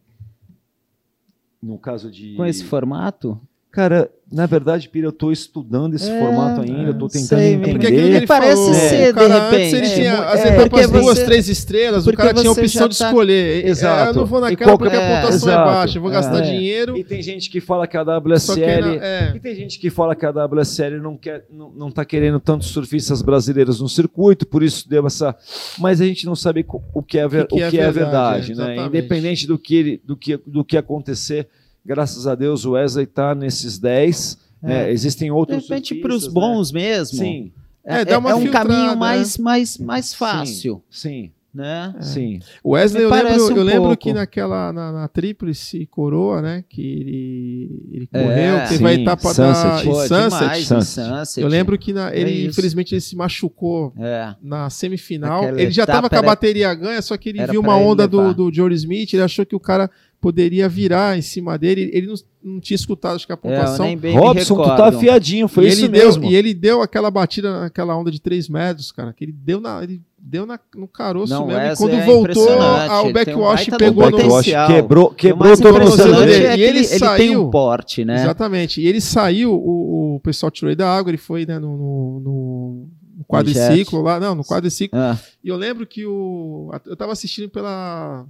no caso de. com esse formato? Cara, na verdade, Pira, eu estou estudando esse É, formato ainda, eu estou sei, tentando Porque entender. aquilo que ele Parece falou, ser, cara, de Antes ele repente. tinha É, as é, etapas porque duas, você- três estrelas, o porque cara tinha a você opção de tá- escolher. Exato. É, eu não vou naquela porque a qualquer- pontuação é baixa, eu vou gastar É. dinheiro. E tem gente que fala que a Só que WSL. na- é, E tem gente que fala que a WSL não quer, não, não tá querendo tantos surfistas brasileiros no circuito, por isso deu essa. Mas a gente não sabe o que é, ver- O que o é que é verdade, verdade, né? Independente do que, ele- do, que, do que acontecer, graças a Deus o Wesley está nesses 10. né? Existem De outros repente, para os surfistas, bons mesmo, Né? Sim, É, é, dá uma é um caminho né? mais, mais, mais fácil, sim, né? sim. O Wesley, eu Me lembro, parece um eu lembro pouco. que naquela, na, na Tríplice Coroa, né, que ele, ele É, correu, teve sim, a etapa Sunset. da Pô, Sunset. demais, Sunset. Sunset. Eu lembro que na- ele, infelizmente, ele se machucou É. na semifinal. Aquela ele já estava com a bateria ganha, só que ele viu uma ele onda do, do Jory Smith, ele achou que o cara poderia virar em cima dele. Ele não, não tinha escutado, acho que a É, pontuação. me Robson, tu tá afiadinho, foi e isso ele mesmo. Deu, e ele deu aquela batida naquela onda de 3 metros, cara, que ele deu, na, ele deu na, no caroço Não, mesmo. E quando é voltou, impressionante, a- o ele tem um backwash baita pegou o no. backwash potencial. quebrou, o quebrou o tornozelo impressionante dele. é E ele ele, ele tem saiu- um porte, né? Exatamente. E ele saiu, o, o pessoal tirou ele da água, ele foi né, no, no, no- no quadriciclo lá, não, no quadriciclo. Ah, E eu lembro que o. Eu tava assistindo pela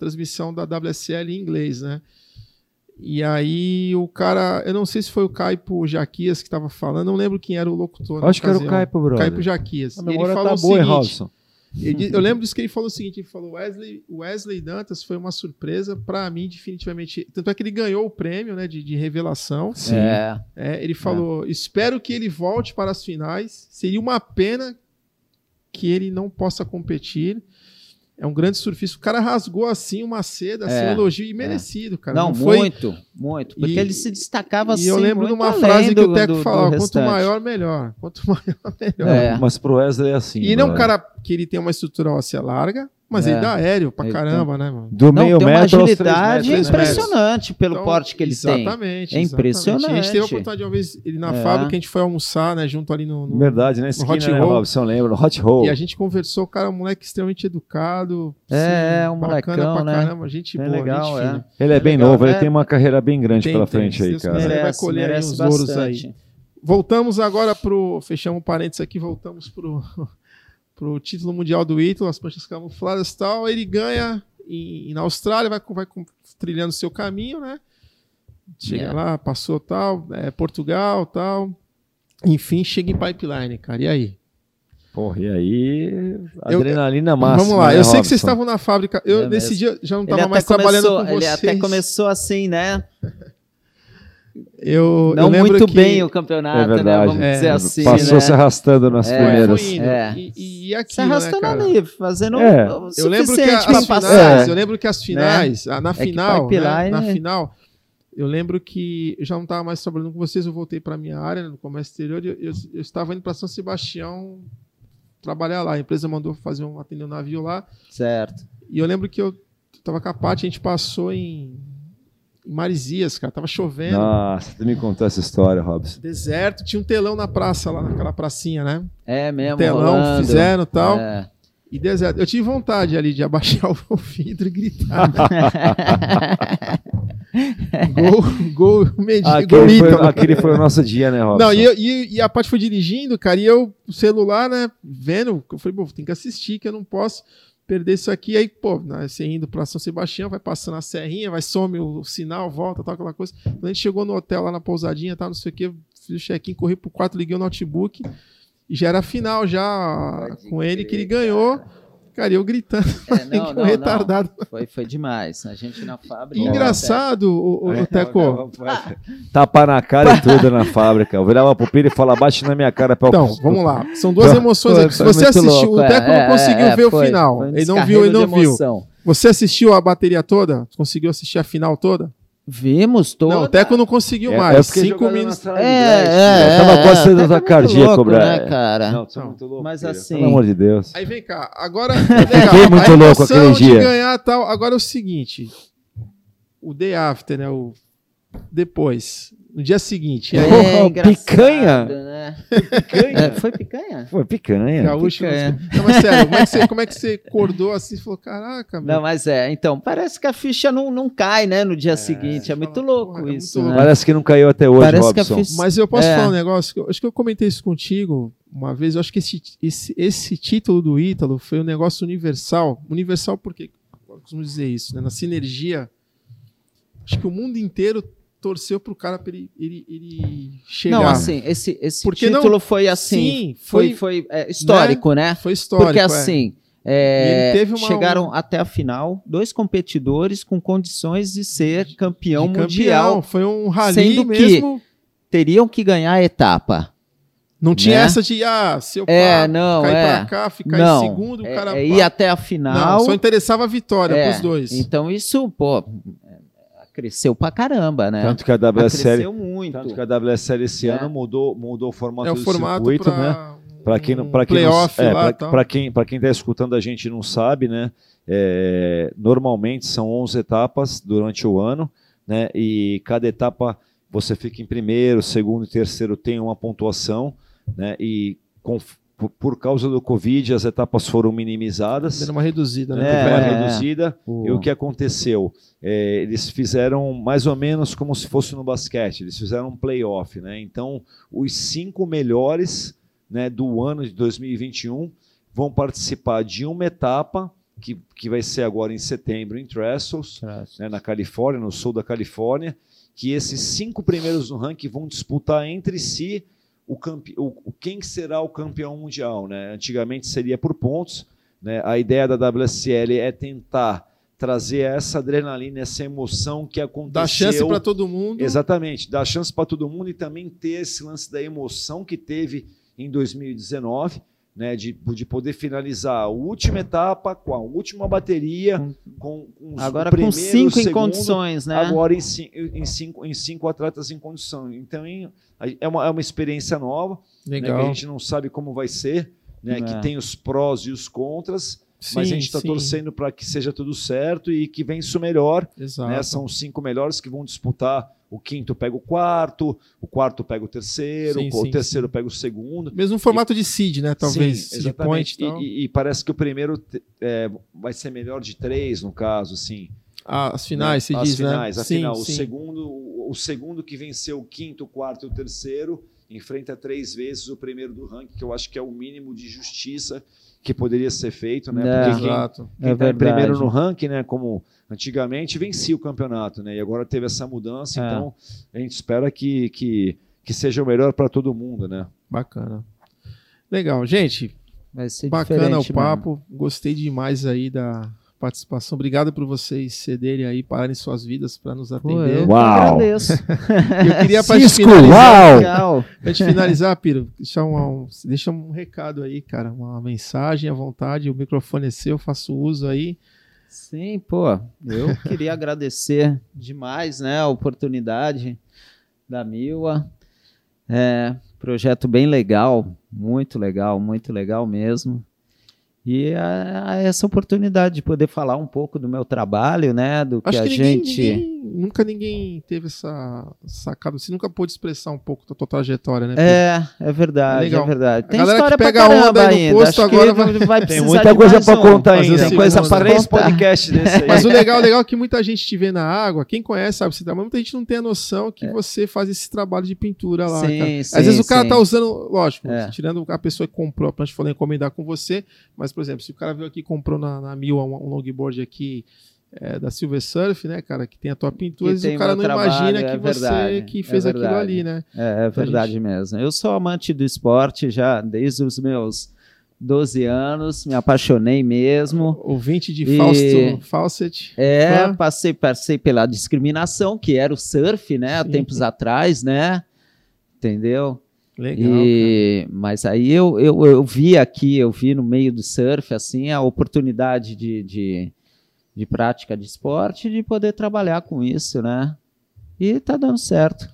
transmissão da WSL em inglês, né? E aí o cara, eu não sei se foi o Caipo Jaquias que tava falando, não lembro quem era o locutor. Acho que era o. Caipo, brother. Caipo Jaquias. A E ele memória falou tá o boa, hein, seguinte, Robson? Ele- eu lembro disso que ele falou o seguinte: ele falou, Wesley, Wesley Dantas foi uma surpresa para mim, definitivamente. Tanto é que ele ganhou o prêmio né, de, de revelação. É, É, ele falou: espero que ele volte para as finais. Seria uma pena que ele não possa competir. É um grande surfista. O cara rasgou assim uma seda, assim, É, um elogio imerecido, cara. não, foi. muito, muito. Porque E- ele se destacava assim. E eu lembro de uma frase que o Teco do- do falava: quanto restante. maior, melhor. Quanto *laughs* maior, melhor. É. Mas pro Wesley é assim. E ele é um mano. cara que ele tem uma estrutura óssea larga, mas É. ele dá aéreo pra Ele caramba, né, mano? Do Não, meio tem uma metro agilidade metros. impressionante pelo Então, porte que ele tem. exatamente, É exatamente. impressionante. A gente teve a oportunidade de uma vez ele na É. fábrica, a gente foi almoçar, né, junto ali no. no- Verdade, né? Esquina, Hot né, Roll. Robson? Lembra? No Hot Roll. E a gente conversou, cara, um moleque extremamente educado. É, sim, um bacana molecão, pra né? caramba, gente Bem boa, legal, gente é. fina. Ele é bem legal, novo, ele é. tem uma carreira bem grande Tem, pela tem, frente se aí, cara. quiser. vai colher aí merece uns louros bastante. Voltamos agora pro. Fechamos parênteses aqui, voltamos pro, pro título mundial do Ítalo, as panchas camufladas e tal. Ele ganha em, na Austrália, vai, vai trilhando o seu caminho, né? Chega Yeah. lá, passou tal, é, Portugal tal. Enfim, chega em pipeline, cara. E aí? Porra, e aí? Eu- Adrenalina máxima. Vamos lá, né, eu sei que Robson? vocês estavam na fábrica. Eu, É nesse dia, já não Ele estava mais trabalhando começou, com ele vocês. até começou assim, né? Eu, eu Não lembro muito que- bem o campeonato, É né? verdade. Vamos É. dizer assim. Passou né? se arrastando nas É, primeiras. Indo. É. E, e, e Se aquilo, né, arrastando cara? ali, fazendo É. o Eu lembro que suficiente as pra finais, passar. É. eu lembro que as finais, ah, na final, né, na final, eu lembro que eu já não estava mais trabalhando com vocês, eu voltei para minha área, né, no comércio exterior, e eu, eu, eu estava indo para São Sebastião trabalhar lá. A empresa mandou fazer um atender um navio lá, Certo. e eu lembro que eu estava com a Paty, a gente passou em, em Marizias, cara, tava chovendo. Nossa, tu me contou essa história, Robson. Deserto, tinha um telão na praça, lá naquela pracinha, né? É mesmo. telão, rolando. fizeram e tal. É. E deserto. Eu tive vontade ali de abaixar *laughs* o vidro e gritar. *laughs* gol, gol, mendigo, gol Aquele foi, Ítalo. aquele foi o nosso dia, né, Robson? Não, e, eu- e, e a parte foi dirigindo, cara, e eu, o celular, né, vendo, eu falei, pô, tem que assistir, que eu não posso perder isso aqui. Aí, pô, né, você indo pra São Sebastião, vai passando a serrinha, vai some o sinal, volta, tal, aquela coisa. Quando a gente chegou no hotel lá na pousadinha, tal, não sei o que, fiz o check-in, corri pro quarto, liguei o notebook, e já era final já Pode com ele, que ele ganhou. Cara, e eu gritando, É, *laughs* não, um não, retardado. não. Foi, foi demais. A gente na fábrica. E engraçado, o, o, É, o Teco. não, não, Tapa na cara e tudo na fábrica. Eu virava pro Pira e falava, bate na minha cara. Pra eu- Então, vamos lá. São duas emoções aqui. Se foi você assistiu, louco, o Teco é, não conseguiu é, ver foi, o final. um ele não viu, ele não viu. Você assistiu a bateria toda? Conseguiu assistir a final toda? Vimos toda. Não, o Teco não conseguiu É, mais. fiquei Cinco minutos. É, é, Eu tava é, quase é, tendo tá ataque cardíaco, né, cara? Não, é Não. muito louco. Mas assim- Pelo amor de Deus. Aí vem cá. Agora. *laughs* Fiquei muito a louco aquele de dia. ganhar tal. Agora é o seguinte: o day after, né? O depois. No dia seguinte. É, aí, engraçado, picanha? né? Picanha. É, foi picanha? Pô, picanha. Gaúcho. picanha. Não, mas sério, como é que você, como é que você acordou assim e falou: caraca, meu. Não, mas é, então, parece que a ficha não, não cai, né, no dia seguinte. É fala, muito louco porra, é muito isso, louco. né? Parece que não caiu até hoje, Parece que a Robson. ficha- Mas eu posso É. falar um negócio? Acho que eu comentei isso contigo uma vez. Eu acho que esse, esse, esse título do Ítalo foi um negócio universal. Universal porque, eu costumo dizer isso, né? Na sinergia, acho que o mundo inteiro torceu pro cara pra ele, ele, ele chegar. Não, assim, esse, esse Porque não- título foi assim, Sim, foi, foi, foi é, histórico, né? foi histórico. Porque é. assim, é, uma- chegaram um- até a final dois competidores com condições de ser campeão De mundial. Foi um rally Sendo que- mesmo. Teriam que ganhar a etapa. Não tinha né? essa de, ah, se eu É, pá, não, cair é. pra cá, ficar Não, em segundo, o é, cara. é pá. ir até a final. Não, só interessava a vitória É, pros dois. Então isso, pô, é, cresceu pra caramba, né? Tanto que a WSL, cresceu muito. tanto que a WSL esse É. ano mudou, mudou o formato é o do formato circuito, né? pra, Para quem, não- pra quem, playoff é, lá quem, quem está escutando a gente não sabe, né? é, normalmente são 11 etapas durante o ano, né? E cada etapa você fica em primeiro, segundo e terceiro tem uma pontuação, né? E com- por, causa do Covid as etapas foram minimizadas, Dando uma reduzida, né? É, uma é. reduzida. O- E o que aconteceu? É, eles fizeram mais ou menos como se fosse no basquete, eles fizeram um playoff, né? Então, os cinco melhores né, do ano de 2021 vão participar de uma etapa que, que vai ser agora em setembro em Trestles, né, na Califórnia, no sul da Califórnia, que esses cinco primeiros no ranking vão disputar entre si o, campe... o, quem será o campeão mundial. Né? Antigamente seria por pontos, Né? A ideia da WSL é tentar trazer essa adrenalina, essa emoção que aconteceu. Dá chance para todo mundo. Exatamente, dá chance para todo mundo e também ter esse lance da emoção que teve em 2019 né, de, de poder finalizar a última etapa com a última bateria, com, com agora com cinco segundo, em condições, né? Agora em, em, cinco, em cinco atletas em condição. Então é uma, é uma experiência nova, né, que a gente não sabe como vai ser, né, é. que tem os prós e os contras. Sim, mas a gente está torcendo para que seja tudo certo e que vença o melhor. Né? São os cinco melhores que vão disputar o quinto pega o quarto, o quarto pega o terceiro, sim, o sim, terceiro sim. pega o segundo. Mesmo formato e, de seed, né? Talvez. Sim, exatamente. Point, e, e, e, parece que o primeiro é, vai ser melhor de três, no caso, assim. Ah, as finais, se as diz, finais, né? A final, o segundo, o, segundo que venceu o quinto, o quarto e o terceiro enfrenta três vezes o primeiro do ranking, que eu acho que é o mínimo de justiça que poderia ser feito, né? É, Porque quem, Exato. quem é tá primeiro no ranking, né? Como antigamente vencia o campeonato, né? E agora teve essa mudança, é. então a gente espera que, que, que seja o melhor para todo mundo, né? Bacana. Legal, gente. Bacana o papo. Mano. Gostei demais aí da, participação. Obrigado por vocês cederem aí, pararem suas vidas para nos atender. Pô, eu Uau! agradeço. *laughs* eu queria para finalizar, uau! Pra te finalizar, Piro, deixa um, deixa um recado aí, cara, uma mensagem à vontade, o microfone é seu, faço uso aí. Sim, pô, eu queria agradecer demais, né, a oportunidade da Mila. É, projeto bem legal, muito legal, muito legal mesmo. E a, a essa oportunidade de poder falar um pouco do meu trabalho, né? Do Acho que, que a ninguém, gente. Ninguém, nunca ninguém teve essa sacada, você nunca pôde expressar um pouco da tua trajetória, né? É, é verdade, é, é verdade. Tem a história que pega pra onda aí no posto agora vai, vai Tem muita coisa para contar ainda. Tem coisa para três podcasts desse *laughs* aí. Mas o legal, legal é que muita gente te vê na água, quem conhece sabe, você tá, mas muita gente não tem a noção que é. você faz esse trabalho de pintura lá, sim, cara. Sim, Às vezes o cara sim. tá usando, lógico, é. tirando a pessoa que comprou a prancha falou encomendar com você, mas por exemplo, se o cara veio aqui e comprou na, na Mil um, um longboard aqui é, da Silver Surf, né, cara, que tem a tua pintura, e o cara não trabalho, imagina que é você verdade, que fez é aquilo ali, né? É, é verdade gente... mesmo. Eu sou amante do esporte já desde os meus 12 anos, me apaixonei mesmo. Ouvinte de e... Fausto Fawcett. É, passei, passei pela discriminação, que era o surf, né, há tempos atrás, né? Entendeu? Legal. E, mas aí eu, eu, eu vi aqui, eu vi no meio do surf, assim, a oportunidade de, de de prática de esporte de poder trabalhar com isso, né? E tá dando certo.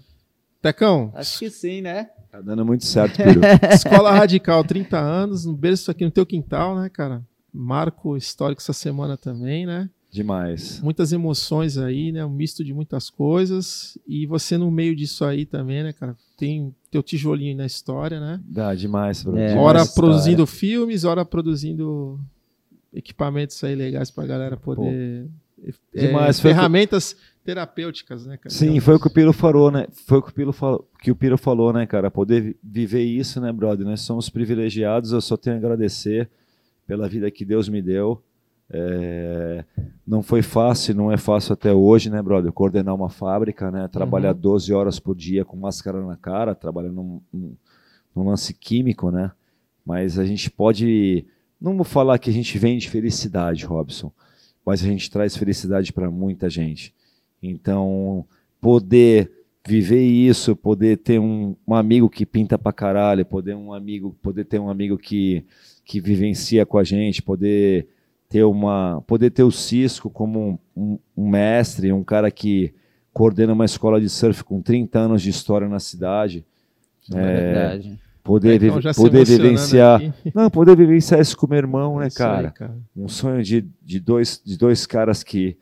Tecão? Acho que sim, né? Tá dando muito certo, Piro. *laughs* Escola Radical, 30 anos, no berço aqui no teu quintal, né, cara? Marco histórico essa semana também, né? Demais. Muitas emoções aí, né? Um misto de muitas coisas. E você no meio disso aí também, né, cara? Tem teu tijolinho na história, né? Dá, demais. Bro. É, ora produzindo filmes, ora produzindo equipamentos aí legais para a galera poder. É, Demais, ferramentas que... terapêuticas, né, cara? Sim, foi o que o Piro falou, né? Foi o que o Piro falou, que o Piro falou, né, cara? Poder viver isso, né, brother? Nós somos privilegiados, eu só tenho a agradecer pela vida que Deus me deu. É... não foi fácil, não é fácil até hoje, né, brother? Coordenar uma fábrica, né? Trabalhar uhum. 12 horas por dia com máscara na cara, trabalhando num, num, num lance químico, né? Mas a gente pode não vou falar que a gente vende felicidade, Robson, mas a gente traz felicidade para muita gente. Então, poder viver isso, poder ter um, um, amigo que pinta pra caralho, poder um amigo, poder ter um amigo que, que vivencia com a gente, poder ter uma, poder ter o Cisco como um, um, um mestre, um cara que coordena uma escola de surf com 30 anos de história na cidade. É, é verdade Poder, então, poder vivenciar. Aqui. Não, poder vivenciar isso com meu irmão, né, cara? Aí, cara? Um sonho de, de, dois, de dois caras que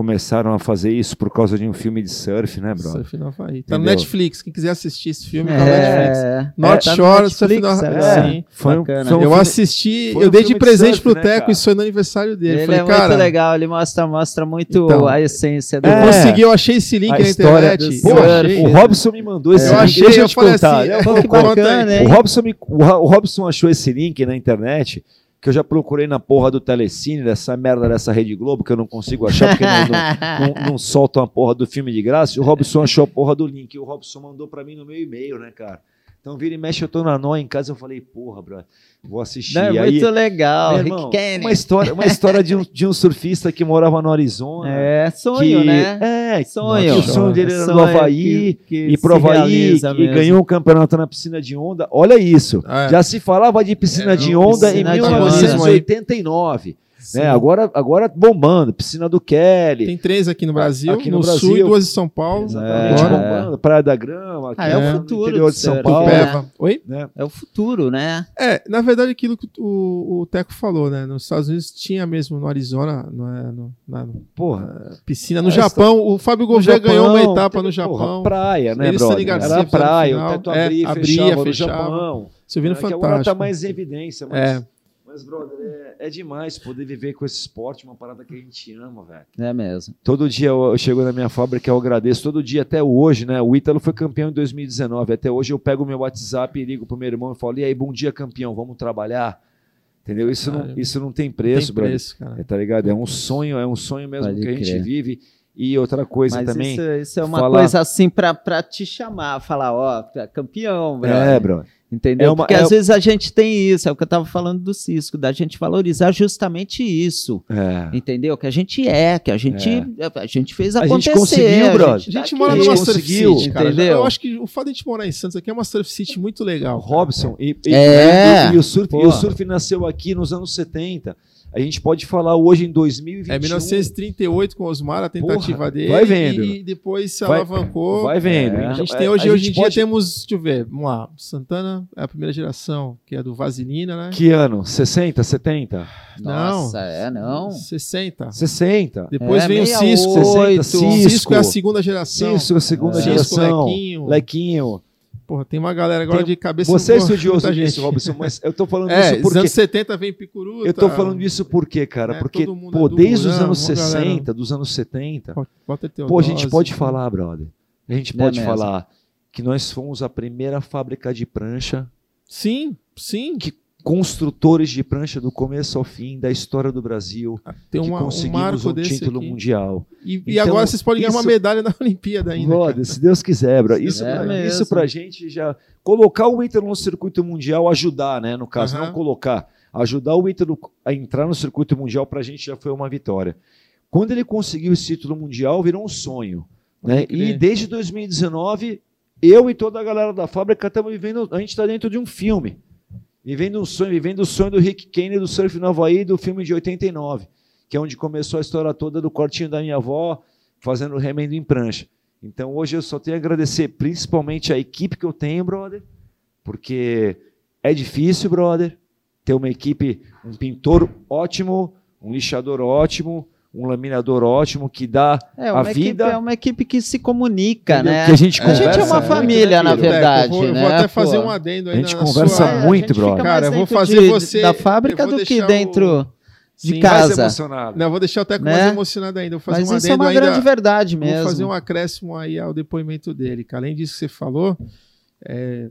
começaram a fazer isso por causa de um filme de surf, né, bro? Surf no Havaí. Tá no Netflix, quem quiser assistir esse filme, é, tá no Netflix. É, North tá Shore, Netflix, Surf no Havaí. É, Sim. Foi um, foi um eu assisti, eu dei de presente de surf, pro né, Teco, isso foi no aniversário dele. Ele Falei, é cara, muito legal, ele mostra, mostra muito então, a essência do... Eu consegui, eu achei esse link na internet. Pô, o Robson me mandou esse eu link, achei, deixa eu te contar. Assim, que bacana, hein? O Robson, me, o Robson achou esse link na internet que eu já procurei na porra do Telecine, dessa merda dessa Rede Globo, que eu não consigo achar, porque não, não, não, não soltam a porra do filme de graça. E o Robson achou a porra do link. E o Robson mandou para mim no meu e-mail, né, cara? Então, vira e mexe, eu tô na nó em casa, eu falei, porra, bro, vou assistir. Não, é aí, muito legal. meu Rick irmão, Kennedy. uma história, uma história de, um, de um surfista que morava no Arizona. É, sonho, que, né? É, Sonho. que o sonho dele era no Sonho Havaí, que- que e pro Havaí, e ganhou um campeonato na piscina de onda. Olha isso. É. Já se falava de piscina É, de onda piscina em de onda. 1989. Né? Agora, agora bombando. Piscina do Kelly. Tem três aqui no Brasil, Aqui no no, Brasil. sul e duas em São Paulo. Exatamente, Agora- bombando. Praia da Grama, aqui Ah, é o no futuro interior de São Paulo. Tupéva. Oi? Né? É o futuro, né? É, na verdade, aquilo que o, o Teco falou, né? Nos Estados Unidos tinha mesmo no Arizona, no, é, no- na no- Porra. piscina. No É, Japão, o Fábio Gouveia ganhou uma etapa teve, no Japão. Porra, praia, né, Eles, brother? Era praia, o teto É, abria e abria, fechava, fechava. no Japão. Você viu no É, que agora Fantástico. tá mais em evidência, mas, É. mas brother, é, é demais poder viver com esse esporte, uma parada que a gente ama, velho. É mesmo. Todo dia eu, eu chego na minha fábrica, eu agradeço. Todo dia, até hoje, né? O Ítalo foi campeão em 2019. Até hoje eu pego o meu WhatsApp e ligo pro meu irmão e falo: e aí, bom dia, campeão, vamos trabalhar. Entendeu? Isso, não, Caramba. isso não tem Tem preço, brother. preço, cara. É, tá ligado? É um sonho, é um sonho mesmo Pode que a gente crer. vive. E outra coisa Mas também. isso, isso é uma falar- coisa assim pra, pra te chamar, falar, ó, é campeão, brother. É, bro. Entendeu? É uma- Porque é- às vezes a gente tem isso, é o que eu tava falando do Cisco, da gente valorizar justamente isso. É. Entendeu? Que a gente é, que a gente, a gente fez A gente acontecer. conseguiu, brother. A gente tá mora aqui. numa A surf gente city, cara. entendeu? Eu acho que o fato de a gente morar em Santos aqui é uma surf city muito legal. Robson. E, e- É. e- e o surf, e o surf nasceu aqui nos anos 70. A gente pode falar hoje em 2021. É 1938 com o Osmar, a tentativa Porra, dele. vai vendo. E, depois se Vai- alavancou. Vai vendo. É. A gente Então, tem é, hoje, a hoje em gente dia pode- temos, deixa eu ver, vamos lá, Santana é a primeira geração, que é do Vaselina, né? Que ano? 60, 70? Nossa, é, não. 60. 60. Depois É, vem o 68, Cisco. 60, O Cisco. Cisco é a segunda geração. Cisco, a segunda É. Cisco, geração. Lequinho. Lequinho. Porra, tem uma galera agora Tem- de cabeça Você é estudioso disso, gente. Robson, mas eu tô falando *laughs* É, isso porque. anos 70 vem Picuruta. Eu tô falando disso por quê, cara? É, Porque, pô, é desde os anos uma galera- 60, dos anos 70, Walter pô, a gente pode falar, brother. A gente É pode falar que nós fomos a primeira fábrica de prancha, Sim, sim. Que- construtores de prancha do começo ao fim da história do Brasil, Tem que uma, um conseguimos marco um desse título aqui. mundial. E, e Então, agora vocês podem ganhar uma isso- medalha na *laughs* Olimpíada ainda. Brother, se Deus quiser, bro. Isso, É pra, isso pra gente já. Colocar o Ítalo no circuito mundial, ajudar, né? No caso, Aham. não colocar. Ajudar o Ítalo a entrar no circuito mundial pra gente já foi uma vitória. Quando ele conseguiu esse título mundial, virou um sonho. Né? E desde 2019, eu e toda a galera da fábrica estamos vivendo. A gente está dentro de um filme. Vivendo um sonho, vivendo o sonho do Rick Kennedy do Surf no Havaí do filme de 89, que é onde começou a história toda do cortinho da minha avó, fazendo remendo em prancha. Então hoje eu só tenho a agradecer principalmente a equipe que eu tenho, brother, porque é difícil, brother, ter uma equipe, um pintor ótimo, um lixador ótimo, um laminador ótimo que dá É uma, a vida. equipe, é uma equipe que se comunica, entendeu? né? que a gente É, a gente é conversa uma família, né, na verdade. eu vou, eu né, vou até fazer pô? um adendo aí A gente na conversa sua... É, muito, fica Cara, mais eu vou fazer de- você- da fábrica vou do que dentro de Sim, Mais casa. emocionado. Não, eu vou deixar até com Né? mais emocionado ainda. Vou fazer Mas um isso é uma ainda. grande verdade Vou mesmo. fazer um acréscimo aí ao depoimento dele. Que além disso que você falou, é,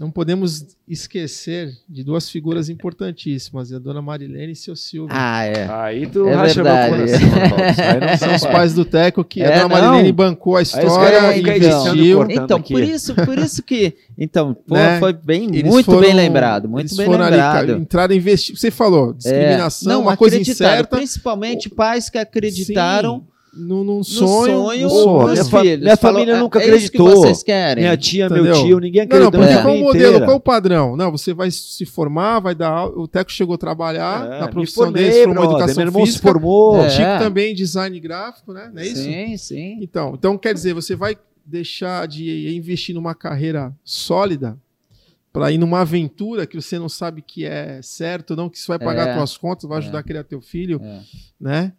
não podemos esquecer de duas figuras importantíssimas, a dona Marilene e seu Silvio. Ah, é. Aí tu É racha meu verdade. coração, Robson. Aí não São os pais do Teco que É, a dona não. Marilene bancou a história e então. investiu. Então, aqui. por isso, por isso que. Então, pô, Né? foi bem, Eles muito foram- bem lembrado. Muito eles bem foram ali, lembrado. cara, entraram a investir. Você falou, É, discriminação, não, uma coisa incerta. Principalmente pais que acreditaram Sim, num, num sonho. sonho, Pô, minha fa- minha Falou, família "Ah, nunca é isso que acreditou." vocês querem. Minha tia, Entendeu? meu tio, ninguém Não, não, acreditou porque qual o modelo, qual o padrão? Não, você vai se formar, vai dar aula. O Teco chegou a trabalhar É, na profissão formei, dele, se formou brother. educação Meu irmão se física. formou. É. Chico também design gráfico, né? Não é isso? Sim, sim. Então, então, quer dizer, você vai deixar de investir numa carreira sólida para ir numa aventura que você não sabe que é certo, não que isso vai pagar É. suas contas, vai É. ajudar a criar teu filho, É. né?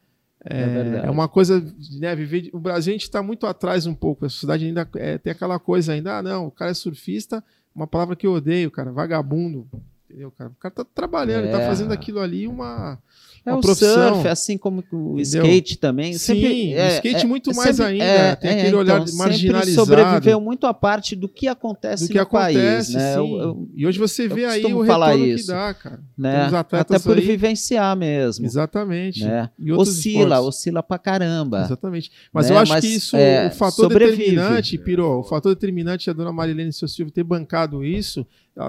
É É, é uma coisa, né? Viver, o Brasil a gente está muito atrás um pouco. A sociedade ainda é, tem aquela coisa ainda, ah, não, o cara é surfista, uma palavra que eu odeio, cara, vagabundo. Entendeu, cara? O cara tá trabalhando, tá É. fazendo aquilo ali uma, É o profissão. surf, assim como o Entendeu? skate também. Sim, sempre- o skate muito mais sempre- ainda, tem aquele olhar sempre marginalizado. sobreviveu muito a parte do que acontece do que no acontece, país, né? sim. Eu- eu- e hoje você vê aí o falar retorno que isso. dá, cara. né? Até por aí- vivenciar mesmo. Exatamente. Né? E Oscila, esportes. oscila pra caramba. Exatamente. Mas Né? eu acho Mas, que isso, é, o fator sobrevive. determinante, Piro, o fator determinante é a dona Marilene e seu Silvio ter bancado isso,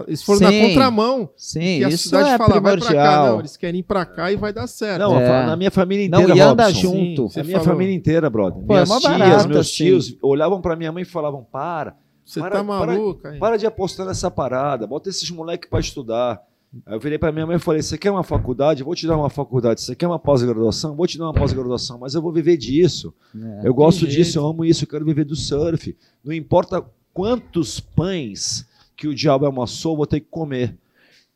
eles foram na Sim. contramão. Sim, que a isso cidade é fala, vai pra cá. primordial. Não, eles querem ir pra cá e vai dar certo. Não, É. na minha família Não, inteira, e anda Robson. junto. Você a minha falou. família inteira, brother. Pô, é Minhas mó tias, barato, meus assim. tios olhavam pra minha mãe e falavam: para, Você Para- tá para- maluco, hein? para de apostar nessa parada, bota esses moleques pra estudar. Aí eu virei pra minha mãe e falei: você quer uma faculdade? Eu vou te dar uma faculdade. Você quer uma pós-graduação? Vou te dar uma pós-graduação, mas eu vou viver disso. É. Eu gosto disso, jeito. eu amo isso, eu quero viver do surf. Não importa quantos pães que o diabo amassou, eu vou ter que comer.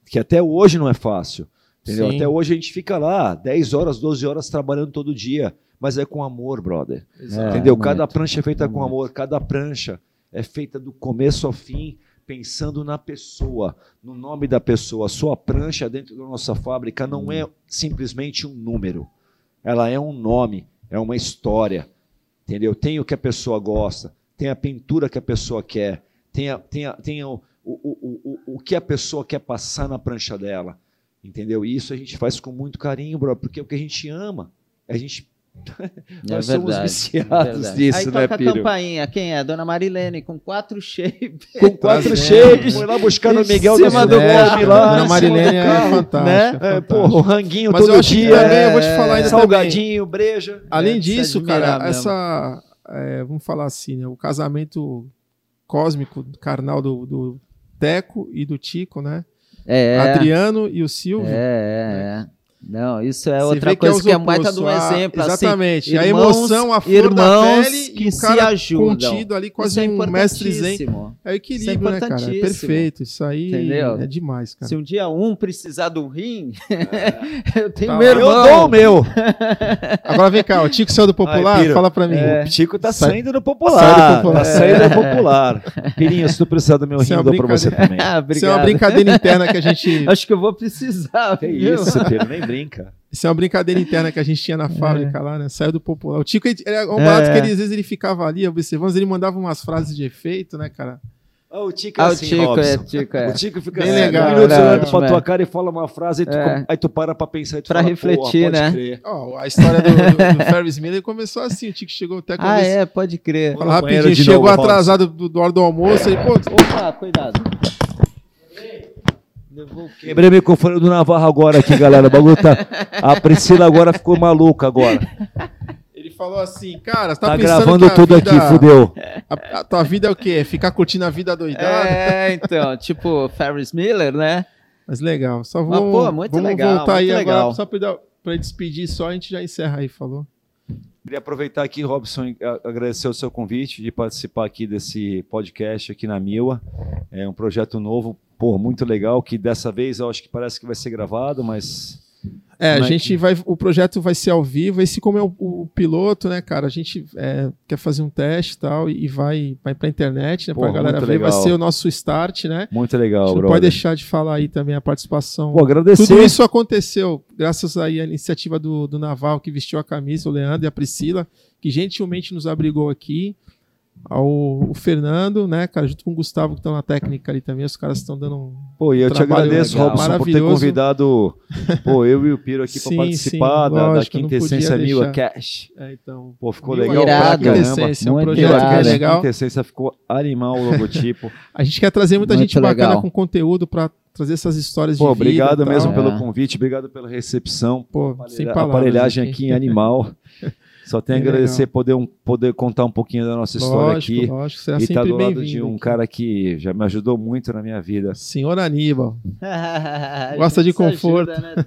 Que até hoje não é fácil. Entendeu? Sim. Até hoje a gente fica lá 10 horas, 12 horas trabalhando todo dia. Mas é com amor, brother. É, Entendeu? muito. Cada prancha é feita com Muito. amor, cada prancha é feita do começo ao fim, pensando na pessoa, no nome da pessoa. A sua prancha dentro da nossa fábrica não é simplesmente um número. Ela é um nome, é uma história. Entendeu? Tem o que a pessoa gosta, tem a pintura que a pessoa quer, tem, a, tem, a, tem o, o, o, o, o que a pessoa quer passar na prancha dela. Entendeu? E isso a gente faz com muito carinho, bro, porque é o que a gente ama. A gente *laughs* Nós somos viciados verdade. nisso, Aí né, toca a campainha. Quem é? Dona Marilene, com quatro shapes. com quatro Trazendo. shapes, foi lá buscar no Em Miguel cima do carro. lá. Dona Marilene é fantástica. né? é É, porra, o ranguinho Mas todo dia, também, eu vou te é, falar ainda também. salgadinho, breja. Além É, disso, cara, mesmo. essa. é, vamos falar assim, né? O casamento cósmico, carnal do, do Teco e do Tico, né? É, Adriano e o Silvio. é, é, é. Não, isso é Você outra vê que coisa os que é baita de um ah, exemplo. assim, Exatamente. a irmãos- emoção, a flor irmãos da pele que e o se cara ajudam. contido ali, quase Isso é um mestre zen. É o equilíbrio, né, cara? É perfeito. Isso aí Entendeu? é demais, cara. Se um dia um precisar do rim, *laughs* eu tenho Tá meu lá. Eu irmão. dou o meu. Agora vem cá, o Tico saiu do popular, Ai, fala pra mim. É. O Chico tá Sai- saindo do popular. sai do popular. Tá saindo do popular. Pirinho, se tu precisar do meu Isso rim, é eu dou pra você também. *laughs* Ah, Isso é uma brincadeira interna que a gente. *laughs* Acho que eu vou precisar. Viu? isso, Piro, nem brinca. Isso é uma brincadeira interna que a gente tinha na *laughs* fábrica lá, né? Saiu do popular. O Tico ele- era um barato É. que ele, às vezes ele ficava ali observando, ele mandava umas frases de efeito, né, cara? Ah, o Tico é Ah, o assim, Tico, Robson. é, Tico, é. O Tico fica Bem assim, legal, um minuto né? olhando pra É. tua cara e fala uma frase, aí tu, É. aí tu para pra pensar e tu Pra fala, refletir, "Porra, pode né? crer." Ó, a história do, do, do Ferris Miller começou assim, o Tico chegou até *laughs* Ah, é, pode crer. Fala rapidinho, chegou novo, atrasado do, do hora do almoço, aí, pô, Opa, cuidado. Quebrei o microfone do Navarro agora aqui, galera. O bagulho tá... A Priscila agora ficou maluca agora. ele falou assim, cara, você tá, Tá, pensando gravando que a tudo vida- aqui, fudeu. A, a tua vida é o quê? Ficar curtindo a vida doidada? É, então, tipo Ferris Miller, né? Mas legal, só Mas, vamos, pô, muito vamos legal, voltar aí muito agora, legal. só pra, pra despedir só, a gente já encerra aí, falou? Queria aproveitar aqui, Robson, agradecer o seu convite de participar aqui desse podcast aqui na Mila. É um projeto novo, pô, muito legal, que dessa vez eu acho que parece que vai ser gravado, mas É, a é gente vai. O projeto vai ser ao vivo. Esse, como é o, o piloto, né, cara? A gente é, quer fazer um teste e tal, e vai, vai pra internet, né? Pô, pra galera ver. Vai legal. ser o nosso start, né? muito a legal, gente não pode deixar de falar aí também a participação. Pô, agradecer. Tudo isso aconteceu graças aí à iniciativa do, do Naval, que vestiu a camisa, o Leandro e a Priscila, que gentilmente nos abrigou aqui. Ao o Fernando, né, cara, junto com o Gustavo, que estão na técnica ali também. Os caras estão dando um. Pô, e eu te agradeço, legal. Robson, por ter convidado pô, eu e o Piro aqui para participar sim, da, da lógico, não Quinta podia Essência Mila. Cash. É, então. Pô, ficou Mil legal Irado. pra caramba. Essência, é um Muito projeto irado. que é legal. Quinta Essência ficou animal o logotipo. *laughs* A gente quer trazer muita Muito gente bacana legal. com conteúdo para trazer essas histórias Pô, de vida. obrigado tal. mesmo É. pelo convite, obrigado pela recepção. Pô, sem A palavras. aparelhagem aqui é animal. *laughs* Só tenho a Bem agradecer poder, um, poder contar um pouquinho da nossa história Lógico, aqui. lógico, será E estar sempre do lado de um aqui. cara que já me ajudou muito na minha vida. Senhor Aníbal. *laughs* A Gosta de gente conforto. ajuda, né?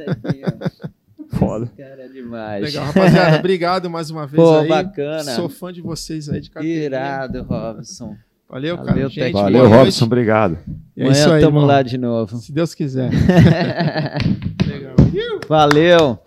*laughs* Foda. Esse cara é demais. Legal, rapaziada. *laughs* obrigado mais uma vez Pô, aí. bacana. Sou fã de vocês aí de carteirinha. Irado, Robson. Valeu, Valeu, cara. Gente. Valeu, boa noite. Robson, obrigado. E é isso Amanhã aí, tamo irmão. lá de novo. Se Deus quiser. Legal. Valeu.